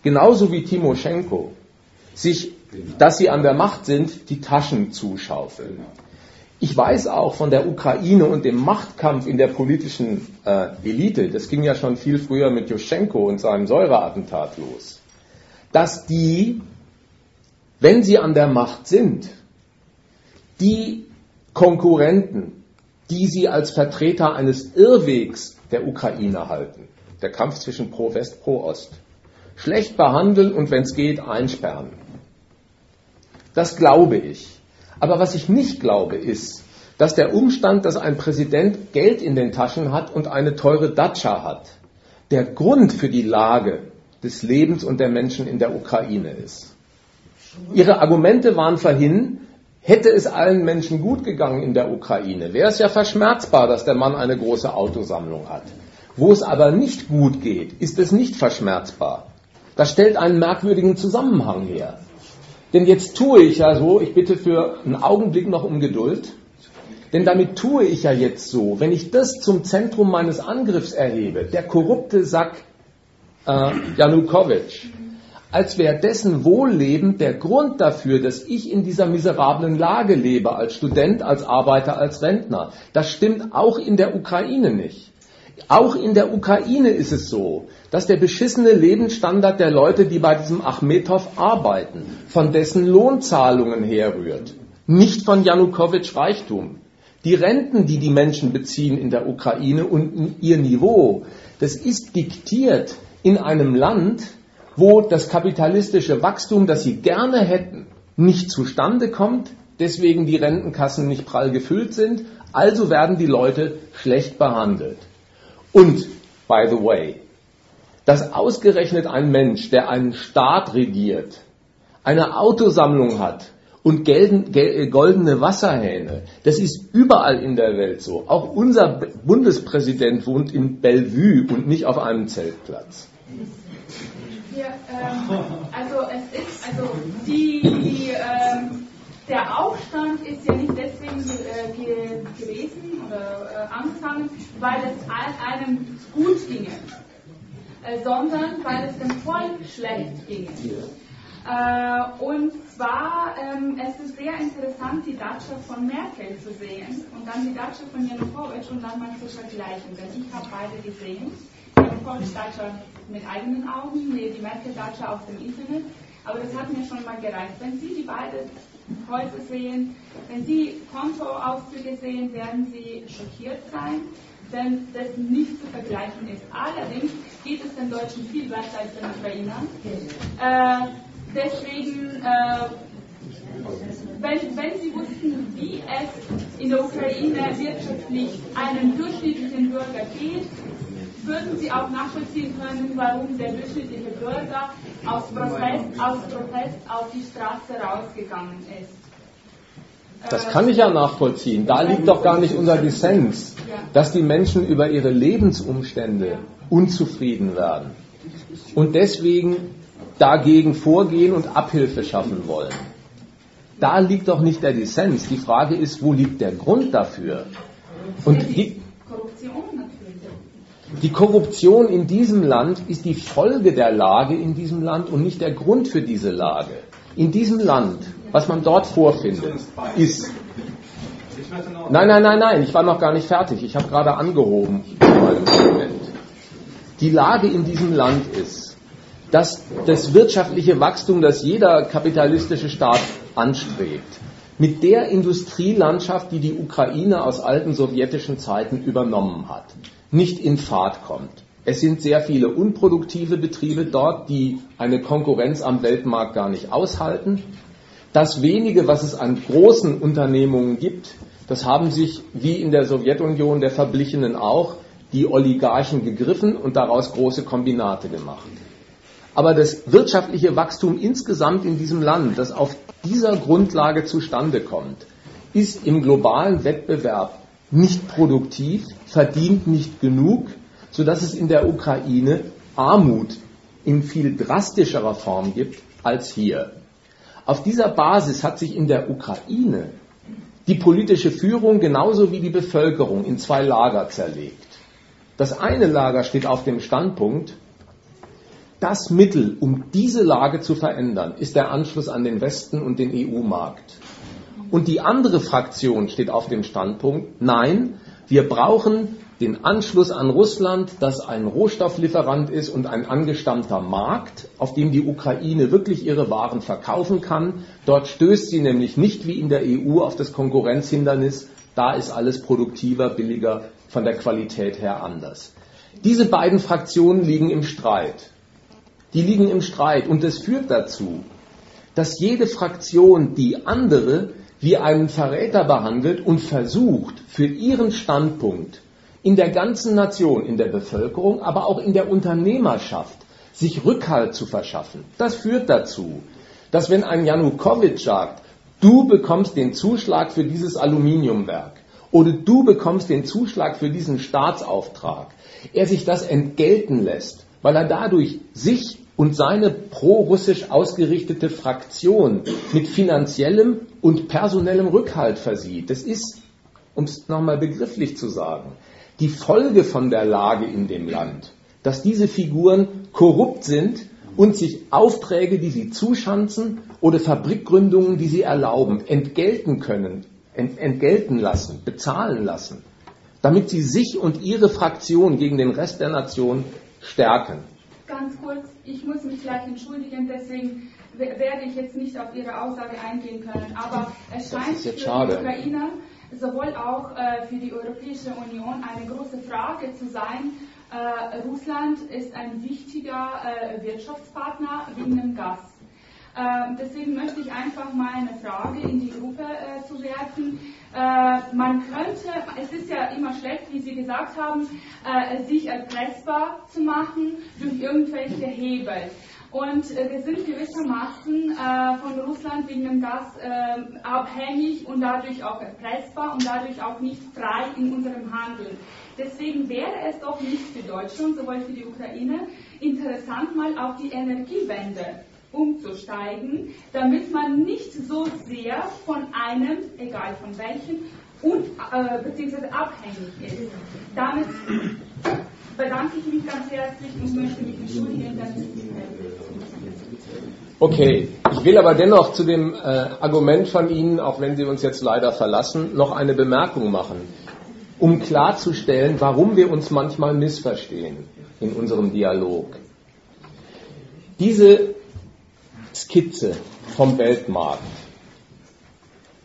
genauso wie Timoschenko, sich dass sie an der Macht sind, die Taschen zuschaufeln. Ich weiß auch von der Ukraine und dem Machtkampf in der politischen äh, Elite, das ging ja schon viel früher mit Juschenko und seinem Säureattentat los, dass die, wenn sie an der Macht sind, die Konkurrenten, die sie als Vertreter eines Irrwegs der Ukraine halten, der Kampf zwischen Pro-West, Pro-Ost, schlecht behandeln und wenn es geht, einsperren. Das glaube ich. Aber was ich nicht glaube, ist, dass der Umstand, dass ein Präsident Geld in den Taschen hat und eine teure Datscha hat, der Grund für die Lage des Lebens und der Menschen in der Ukraine ist. Ihre Argumente waren vorhin, hätte es allen Menschen gut gegangen in der Ukraine, wäre es ja verschmerzbar, dass der Mann eine große Autosammlung hat. Wo es aber nicht gut geht, ist es nicht verschmerzbar. Das stellt einen merkwürdigen Zusammenhang her. Denn jetzt tue ich ja so, ich bitte für einen Augenblick noch um Geduld, denn damit tue ich ja jetzt so, wenn ich das zum Zentrum meines Angriffs erhebe, der korrupte Sack äh, Janukowitsch, als wäre dessen Wohlleben der Grund dafür, dass ich in dieser miserablen Lage lebe, als Student, als Arbeiter, als Rentner. Das stimmt auch in der Ukraine nicht. Auch in der Ukraine ist es so, dass der beschissene Lebensstandard der Leute, die bei diesem Achmetow arbeiten, von dessen Lohnzahlungen herrührt, nicht von Janukowitsch Reichtum. Die Renten, die die Menschen beziehen in der Ukraine und ihr Niveau, das ist diktiert in einem Land, wo das kapitalistische Wachstum, das sie gerne hätten, nicht zustande kommt, deswegen die Rentenkassen nicht prall gefüllt sind, also werden die Leute schlecht behandelt. Und, by the way, dass ausgerechnet ein Mensch, der einen Staat regiert, eine Autosammlung hat und goldene Wasserhähne, das ist überall in der Welt so. Auch unser Bundespräsident wohnt in Bellevue und nicht auf einem Zeltplatz. Ja, ähm, also es ist, also die, die ähm, der Aufstand ist ja nicht deswegen äh, gewesen oder äh, angefangen, weil es einem gut ginge, äh, sondern weil es dem Volk schlecht ginge. Äh, und zwar, ähm, es ist sehr interessant, die Datscha von Merkel zu sehen und dann die Datscha von Janukowitsch und dann mal zu vergleichen, denn ich habe beide gesehen. Janukowitsch Datscha mit eigenen Augen, die Merkel Datscha auf dem Internet. Aber das hat mir schon mal gereicht. Wenn Sie die beiden Häuser sehen, wenn Sie Kontoauszüge sehen, werden Sie schockiert sein, denn das nicht zu vergleichen ist. Allerdings geht es den Deutschen viel besser als den Ukrainern. Äh, deswegen, äh, wenn, wenn Sie wussten, wie es in der Ukraine wirtschaftlich einem durchschnittlichen Bürger geht, würden Sie auch nachvollziehen können, warum der durchschnittliche Bürger aus Protest, aus Protest auf die Straße rausgegangen ist. Das kann ich ja nachvollziehen. Da liegt doch gar nicht unser Dissens, dass die Menschen über ihre Lebensumstände unzufrieden werden und deswegen dagegen vorgehen und Abhilfe schaffen wollen. Da liegt doch nicht der Dissens. Die Frage ist, wo liegt der Grund dafür? Und die, die Korruption in diesem Land ist die Folge der Lage in diesem Land und nicht der Grund für diese Lage. In diesem Land, was man dort vorfindet, ist. Nein, nein, nein, nein, ich war noch gar nicht fertig. Ich habe gerade angehoben. Die Lage in diesem Land ist, dass das wirtschaftliche Wachstum, das jeder kapitalistische Staat anstrebt, mit der Industrielandschaft, die die Ukraine aus alten sowjetischen Zeiten übernommen hat, nicht in Fahrt kommt. Es sind sehr viele unproduktive Betriebe dort, die eine Konkurrenz am Weltmarkt gar nicht aushalten. Das wenige, was es an großen Unternehmungen gibt, das haben sich wie in der Sowjetunion der Verblichenen auch die Oligarchen gegriffen und daraus große Kombinate gemacht. Aber das wirtschaftliche Wachstum insgesamt in diesem Land, das auf dieser Grundlage zustande kommt, ist im globalen Wettbewerb nicht produktiv, verdient nicht genug, sodass es in der Ukraine Armut in viel drastischerer Form gibt als hier. Auf dieser Basis hat sich in der Ukraine die politische Führung genauso wie die Bevölkerung in zwei Lager zerlegt. Das eine Lager steht auf dem Standpunkt, das Mittel, um diese Lage zu verändern, ist der Anschluss an den Westen und den EU-Markt. Und die andere Fraktion steht auf dem Standpunkt, nein, wir brauchen den Anschluss an Russland, das ein Rohstofflieferant ist und ein angestammter Markt, auf dem die Ukraine wirklich ihre Waren verkaufen kann. Dort stößt sie nämlich nicht wie in der EU auf das Konkurrenzhindernis. Da ist alles produktiver, billiger, von der Qualität her anders. Diese beiden Fraktionen liegen im Streit. Die liegen im Streit und das führt dazu, dass jede Fraktion die andere wie einen Verräter behandelt und versucht, für ihren Standpunkt in der ganzen Nation, in der Bevölkerung, aber auch in der Unternehmerschaft sich Rückhalt zu verschaffen. Das führt dazu, dass wenn ein Janukowitsch sagt, du bekommst den Zuschlag für dieses Aluminiumwerk oder du bekommst den Zuschlag für diesen Staatsauftrag, er sich das entgelten lässt, weil er dadurch sich und seine pro-russisch ausgerichtete Fraktion mit finanziellem und personellem Rückhalt versieht. Das ist, um es nochmal begrifflich zu sagen, die Folge von der Lage in dem Land, dass diese Figuren korrupt sind und sich Aufträge, die sie zuschanzen oder Fabrikgründungen, die sie erlauben, entgelten können, ent entgelten lassen, bezahlen lassen, damit sie sich und ihre Fraktion gegen den Rest der Nation stärken. Ganz kurz, ich muss mich gleich entschuldigen, deswegen werde ich jetzt nicht auf Ihre Aussage eingehen können. Aber es scheint für die Ukrainer sowohl auch äh, für die Europäische Union eine große Frage zu sein. Äh, Russland ist ein wichtiger äh, Wirtschaftspartner wegen dem Gas. Ähm, deswegen möchte ich einfach mal eine Frage in die Gruppe zu werfen. Man könnte, es ist ja immer schlecht, wie Sie gesagt haben, sich erpressbar zu machen durch irgendwelche Hebel. Und äh, wir sind gewissermaßen äh, von Russland wegen dem Gas äh, abhängig und dadurch auch erpressbar und dadurch auch nicht frei in unserem Handeln. Deswegen wäre es doch nicht für Deutschland, sowohl für die Ukraine, interessant mal auf die Energiewende umzusteigen, damit man nicht so sehr von einem, egal von welchem, und, äh, beziehungsweise abhängig ist. Damit bedanke ich mich ganz herzlich und möchte mich entschuldigen, dass ich nicht mehr Okay, ich will aber dennoch zu dem äh, Argument von Ihnen, auch wenn Sie uns jetzt leider verlassen, noch eine Bemerkung machen, um klarzustellen, warum wir uns manchmal missverstehen in unserem Dialog. Diese Skizze vom Weltmarkt.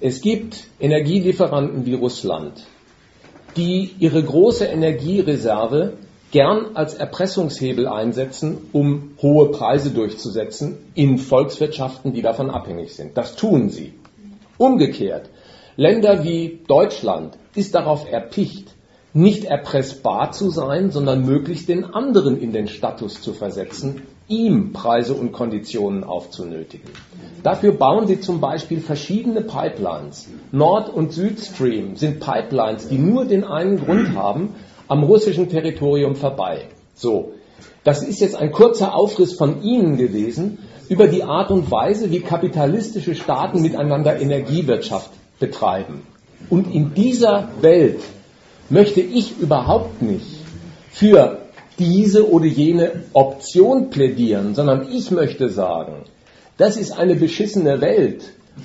Es gibt Energielieferanten wie Russland, die ihre große Energiereserve gern als Erpressungshebel einsetzen, um hohe Preise durchzusetzen in Volkswirtschaften, die davon abhängig sind. Das tun sie. Umgekehrt, Länder wie Deutschland ist darauf erpicht, nicht erpressbar zu sein, sondern möglichst den anderen in den Status zu versetzen, ihm Preise und Konditionen aufzunötigen. Dafür bauen sie zum Beispiel verschiedene Pipelines. Nord- und Südstream sind Pipelines, die nur den einen Grund haben, am russischen Territorium vorbei. So, das ist jetzt ein kurzer Aufriss von Ihnen gewesen über die Art und Weise, wie kapitalistische Staaten miteinander Energiewirtschaft betreiben. Und in dieser Welt möchte ich überhaupt nicht für diese oder jene Option plädieren, sondern ich möchte sagen, das ist eine beschissene Welt,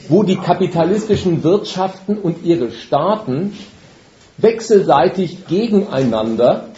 wo die kapitalistischen Wirtschaften und ihre Staaten wechselseitig gegeneinander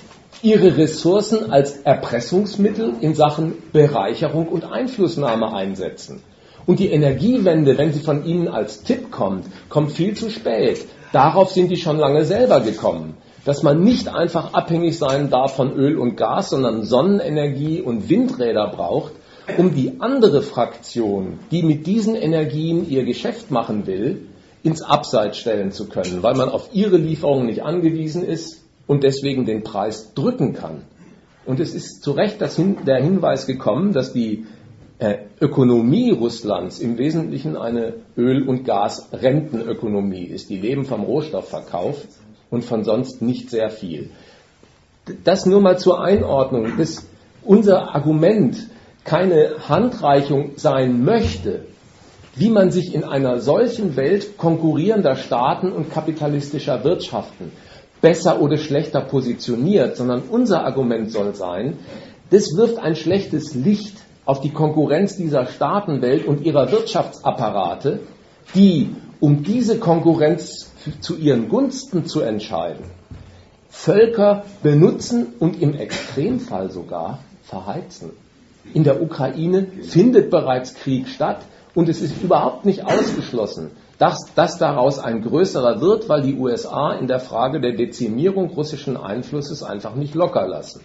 ihre Ressourcen als Erpressungsmittel in Sachen Bereicherung und Einflussnahme einsetzen. Und die Energiewende, wenn sie von Ihnen als Tipp kommt, kommt viel zu spät. Darauf sind die schon lange selber gekommen dass man nicht einfach abhängig sein darf von Öl und Gas, sondern Sonnenenergie und Windräder braucht, um die andere Fraktion, die mit diesen Energien ihr Geschäft machen will, ins Abseits stellen zu können, weil man auf ihre Lieferungen nicht angewiesen ist und deswegen den Preis drücken kann. Und es ist zu Recht Hin der Hinweis gekommen, dass die äh, Ökonomie Russlands im Wesentlichen eine Öl- und Gasrentenökonomie ist. Die leben vom Rohstoffverkauf und von sonst nicht sehr viel. Das nur mal zur Einordnung, dass unser Argument keine Handreichung sein möchte, wie man sich in einer solchen Welt konkurrierender Staaten und kapitalistischer Wirtschaften besser oder schlechter positioniert, sondern unser Argument soll sein, das wirft ein schlechtes Licht auf die Konkurrenz dieser Staatenwelt und ihrer Wirtschaftsapparate, die, um diese Konkurrenz zu ihren Gunsten zu entscheiden, Völker benutzen und im Extremfall sogar verheizen. In der Ukraine findet bereits Krieg statt und es ist überhaupt nicht ausgeschlossen, dass das daraus ein größerer wird, weil die USA in der Frage der Dezimierung russischen Einflusses einfach nicht locker lassen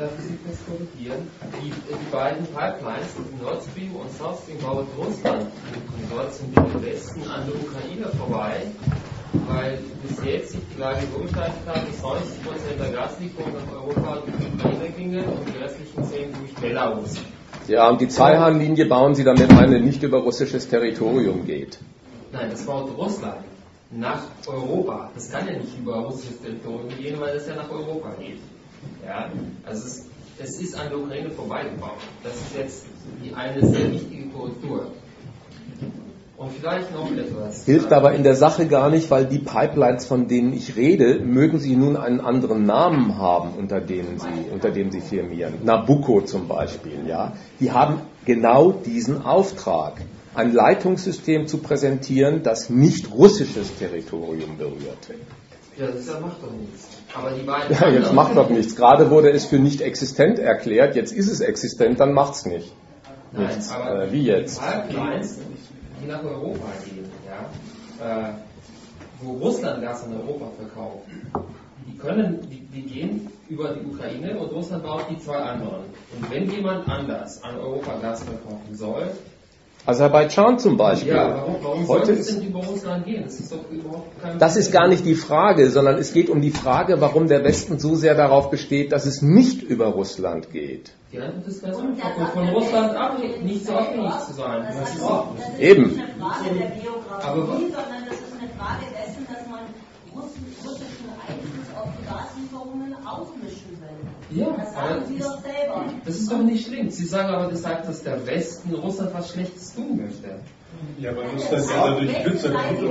darf ich Sie kurz korrigieren, die, die beiden Pipelines, Nord Stream und South Stream, baut Russland und dort zum Westen an der Ukraine vorbei, weil bis jetzt sich die Lage gestaltet hat, dass 90% der Gaslieferungen nach Europa durch die Ukraine gingen und die restlichen 10 durch Belarus. Ja, und die Zeihan-Linie bauen Sie, damit eine nicht über russisches Territorium geht. Nein, das baut Russland nach Europa. Das kann ja nicht über russisches Territorium gehen, weil es ja nach Europa geht. Ja, also es, es ist an der Ukraine vorbeigebaut. Das ist jetzt die eine sehr wichtige Korrektur. Und vielleicht noch etwas. Hilft aber in der Sache gar nicht, weil die Pipelines, von denen ich rede, mögen sie nun einen anderen Namen haben, unter, denen sie, unter dem sie firmieren. Nabucco zum Beispiel, ja. Die haben genau diesen Auftrag, ein Leitungssystem zu präsentieren, das nicht russisches Territorium berührt. Ja, das macht doch nichts. Aber die beiden *laughs* ja, jetzt macht doch nichts. Gerade wurde es für nicht existent erklärt, jetzt ist es existent, dann macht es nicht. Nein, nichts. Äh, wie jetzt? Die Pipelines, die nach Europa gehen, ja, äh, wo Russland Gas in Europa verkauft, die können, die, die gehen über die Ukraine und Russland baut die zwei anderen. Und wenn jemand anders an Europa Gas verkaufen soll, Aserbaidschan zum Beispiel. Ja, warum, warum Heute soll es denn über Russland gehen? Das ist doch überhaupt kein Das ist gar nicht die Frage, sondern es geht um die Frage, warum der Westen so sehr darauf besteht, dass es nicht über Russland geht. Die Antwort ist ganz einfach. Und von Russland abhängig, nicht so abhängig zu sein. Das, das ist, auch, das ist Eben. nicht eine Frage der Geografie, Aber, sondern das ist eine Frage dessen, dass man russischen Einfluss auf die Gaslieferungen aufmischen will. Ja, das sagen Sie doch selber. Das ist doch nicht schlimm. Sie sagen aber, das sagt, dass der Westen Russland was Schlechtes tun möchte. Ja, aber Russland ja dadurch kürzer schafft.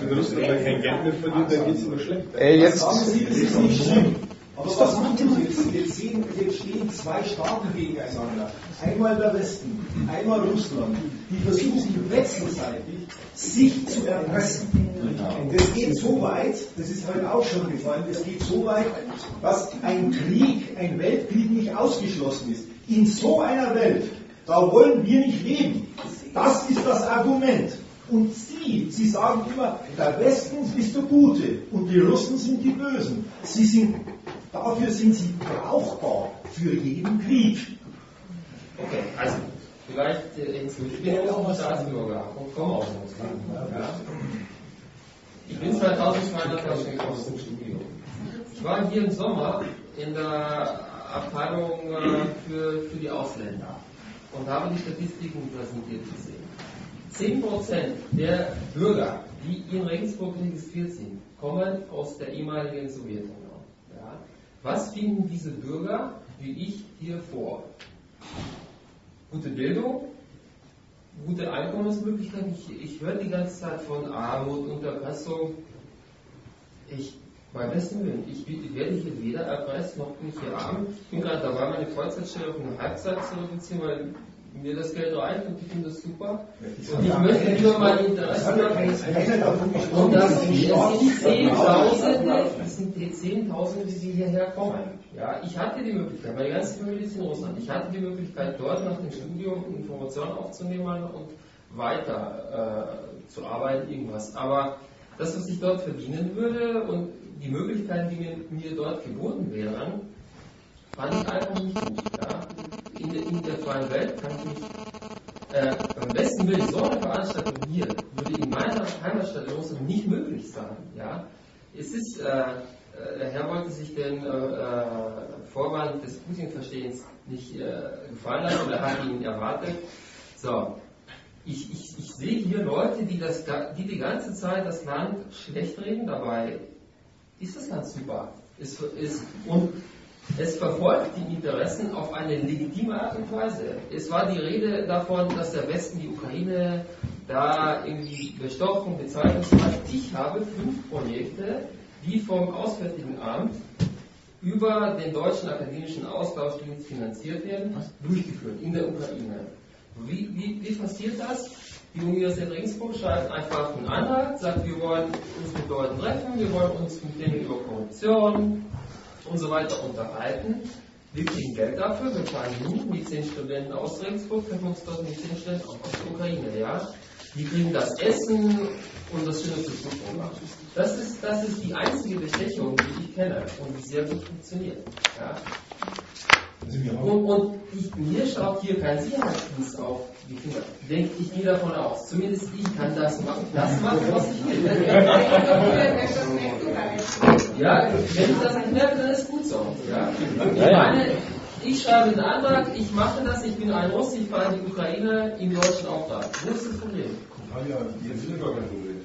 Wenn Russland kein Geld mehr verdient, dann geht es immer schlechter. Äh, jetzt. Das ist nicht schlimm. Aber was machen wir jetzt? Jetzt, sehen, jetzt stehen zwei Staaten gegeneinander. Einmal der Westen, einmal Russland. Die versuchen wechselseitig, sich zu erpressen. Das geht so weit, das ist heute auch schon gefallen, das geht so weit, dass ein Krieg, ein Weltkrieg nicht ausgeschlossen ist. In so einer Welt, da wollen wir nicht leben. Das ist das Argument. Und Sie, Sie sagen immer, der Westen ist der Gute und die Russen sind die Bösen. Sie sind, dafür sind sie brauchbar für jeden Krieg. Okay, also vielleicht äh, ich bin auch mal Staatsbürger und komme aus Russland. Ja. Ich bin 2002 nach Deutschland gekommen zum Studium. Ich war hier im Sommer in der Abteilung äh, für, für die Ausländer und habe die Statistiken präsentiert gesehen. 10% der Bürger, die in Regensburg registriert sind, kommen aus der ehemaligen Sowjetunion. Was finden diese Bürger wie ich hier vor? Gute Bildung, gute Einkommensmöglichkeiten. Ich, ich höre die ganze Zeit von Armut, Unterpressung. Ich, beim besten Willen, ich, ich werde hier weder erpresst noch bin ich hier arm. Ich bin gerade dabei, meine Vollzeitstelle auf eine Halbzeit zu reduzieren, weil mir das Geld reicht und ich finde das super. Und ich möchte nur mein Interesse Und das sind Zehntausende, das sind die Zehntausende, die hierher kommen. Ja, ich hatte die Möglichkeit, meine ganze Familie ist in Russland, ich hatte die Möglichkeit, dort nach dem Studium Informationen aufzunehmen und weiter äh, zu arbeiten, irgendwas. Aber das, was ich dort verdienen würde und die Möglichkeiten, die mir, mir dort geboten wären, fand ich einfach nicht gut. Ja. In, der, in der freien Welt kann ich nicht. Äh, am besten will so eine Veranstaltung hier, würde in meiner Heimatstadt Russland nicht möglich sein. Ja. Es ist, äh, äh Herr wollte sich den äh, äh, Vorwand des Putin-Verstehens nicht äh, gefallen lassen oder hat ihn erwartet. So, ich, ich, ich, sehe hier Leute, die, das, die die ganze Zeit das Land schlecht reden, dabei ist das ganz super. Ist, ist, und es verfolgt die Interessen auf eine legitime Art und Weise. Es war die Rede davon, dass der Westen die Ukraine da irgendwie bestochen, hat. Ich habe fünf Projekte, die vom Auswärtigen Amt über den deutschen akademischen Austauschdienst finanziert werden, durchgeführt in der Ukraine. Wie, wie, wie passiert das? Die Universität Regensburg schreibt einfach einen Antrag, sagt, wir wollen uns mit Leuten treffen, wir wollen uns mit denen über Korruption, und so weiter unterhalten. Wir kriegen Geld dafür, wir fahren hin mit zehn Studenten aus Regensburg, treffen uns dort mit zehn Studenten aus der Ukraine, ja. Die kriegen das Essen und das schöne Kulturprogramm. Das ist, das ist die einzige Bestechung, die ich kenne und die sehr gut funktioniert. Ja. Und, und ich, mir schaut hier kein Sicherheitsdienst auf die Finger. Denke ich gehe davon aus. Zumindest ich kann das machen, das *laughs* machen, was ich will. ja, wenn ich das nicht merke, dann ist gut so. Ja? Ich meine, ich schreibe einen Antrag, ich mache das, ich bin ein Russ, ich fahre in die Ukraine im deutschen Auftrag. Wo ist das Problem? Ja, jetzt ist gar kein Problem.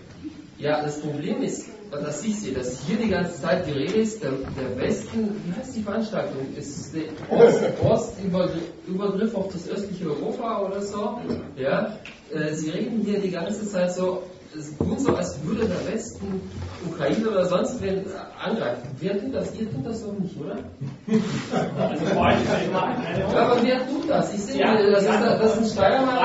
Ja, das Problem ist, dass ich sehe, dass hier die ganze Zeit die Rede ist, der, der Westen, wie heißt die Veranstaltung? Ist der Ost, Ostübergriff auf das östliche Europa oder so? Ja, äh, Sie reden hier die ganze Zeit so, es tut so, als würde der Westen Ukraine oder sonst wen angreifen. Wer tut das? Ihr tut das doch nicht, oder? ja, aber wer tut das? Ich sehe, das, ist, das ist ein Steiermann.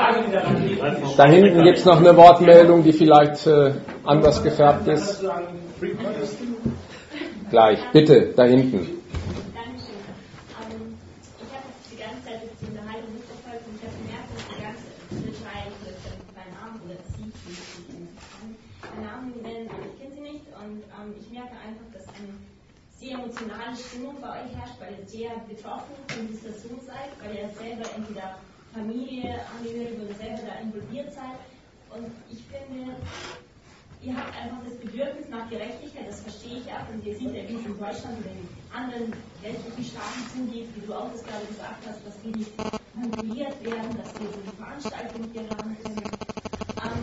Da hinten gibt es noch eine Wortmeldung, die vielleicht äh, anders gefärbt ist. Gleich, bitte, da hinten. oder Sie, meine Namen nennen, ich kenne Sie nicht und ähm, ich merke einfach, dass eine sehr emotionale Stimmung bei euch herrscht, weil ihr sehr betroffen von dieser Situation seid, weil ihr selber entweder Familie angehörig oder selber da involviert seid. Und ich finde, ihr habt einfach das Bedürfnis nach Gerechtigkeit, das verstehe ich auch, und ihr seht ja, wie es in Deutschland oder in anderen westlichen Staaten zugeht, wie du auch das gerade gesagt hast, dass wir nicht manipuliert werden, dass wir so eine Veranstaltung geraten können. Ähm,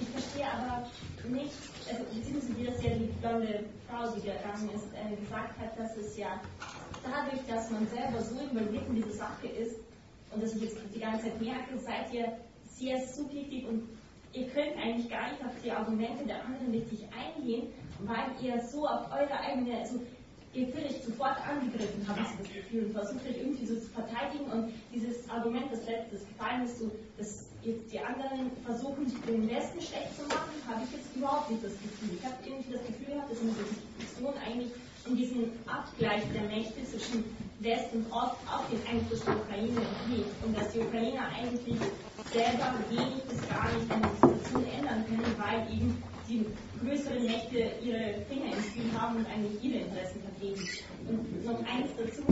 ich verstehe aber nicht, also beziehungsweise wie das ja die blonde Frau, die gegangen ist, äh, gesagt hat, dass es ja dadurch, dass man selber so involviert in diese Sache ist, und dass ich jetzt die ganze Zeit merke, seid ihr sehr subjektiv und ihr könnt eigentlich gar nicht auf die Argumente der anderen richtig eingehen, weil ihr so auf eure eigene, also ihr fühlt euch sofort angegriffen, habe ich so das Gefühl, und versucht euch irgendwie so zu verteidigen und dieses Argument, das letztes gefallen ist, so, dass jetzt die anderen versuchen, den Westen schlecht zu machen, habe ich jetzt überhaupt nicht das Gefühl. Ich habe irgendwie das Gefühl gehabt, dass dieser Diskussion eigentlich in diesem Abgleich der Mächte zwischen West und Ost auf den Einfluss der Ukraine geht und dass die Ukrainer eigentlich selber wenig bis gar nicht an der Situation ändern können, weil eben die größeren Mächte ihre Finger im Spiel haben und eigentlich ihre Interessen vertreten. Und noch eins dazu,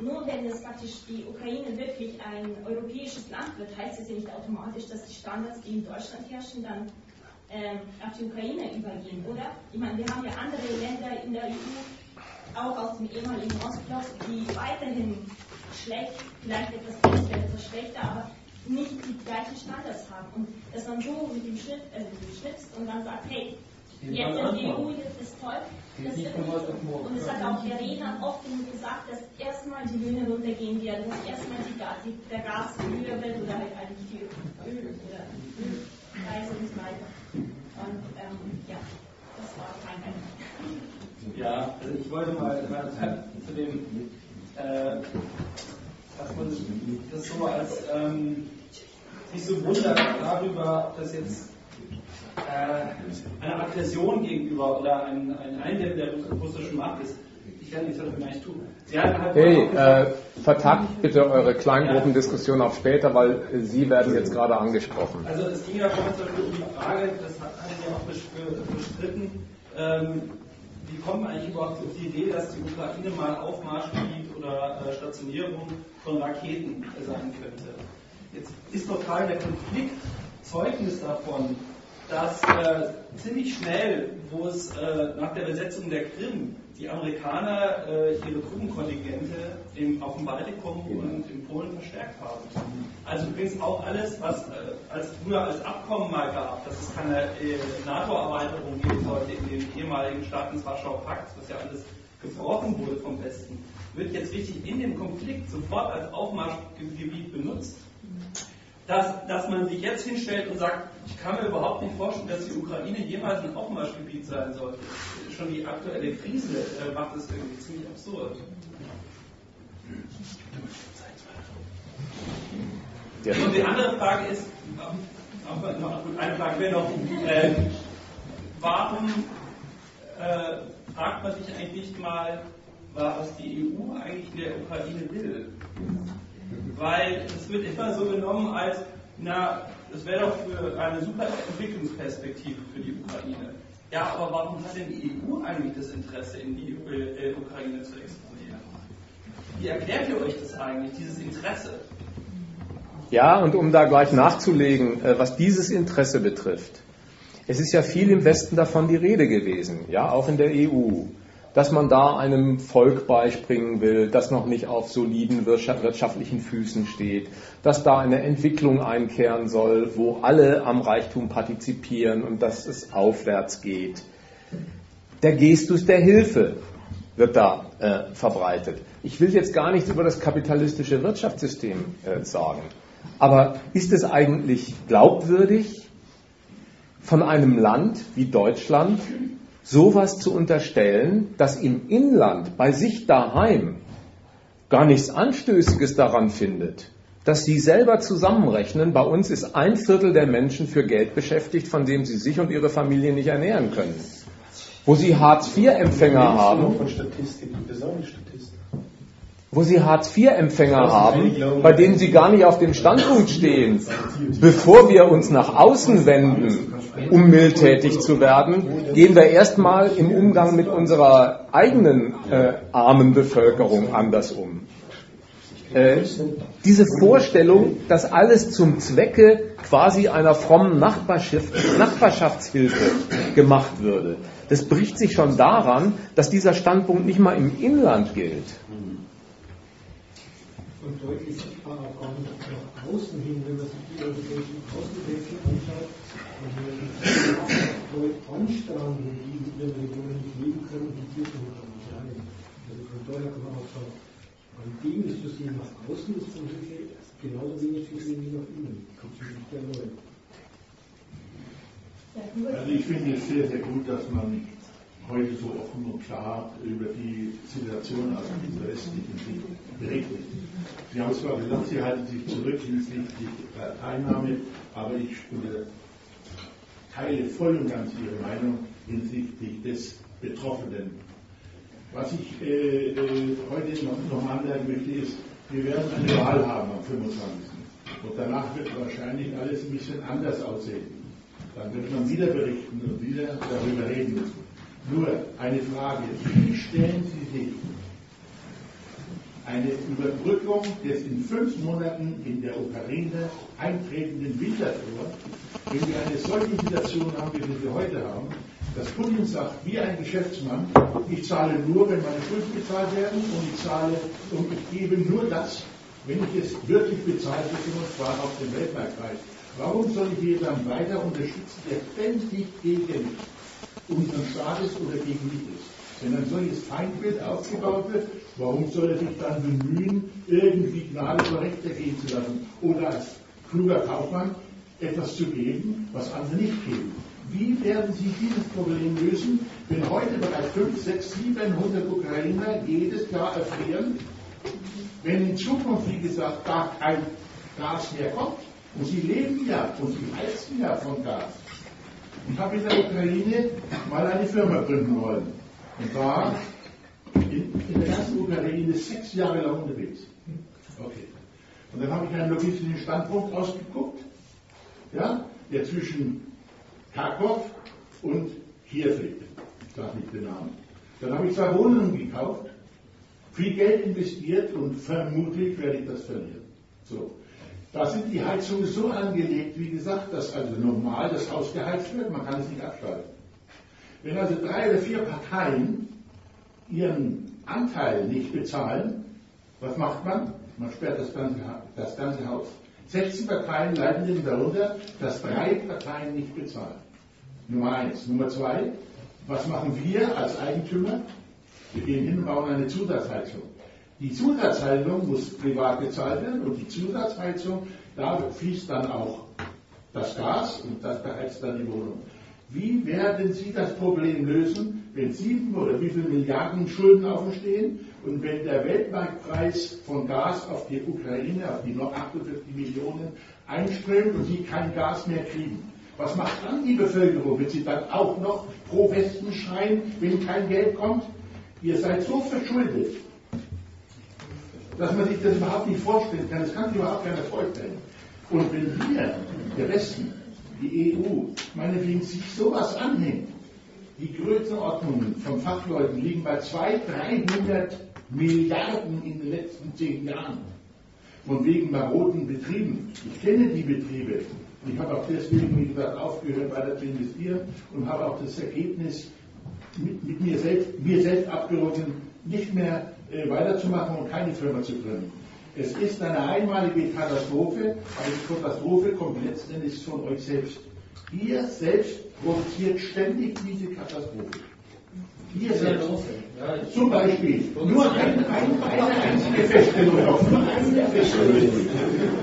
nur wenn es praktisch die Ukraine wirklich ein europäisches Land wird, heißt es ja nicht automatisch, dass die Standards, die in Deutschland herrschen, dann ähm, auf die Ukraine übergehen, oder? Ich meine, wir haben ja andere Länder in der EU, auch aus dem ehemaligen Ostblock, die weiterhin schlecht, vielleicht etwas besser, etwas schlechter, aber nicht die gleichen Standards haben. Und dass man so mit dem Schnitt, also mit dem Schnips und dann sagt, hey, jetzt ist die EU, jetzt ist toll. Das wird und es hat auch der Redner oft gesagt, dass erstmal die Löhne runtergehen werden, dass erstmal die, die, der Gas höher wird oder halt eigentlich die Öl oder Ölpreise und so weiter. Und ähm, ja, das war mein Eindruck. Ja, also ich wollte mal, mal zu dem, äh, dass man das so als ähm, sich so wundert darüber, dass jetzt äh, eine Aggression gegenüber oder ein, ein Eindämmen der russischen Macht ist. Ich werde nichts dafür gar nicht tun. Halt hey, äh, vertagt bitte eure Kleingruppendiskussion auf später, weil Sie werden jetzt gerade angesprochen. Also es ging ja schon um die Frage, das hat ja auch bestritten, ähm, wie kommt man eigentlich überhaupt auf die Idee, dass die Ukraine mal Aufmarschgebiet oder äh, Stationierung von Raketen sein könnte? Jetzt ist total der Konflikt Zeugnis davon, dass äh, ziemlich schnell, wo es äh, nach der Besetzung der Krim die Amerikaner äh, ihre Truppenkontingente im, auf dem Baltikum und in Polen verstärkt haben. Also übrigens auch alles, was äh, als früher als Abkommen mal gab, dass es keine äh, NATO-Erweiterung gibt heute in den ehemaligen Staaten des Warschauer Pakts, was ja alles gebrochen wurde vom Westen, wird jetzt richtig in dem Konflikt sofort als Aufmarschgebiet benutzt dass, dass man sich jetzt hinstellt und sagt, ich kann mir überhaupt nicht vorstellen, dass die Ukraine jemals ein Aufmarschgebiet sein sollte. Schon die aktuelle Krise äh, macht es irgendwie ziemlich absurd. Und die andere Frage ist, eine Frage wäre noch, äh, warum äh, fragt man sich eigentlich nicht mal, was die EU eigentlich der Ukraine will? Weil es wird immer so genommen als, na, das wäre doch für eine super Entwicklungsperspektive für die Ukraine. Ja, aber warum hat denn die EU eigentlich das Interesse, in die äh, Ukraine zu expandieren? Wie erklärt ihr euch das eigentlich, dieses Interesse? Ja, und um da gleich nachzulegen, äh, was dieses Interesse betrifft. Es ist ja viel im Westen davon die Rede gewesen, ja, auch in der EU dass man da einem Volk beispringen will, das noch nicht auf soliden wirtschaftlichen Füßen steht, dass da eine Entwicklung einkehren soll, wo alle am Reichtum partizipieren und dass es aufwärts geht. Der Gestus der Hilfe wird da äh, verbreitet. Ich will jetzt gar nichts über das kapitalistische Wirtschaftssystem äh, sagen, aber ist es eigentlich glaubwürdig, von einem Land wie Deutschland sowas zu unterstellen, dass im Inland bei sich daheim gar nichts Anstößiges daran findet, dass sie selber zusammenrechnen, bei uns ist ein Viertel der Menschen für Geld beschäftigt, von dem sie sich und ihre Familie nicht ernähren können. Wo sie Hartz-IV-Empfänger haben. Von Statistik. Wo sie Hartz-IV-Empfänger haben, bei denen sie gar nicht auf dem Standpunkt stehen, bevor wir uns nach außen wenden, um mildtätig zu werden, gehen wir erstmal im Umgang mit unserer eigenen äh, armen Bevölkerung anders um. Äh, diese Vorstellung, dass alles zum Zwecke quasi einer frommen Nachbarschaftshilfe gemacht würde, das bricht sich schon daran, dass dieser Standpunkt nicht mal im Inland gilt und deutlich sichtbar auch nicht nach außen hin, wenn man sich die europäischen Außengrenzen anschaut, und wenn man sich anstrahlen, die in ihren Regionen nicht leben können, die dürfen wir nicht rein. Also von daher kann man auch sagen, an dem ist zu sehen, nach außen ist zum Beispiel genauso wenig zu sehen wie nach innen. Kommt sich nicht erneut. Also ich finde es sehr, sehr gut, dass man heute so offen und klar über die Situation aus dieser westlichen Sicht berichtet. Sie haben zwar gesagt, Sie halten sich zurück hinsichtlich der Teilnahme, aber ich teile voll und ganz Ihre Meinung hinsichtlich des Betroffenen. Was ich äh, äh, heute noch, noch anmerken möchte, ist, wir werden eine Wahl haben am 25. Und danach wird wahrscheinlich alles ein bisschen anders aussehen. Dann wird man wieder berichten und wieder darüber reden müssen. Nur eine Frage, wie stellen Sie sich eine Überbrückung des in fünf Monaten in der Ukraine eintretenden Winters vor, wenn wir eine solche Situation haben, wie wir heute haben, dass Putin sagt, wie ein Geschäftsmann, ich zahle nur, wenn meine Schulden bezahlt werden und ich zahle und ich gebe nur das, wenn ich es wirklich bezahlt bekomme, und zwar auf dem Weltmarktpreis. Warum soll ich dann weiter unterstützen, der ständig gegen unseren Staates oder gegen mich ist? Wenn ein solches Feindbild aufgebaut wird, warum soll er sich dann bemühen, irgendwie Gnade vor Recht ergehen zu lassen oder als kluger Kaufmann etwas zu geben, was andere nicht geben? Wie werden Sie dieses Problem lösen, wenn heute bereits 5, 6, 700 Ukrainer jedes Jahr erfrieren, wenn in Zukunft, wie gesagt, gar kein Gas mehr kommt? Und Sie leben ja und Sie heizen ja von Gas. Ich habe in der Ukraine mal eine Firma gründen wollen und war in, in der ganzen Ukraine sechs Jahre lang unterwegs. Okay. Und dann habe ich einen logistischen Standpunkt ausgeguckt, ja, der zwischen Kharkov und Kiew liegt. Ich sage nicht den Namen. Dann habe ich zwei Wohnungen gekauft, viel Geld investiert und vermutlich werde ich das verlieren. So. Da sind die Heizungen so angelegt, wie gesagt, dass also normal das Haus geheizt wird, man kann es nicht abschalten. Wenn also drei oder vier Parteien ihren Anteil nicht bezahlen, was macht man? Man sperrt das ganze, das ganze Haus. 16 Parteien leiden darunter, dass drei Parteien nicht bezahlen. Nummer eins. Nummer zwei, was machen wir als Eigentümer? Wir gehen hin und bauen eine Zusatzheizung. Die Zusatzheizung muss privat bezahlt werden und die Zusatzheizung, da fließt dann auch das Gas und das beheizt dann die Wohnung. Wie werden Sie das Problem lösen, wenn sieben oder wie viele Milliarden Schulden aufstehen und wenn der Weltmarktpreis von Gas auf die Ukraine, auf die noch 48 Millionen einströmt und Sie kein Gas mehr kriegen? Was macht dann die Bevölkerung? Wird sie dann auch noch pro Westen schreien, wenn kein Geld kommt? Ihr seid so verschuldet, dass man sich das überhaupt nicht vorstellen kann. Das kann sich überhaupt keiner vorstellen. Und wenn wir, der Westen, die EU, meinetwegen sich sowas anhängt, die Größenordnungen von Fachleuten liegen bei 200, 300 Milliarden in den letzten zehn Jahren. Von wegen maroden Betrieben. Ich kenne die Betriebe. Ich habe auch deswegen, wie gesagt, aufgehört, weiter zu investieren und habe auch das Ergebnis mit, mit mir, selbst, mir selbst abgerungen, nicht mehr äh, weiterzumachen und keine Firma zu gründen. Es ist eine einmalige Katastrophe, aber die Katastrophe kommt letztendlich von euch selbst. Ihr selbst produziert ständig diese Katastrophe. Ihr selbst. Zum Beispiel, nur ein, ein, eine einzige Feststellung, nur eine Feststellung.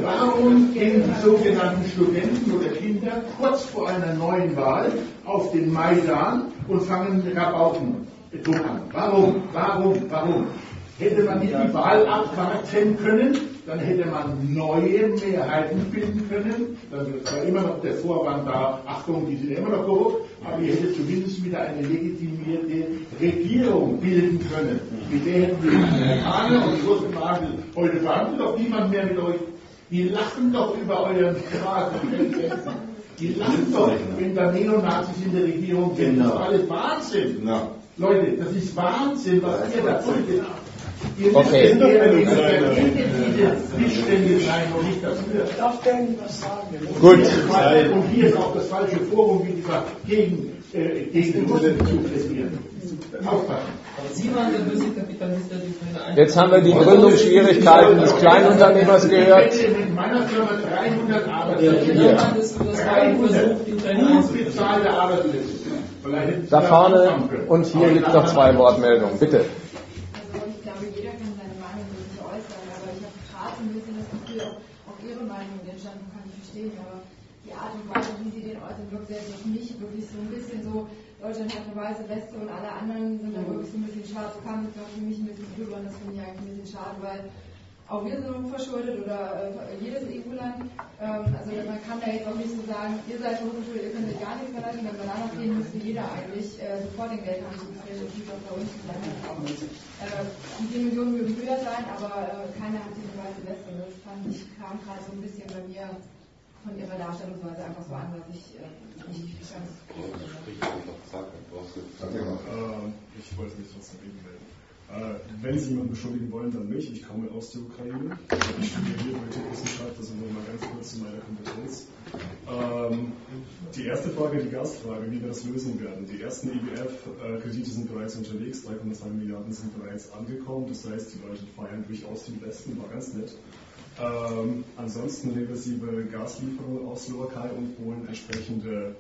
Warum gehen die sogenannten Studenten oder Kinder kurz vor einer neuen Wahl auf den Maidan und fangen Rabauken an? Warum? Warum? Warum? Hätte man nicht die Wahl abwarten können, dann hätte man neue Mehrheiten bilden können. Dann war immer noch der Vorwand da, Achtung, die sind immer noch korrupt, aber ihr hättet zumindest wieder eine legitimierte Regierung bilden können. Mit der hätten die Amerikaner und die großen Nagel heute verhandelt, doch niemand mehr mit euch. Die lachen doch über euren Grad. Die lachen doch, wenn da Neonazis in der Regierung sind. Das ist alles Wahnsinn. Leute, das ist Wahnsinn, was ihr da tut. Ihr Okay. müsst eher diese Missstände sein und nicht dafür. Darf der nicht was sagen? Gut. Und hier ist auch das falsche Forum, wie gesagt, gegen, äh, gegen den Russen zu plädieren. Jetzt haben wir die Gründungsschwierigkeiten des Kleinunternehmers gehört. Ich hätte in meiner Firma 300 Ja, Arbeitsplätze. hier. 300 gut bezahlte Arbeitsplätze. Vielleicht hätten Sie Da vorne und hier gibt es noch zwei Wortmeldungen. Bitte. Also ich glaube, jeder kann seine Meinung wirklich äußern, aber ich habe gerade ein bisschen das Gefühl, auch, auch Ihre Meinung, den Standpunkt kann ich verstehen, aber die Art und Weise, wie Sie den äußern, wirkt selbst auf mich wirklich so ein bisschen so, Deutschland hat eine weiße Weste und alle anderen sind da wirklich so ein bisschen schwarz kann, das war für mich ein bisschen drüber und das finde ich eigentlich ein bisschen schade, weil auch wir sind hochverschuldet oder äh, jedes EU-Land. Ähm, also man kann da jetzt auch nicht so sagen, ihr seid hochverschuldet, ihr könnt euch gar nichts verlassen, wenn wir danach gehen, müsste jeder eigentlich äh, sofort den Geldhandschuh drehen und auch bei uns bleiben. Äh, die 10 Millionen mögen höher sein, aber äh, keiner hat diese weiße Weste. Das fand ich, kam gerade so ein bisschen bei mir von ihrer Darstellungsweise einfach so an, was ich äh, nicht ganz gut finde. Ähm, ich wollte mich trotzdem eben melden. Äh, wenn Sie jemanden beschuldigen wollen, dann mich. Ich komme aus der Ukraine. Ich studiere hier Politikwissenschaft, also nur mal ganz kurz zu meiner Kompetenz. Ähm, die erste Frage, die Gasfrage, wie wir das lösen werden. Die ersten IWF-Kredite sind bereits unterwegs, 3,2 Milliarden sind bereits angekommen. Das heißt, die Leute feiern durchaus den Westen, war ganz nett. Ähm, ansonsten regressive Gaslieferungen aus Slowakei und Polen entsprechende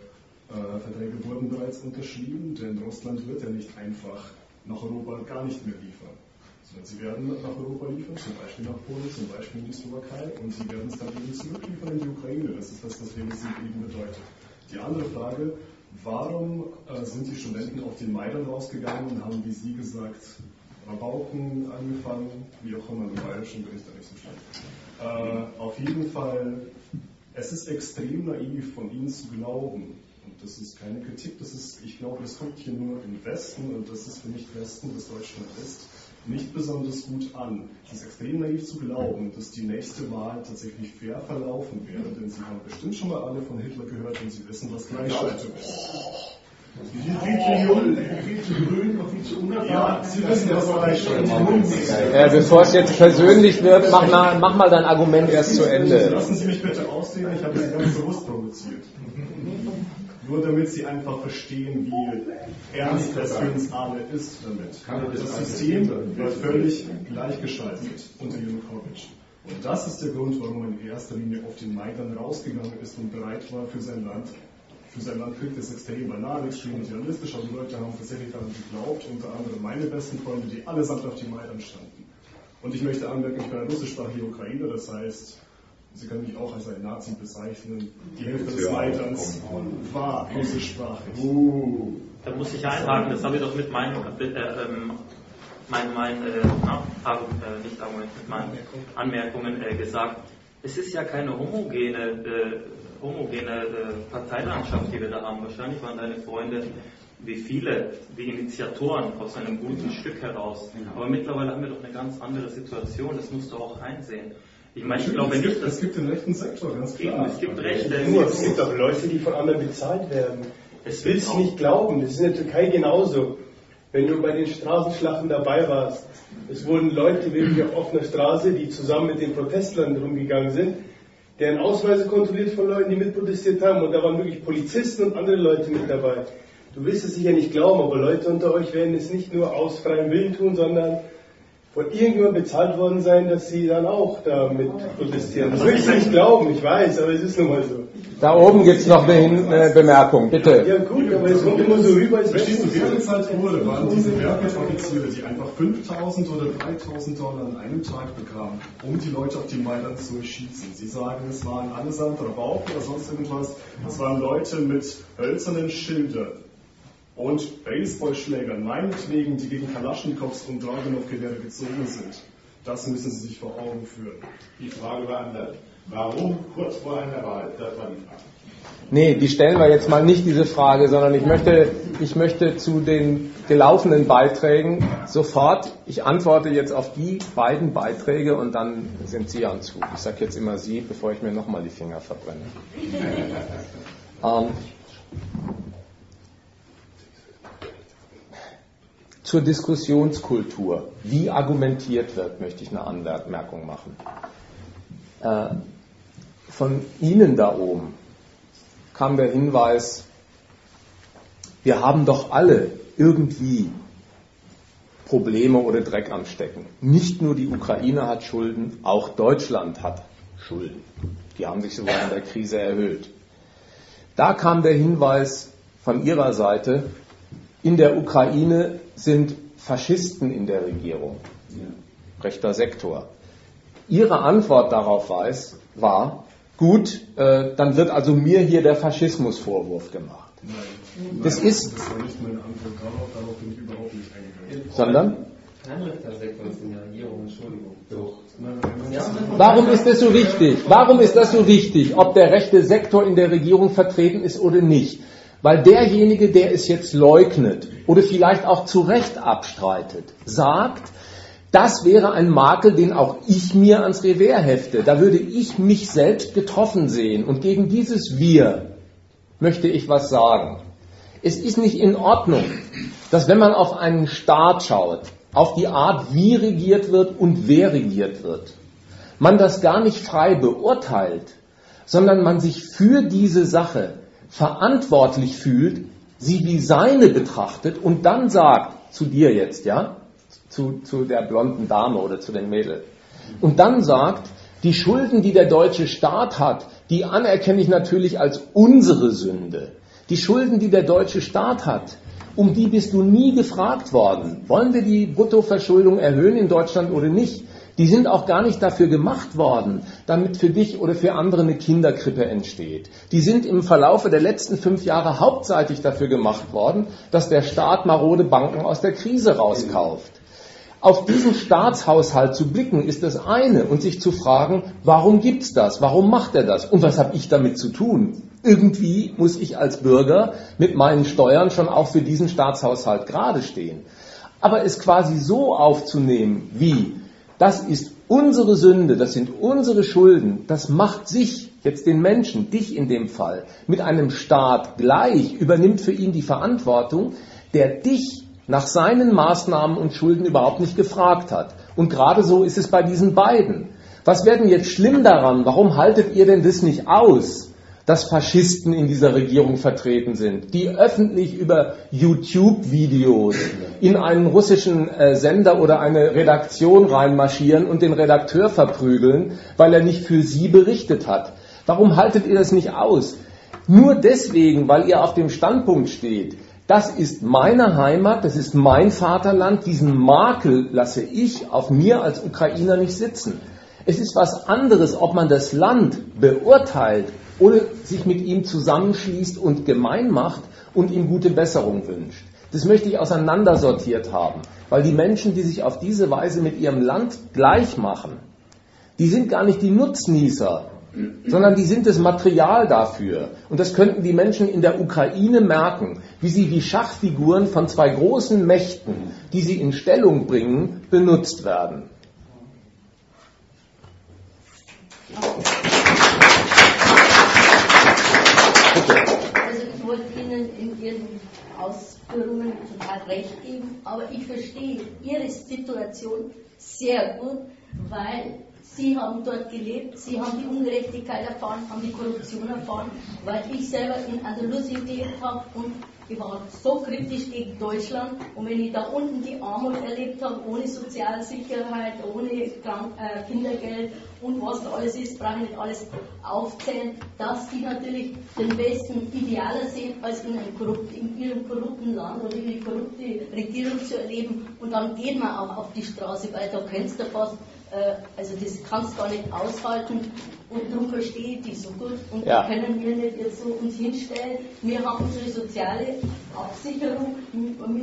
äh, Verträge wurden bereits unterschrieben, denn Russland wird ja nicht einfach nach Europa gar nicht mehr liefern. Sondern sie werden nach Europa liefern, zum Beispiel nach Polen, zum Beispiel in die Slowakei und sie werden es dann eben zurückliefern in die Ukraine. Das ist das, was Regressiv eben bedeutet. Die andere Frage, warum äh, sind die Studenten auf den Maidan rausgegangen und haben, wie Sie gesagt, Rabauken angefangen, wie auch immer, im Bayerischen bin ich da nicht so schlecht. Äh, auf jeden Fall, es ist extrem naiv von Ihnen zu glauben, und das ist keine Kritik, das ist, ich glaube, das kommt hier nur im Westen, und das ist für mich Westen, das Deutschland ist, nicht besonders gut an. Es ist extrem naiv zu glauben, dass die nächste Wahl tatsächlich fair verlaufen wäre, denn Sie haben bestimmt schon mal alle von Hitler gehört und Sie wissen, was Gleichschaltung ist. Die sind viel zu jung, viel zu grün und viel zu unerfahren. Ja, Sie wissen, was Gleichschaltung ist. Äh, bevor es jetzt persönlich wird, mach mal, mach mal dein Argument erst zu Ende. Lassen Sie mich bitte aussehen, ich habe Sie ganz bewusst provoziert. *laughs* Nur damit Sie einfach verstehen, wie ernst das für uns alle ist damit. Das System wird völlig gleichgeschaltet unter Janukowitsch. Und das ist der Grund, warum er in erster Linie auf den Maidan rausgegangen ist und bereit war, für sein Land für sein Land klingt das extrem banal, extrem idealistisch, aber die Leute haben tatsächlich daran geglaubt, unter anderem meine besten Freunde, die allesamt auf die Maidan standen. Und ich möchte anmerken, ich bin ein russischsprachiger Ukrainer, das heißt, Sie können mich auch als ein Nazi bezeichnen. Die Hälfte des Maidans war russischsprachig. Da muss ich einhaken, das habe ich doch mit meinen, äh, ähm, mein, mein, äh, na, äh, nicht Argument, mit meinen Anmerkungen äh, gesagt. Es ist ja keine homogene, äh, homogene äh, Parteilandschaft, die wir da haben. Wahrscheinlich waren deine Freunde wie viele, wie Initiatoren aus einem guten Stück heraus. Aber mittlerweile haben wir doch eine ganz andere Situation, das musst du auch einsehen. Ich meine, ich glaube es nicht, gibt, dass es gibt den rechten Sektor, ganz klar. Eben, es gibt Rechte. Nur, es gibt auch Leute, die von anderen bezahlt werden. Das willst nicht glauben. Das ist in der Türkei genauso. Wenn du bei den Straßenschlachten dabei warst, es wurden Leute wirklich auf offener Straße, die zusammen mit den Protestlern rumgegangen sind, deren Ausweise kontrolliert von Leuten, die mitprotestiert haben. Und da waren wirklich Polizisten und andere Leute mit dabei. Du willst es sicher nicht glauben, aber Leute unter euch werden es nicht nur aus freiem Willen tun, sondern von irgendjemandem bezahlt worden sein, dass sie dann auch damit protestieren. Das willst du nicht glauben, ich weiß, aber es ist nun mal so. Da oben gibt es noch eine äh, Bemerkung, bitte. Ja gut, aber es kommt immer so rüber, als Verstehst du, wie bezahlt wurde, waren diese Wehrpflichtoffiziere, die einfach 5000 oder 3000 Dollar an einem Tag bekamen, um die Leute auf die Maidan zu erschießen. Sie sagen, es waren allesamt Rabauken oder sonst irgendwas. Es waren Leute mit hölzernen Schildern und Baseballschlägern, meinetwegen, die gegen Kalaschnikows und Dragunov-Gewehre gezogen sind. Das müssen Sie sich vor Augen führen. Die Frage war anders. Warum kurz vor einer Wahl? Das war die Frage. Nee, die stellen wir jetzt mal nicht diese Frage, sondern ich möchte, ich möchte zu den gelaufenen Beiträgen sofort, ich antworte jetzt auf die beiden Beiträge und dann sind Sie am Zug. Ich sage jetzt immer Sie, bevor ich mir nochmal die Finger verbrenne. *laughs* ähm, zur Diskussionskultur. Wie argumentiert wird, möchte ich eine Anmerkung machen. Äh, von Ihnen da oben kam der Hinweis, wir haben doch alle irgendwie Probleme oder Dreck am Stecken. Nicht nur die Ukraine hat Schulden, auch Deutschland hat Schulden. Die haben sich sogar in der Krise erhöht. Da kam der Hinweis von Ihrer Seite, in der Ukraine sind Faschisten in der Regierung, rechter Sektor. Ihre Antwort darauf war, Gut, äh, dann wird also mir hier der Faschismusvorwurf gemacht. Nein. Das Nein, ist. Das war nicht meine Antwort darauf, darauf bin ich überhaupt nicht eingegangen. Sondern? Kein Richtersektor ist in der Regierung, Entschuldigung. Doch. Warum ist das so wichtig? Warum ist das so wichtig, ob der rechte Sektor in der Regierung vertreten ist oder nicht? Weil derjenige, der es jetzt leugnet oder vielleicht auch zu Recht abstreitet, sagt, das wäre ein Makel, den auch ich mir ans Revers hefte. Da würde ich mich selbst getroffen sehen. Und gegen dieses Wir möchte ich was sagen. Es ist nicht in Ordnung, dass wenn man auf einen Staat schaut, auf die Art, wie regiert wird und wer regiert wird, man das gar nicht frei beurteilt, sondern man sich für diese Sache verantwortlich fühlt, sie wie seine betrachtet und dann sagt, zu dir jetzt, ja, zu, zu der blonden Dame oder zu den Mädels. Und dann sagt, die Schulden, die der deutsche Staat hat, die anerkenne ich natürlich als unsere Sünde. Die Schulden, die der deutsche Staat hat, um die bist du nie gefragt worden. Wollen wir die Bruttoverschuldung erhöhen in Deutschland oder nicht? Die sind auch gar nicht dafür gemacht worden, damit für dich oder für andere eine Kinderkrippe entsteht. Die sind im Verlaufe der letzten fünf Jahre hauptseitig dafür gemacht worden, dass der Staat marode Banken aus der Krise rauskauft. Auf diesen Staatshaushalt zu blicken, ist das eine und sich zu fragen, warum gibt's das? Warum macht er das? Und was habe ich damit zu tun? Irgendwie muss ich als Bürger mit meinen Steuern schon auch für diesen Staatshaushalt gerade stehen. Aber es quasi so aufzunehmen, wie das ist unsere Sünde, das sind unsere Schulden, das macht sich, jetzt den Menschen, dich in dem Fall, mit einem Staat gleich, übernimmt für ihn die Verantwortung, der dich nach seinen Maßnahmen und Schulden überhaupt nicht gefragt hat. Und gerade so ist es bei diesen beiden. Was wäre denn jetzt schlimm daran? Warum haltet ihr denn das nicht aus, dass Faschisten in dieser Regierung vertreten sind, die öffentlich über YouTube-Videos in einen russischen äh, Sender oder eine Redaktion reinmarschieren und den Redakteur verprügeln, weil er nicht für sie berichtet hat? Warum haltet ihr das nicht aus? Nur deswegen, weil ihr auf dem Standpunkt steht, das ist meine Heimat, das ist mein Vaterland, diesen Makel lasse ich auf mir als Ukrainer nicht sitzen. Es ist was anderes, ob man das Land beurteilt oder sich mit ihm zusammenschließt und gemein macht und ihm gute Besserung wünscht. Das möchte ich auseinandersortiert haben, weil die Menschen, die sich auf diese Weise mit ihrem Land gleich machen, die sind gar nicht die Nutznießer sondern die sind das Material dafür. Und das könnten die Menschen in der Ukraine merken, wie sie wie Schachfiguren von zwei großen Mächten, die sie in Stellung bringen, benutzt werden. Also ich wollte Ihnen in Ihren Ausführungen total recht geben, aber ich verstehe Ihre Situation sehr gut, weil Sie haben dort gelebt, Sie haben die Ungerechtigkeit erfahren, haben die Korruption erfahren, weil ich selber in Andalusien gelebt habe und ich war so kritisch gegen Deutschland. Und wenn ich da unten die Armut erlebt habe, ohne Sozialsicherheit, ohne äh, Kindergeld und was da alles ist, brauche ich nicht alles aufzählen, dass die natürlich den Westen idealer sehen, als in, einem korrupt, in ihrem korrupten Land oder eine korrupte Regierung zu erleben. Und dann geht man auch auf die Straße, weil da kennst du fast also das kannst du gar nicht aushalten und darum verstehe ich die so gut und ja. können wir nicht jetzt so uns hinstellen. Wir haben unsere soziale Absicherung,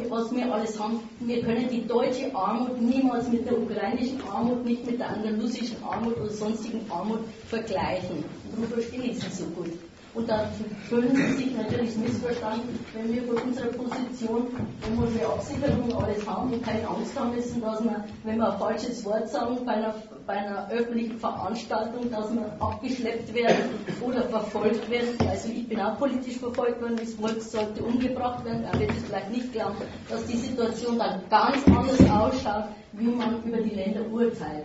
was wir alles haben. Wir können die deutsche Armut niemals mit der ukrainischen Armut, nicht mit der andalusischen Armut oder sonstigen Armut vergleichen. Darum verstehe ich sie so gut. Und da fühlen sie sich natürlich missverstanden, wenn wir von unserer Position, wo wir Absicherung alles haben und keine Angst haben müssen, dass wir, wenn wir ein falsches Wort sagen bei einer, bei einer öffentlichen Veranstaltung, dass wir abgeschleppt werden oder verfolgt werden. Also ich bin auch politisch verfolgt worden, das Wort sollte umgebracht werden. Er wird es vielleicht nicht glauben, dass die Situation dann ganz anders ausschaut, wie man über die Länder urteilt.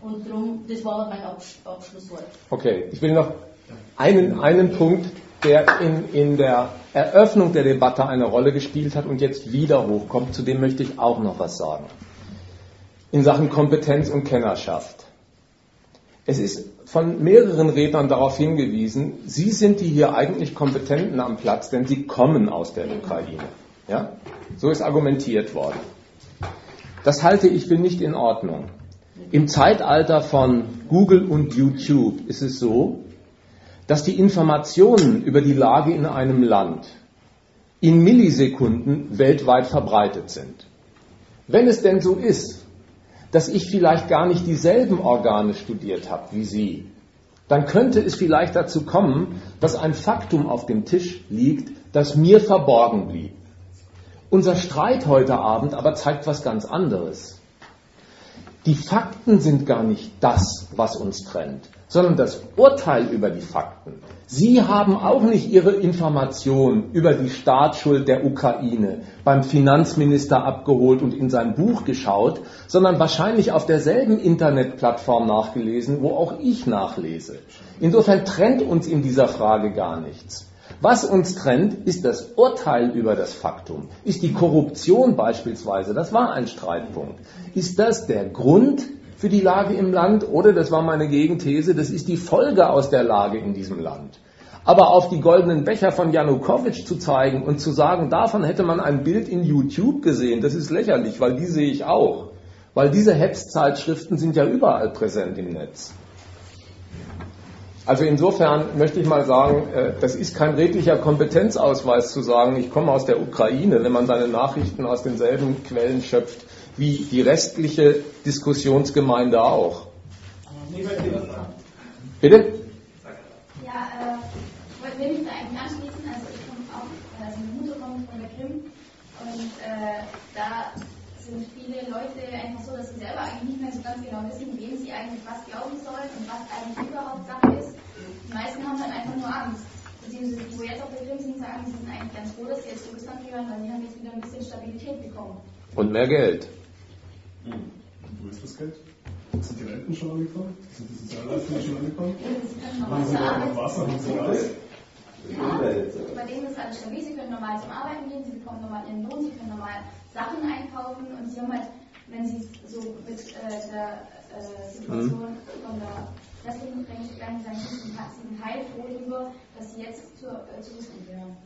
Und darum, das war mein Abschlusswort. Okay, ich will noch einen, einen Punkt, der in, in der Eröffnung der Debatte eine Rolle gespielt hat und jetzt wieder hochkommt, zu dem möchte ich auch noch was sagen. In Sachen Kompetenz und Kennerschaft. Es ist von mehreren Rednern darauf hingewiesen, Sie sind die hier eigentlich Kompetenten am Platz, denn Sie kommen aus der Ukraine. Ja? So ist argumentiert worden. Das halte ich für nicht in Ordnung. Im Zeitalter von Google und YouTube ist es so, dass die Informationen über die Lage in einem Land in Millisekunden weltweit verbreitet sind. Wenn es denn so ist, dass ich vielleicht gar nicht dieselben Organe studiert habe wie Sie, dann könnte es vielleicht dazu kommen, dass ein Faktum auf dem Tisch liegt, das mir verborgen blieb. Unser Streit heute Abend aber zeigt was ganz anderes. Die Fakten sind gar nicht das, was uns trennt, sondern das Urteil über die Fakten. Sie haben auch nicht Ihre Information über die Staatsschuld der Ukraine beim Finanzminister abgeholt und in sein Buch geschaut, sondern wahrscheinlich auf derselben Internetplattform nachgelesen, wo auch ich nachlese. Insofern trennt uns in dieser Frage gar nichts. Was uns trennt, ist das Urteil über das Faktum. Ist die Korruption beispielsweise, das war ein Streitpunkt, ist das der Grund für die Lage im Land oder, das war meine Gegenthese, das ist die Folge aus der Lage in diesem Land. Aber auf die goldenen Becher von Janukowitsch zu zeigen und zu sagen, davon hätte man ein Bild in YouTube gesehen, das ist lächerlich, weil die sehe ich auch. Weil diese Hetzzeitschriften sind ja überall präsent im Netz. Also insofern möchte ich mal sagen, äh, das ist kein redlicher Kompetenzausweis zu sagen, ich komme aus der Ukraine, wenn man seine Nachrichten aus denselben Quellen schöpft wie die restliche Diskussionsgemeinde auch. Bitte? Ja, äh, ich wollte mich da eigentlich anschließen. Also ich komme auch, also meine Mutter kommt von der Krim und äh, da sind viele Leute einfach so, dass sie selber eigentlich nicht mehr so ganz genau wissen, wem sie eigentlich was glauben sollen und was eigentlich überhaupt Sache ist. Die meisten haben dann einfach nur Angst. Beziehungsweise die, wo jetzt auf der Krim sind, sagen, sie sind eigentlich ganz froh, dass sie jetzt zu Russland gehören, weil die haben jetzt wieder ein bisschen Stabilität bekommen. Und mehr Geld. Und wo ist das Geld? Sind die Renten schon angekommen? Sind die Sozialleistungen schon angekommen? Haben Sie noch Wasser? Haben Sie Gas? Ja, bei denen ist alles stabil. Sie können normal zum Arbeiten gehen, sie bekommen normal ihren Lohn, sie können normal Sachen einkaufen und sie haben halt, wenn sie so mit äh, der äh, Situation mhm. von der restlichen Ukraine gegangen sein müssen, sind heilfroh darüber, dass sie jetzt zur, äh, zu Russland gehören.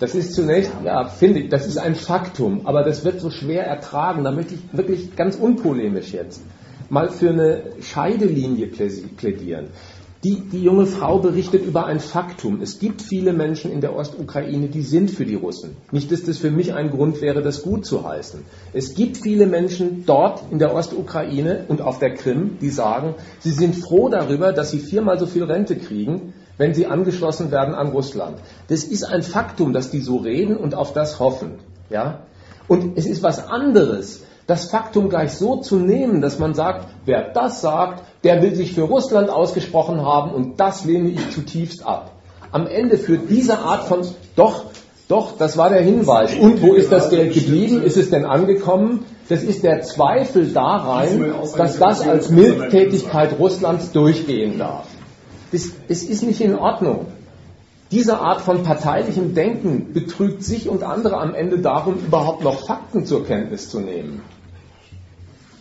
Das ist zunächst, ja, finde ich, das ist ein Faktum, aber das wird so schwer ertragen. Da möchte ich wirklich ganz unpolemisch jetzt mal für eine Scheidelinie plädieren. Die, die junge Frau berichtet über ein Faktum. Es gibt viele Menschen in der Ostukraine, die sind für die Russen. Nicht, dass das für mich ein Grund wäre, das gut zu heißen. Es gibt viele Menschen dort in der Ostukraine und auf der Krim, die sagen, sie sind froh darüber, dass sie viermal so viel Rente kriegen, wenn sie angeschlossen werden an Russland. Das ist ein Faktum, dass die so reden und auf das hoffen. Ja? Und es ist was anderes, das Faktum gleich so zu nehmen, dass man sagt, wer das sagt, der will sich für Russland ausgesprochen haben und das lehne ich zutiefst ab. Am Ende führt diese Art von, doch, doch, das war der Hinweis. Und wo ist das Geld geblieben? Ist es denn angekommen? Das ist der Zweifel da rein, dass das als Mildtätigkeit Russlands durchgehen darf. Das, das ist nicht in Ordnung. Diese Art von parteilichem Denken betrügt sich und andere am Ende darum, überhaupt noch Fakten zur Kenntnis zu nehmen.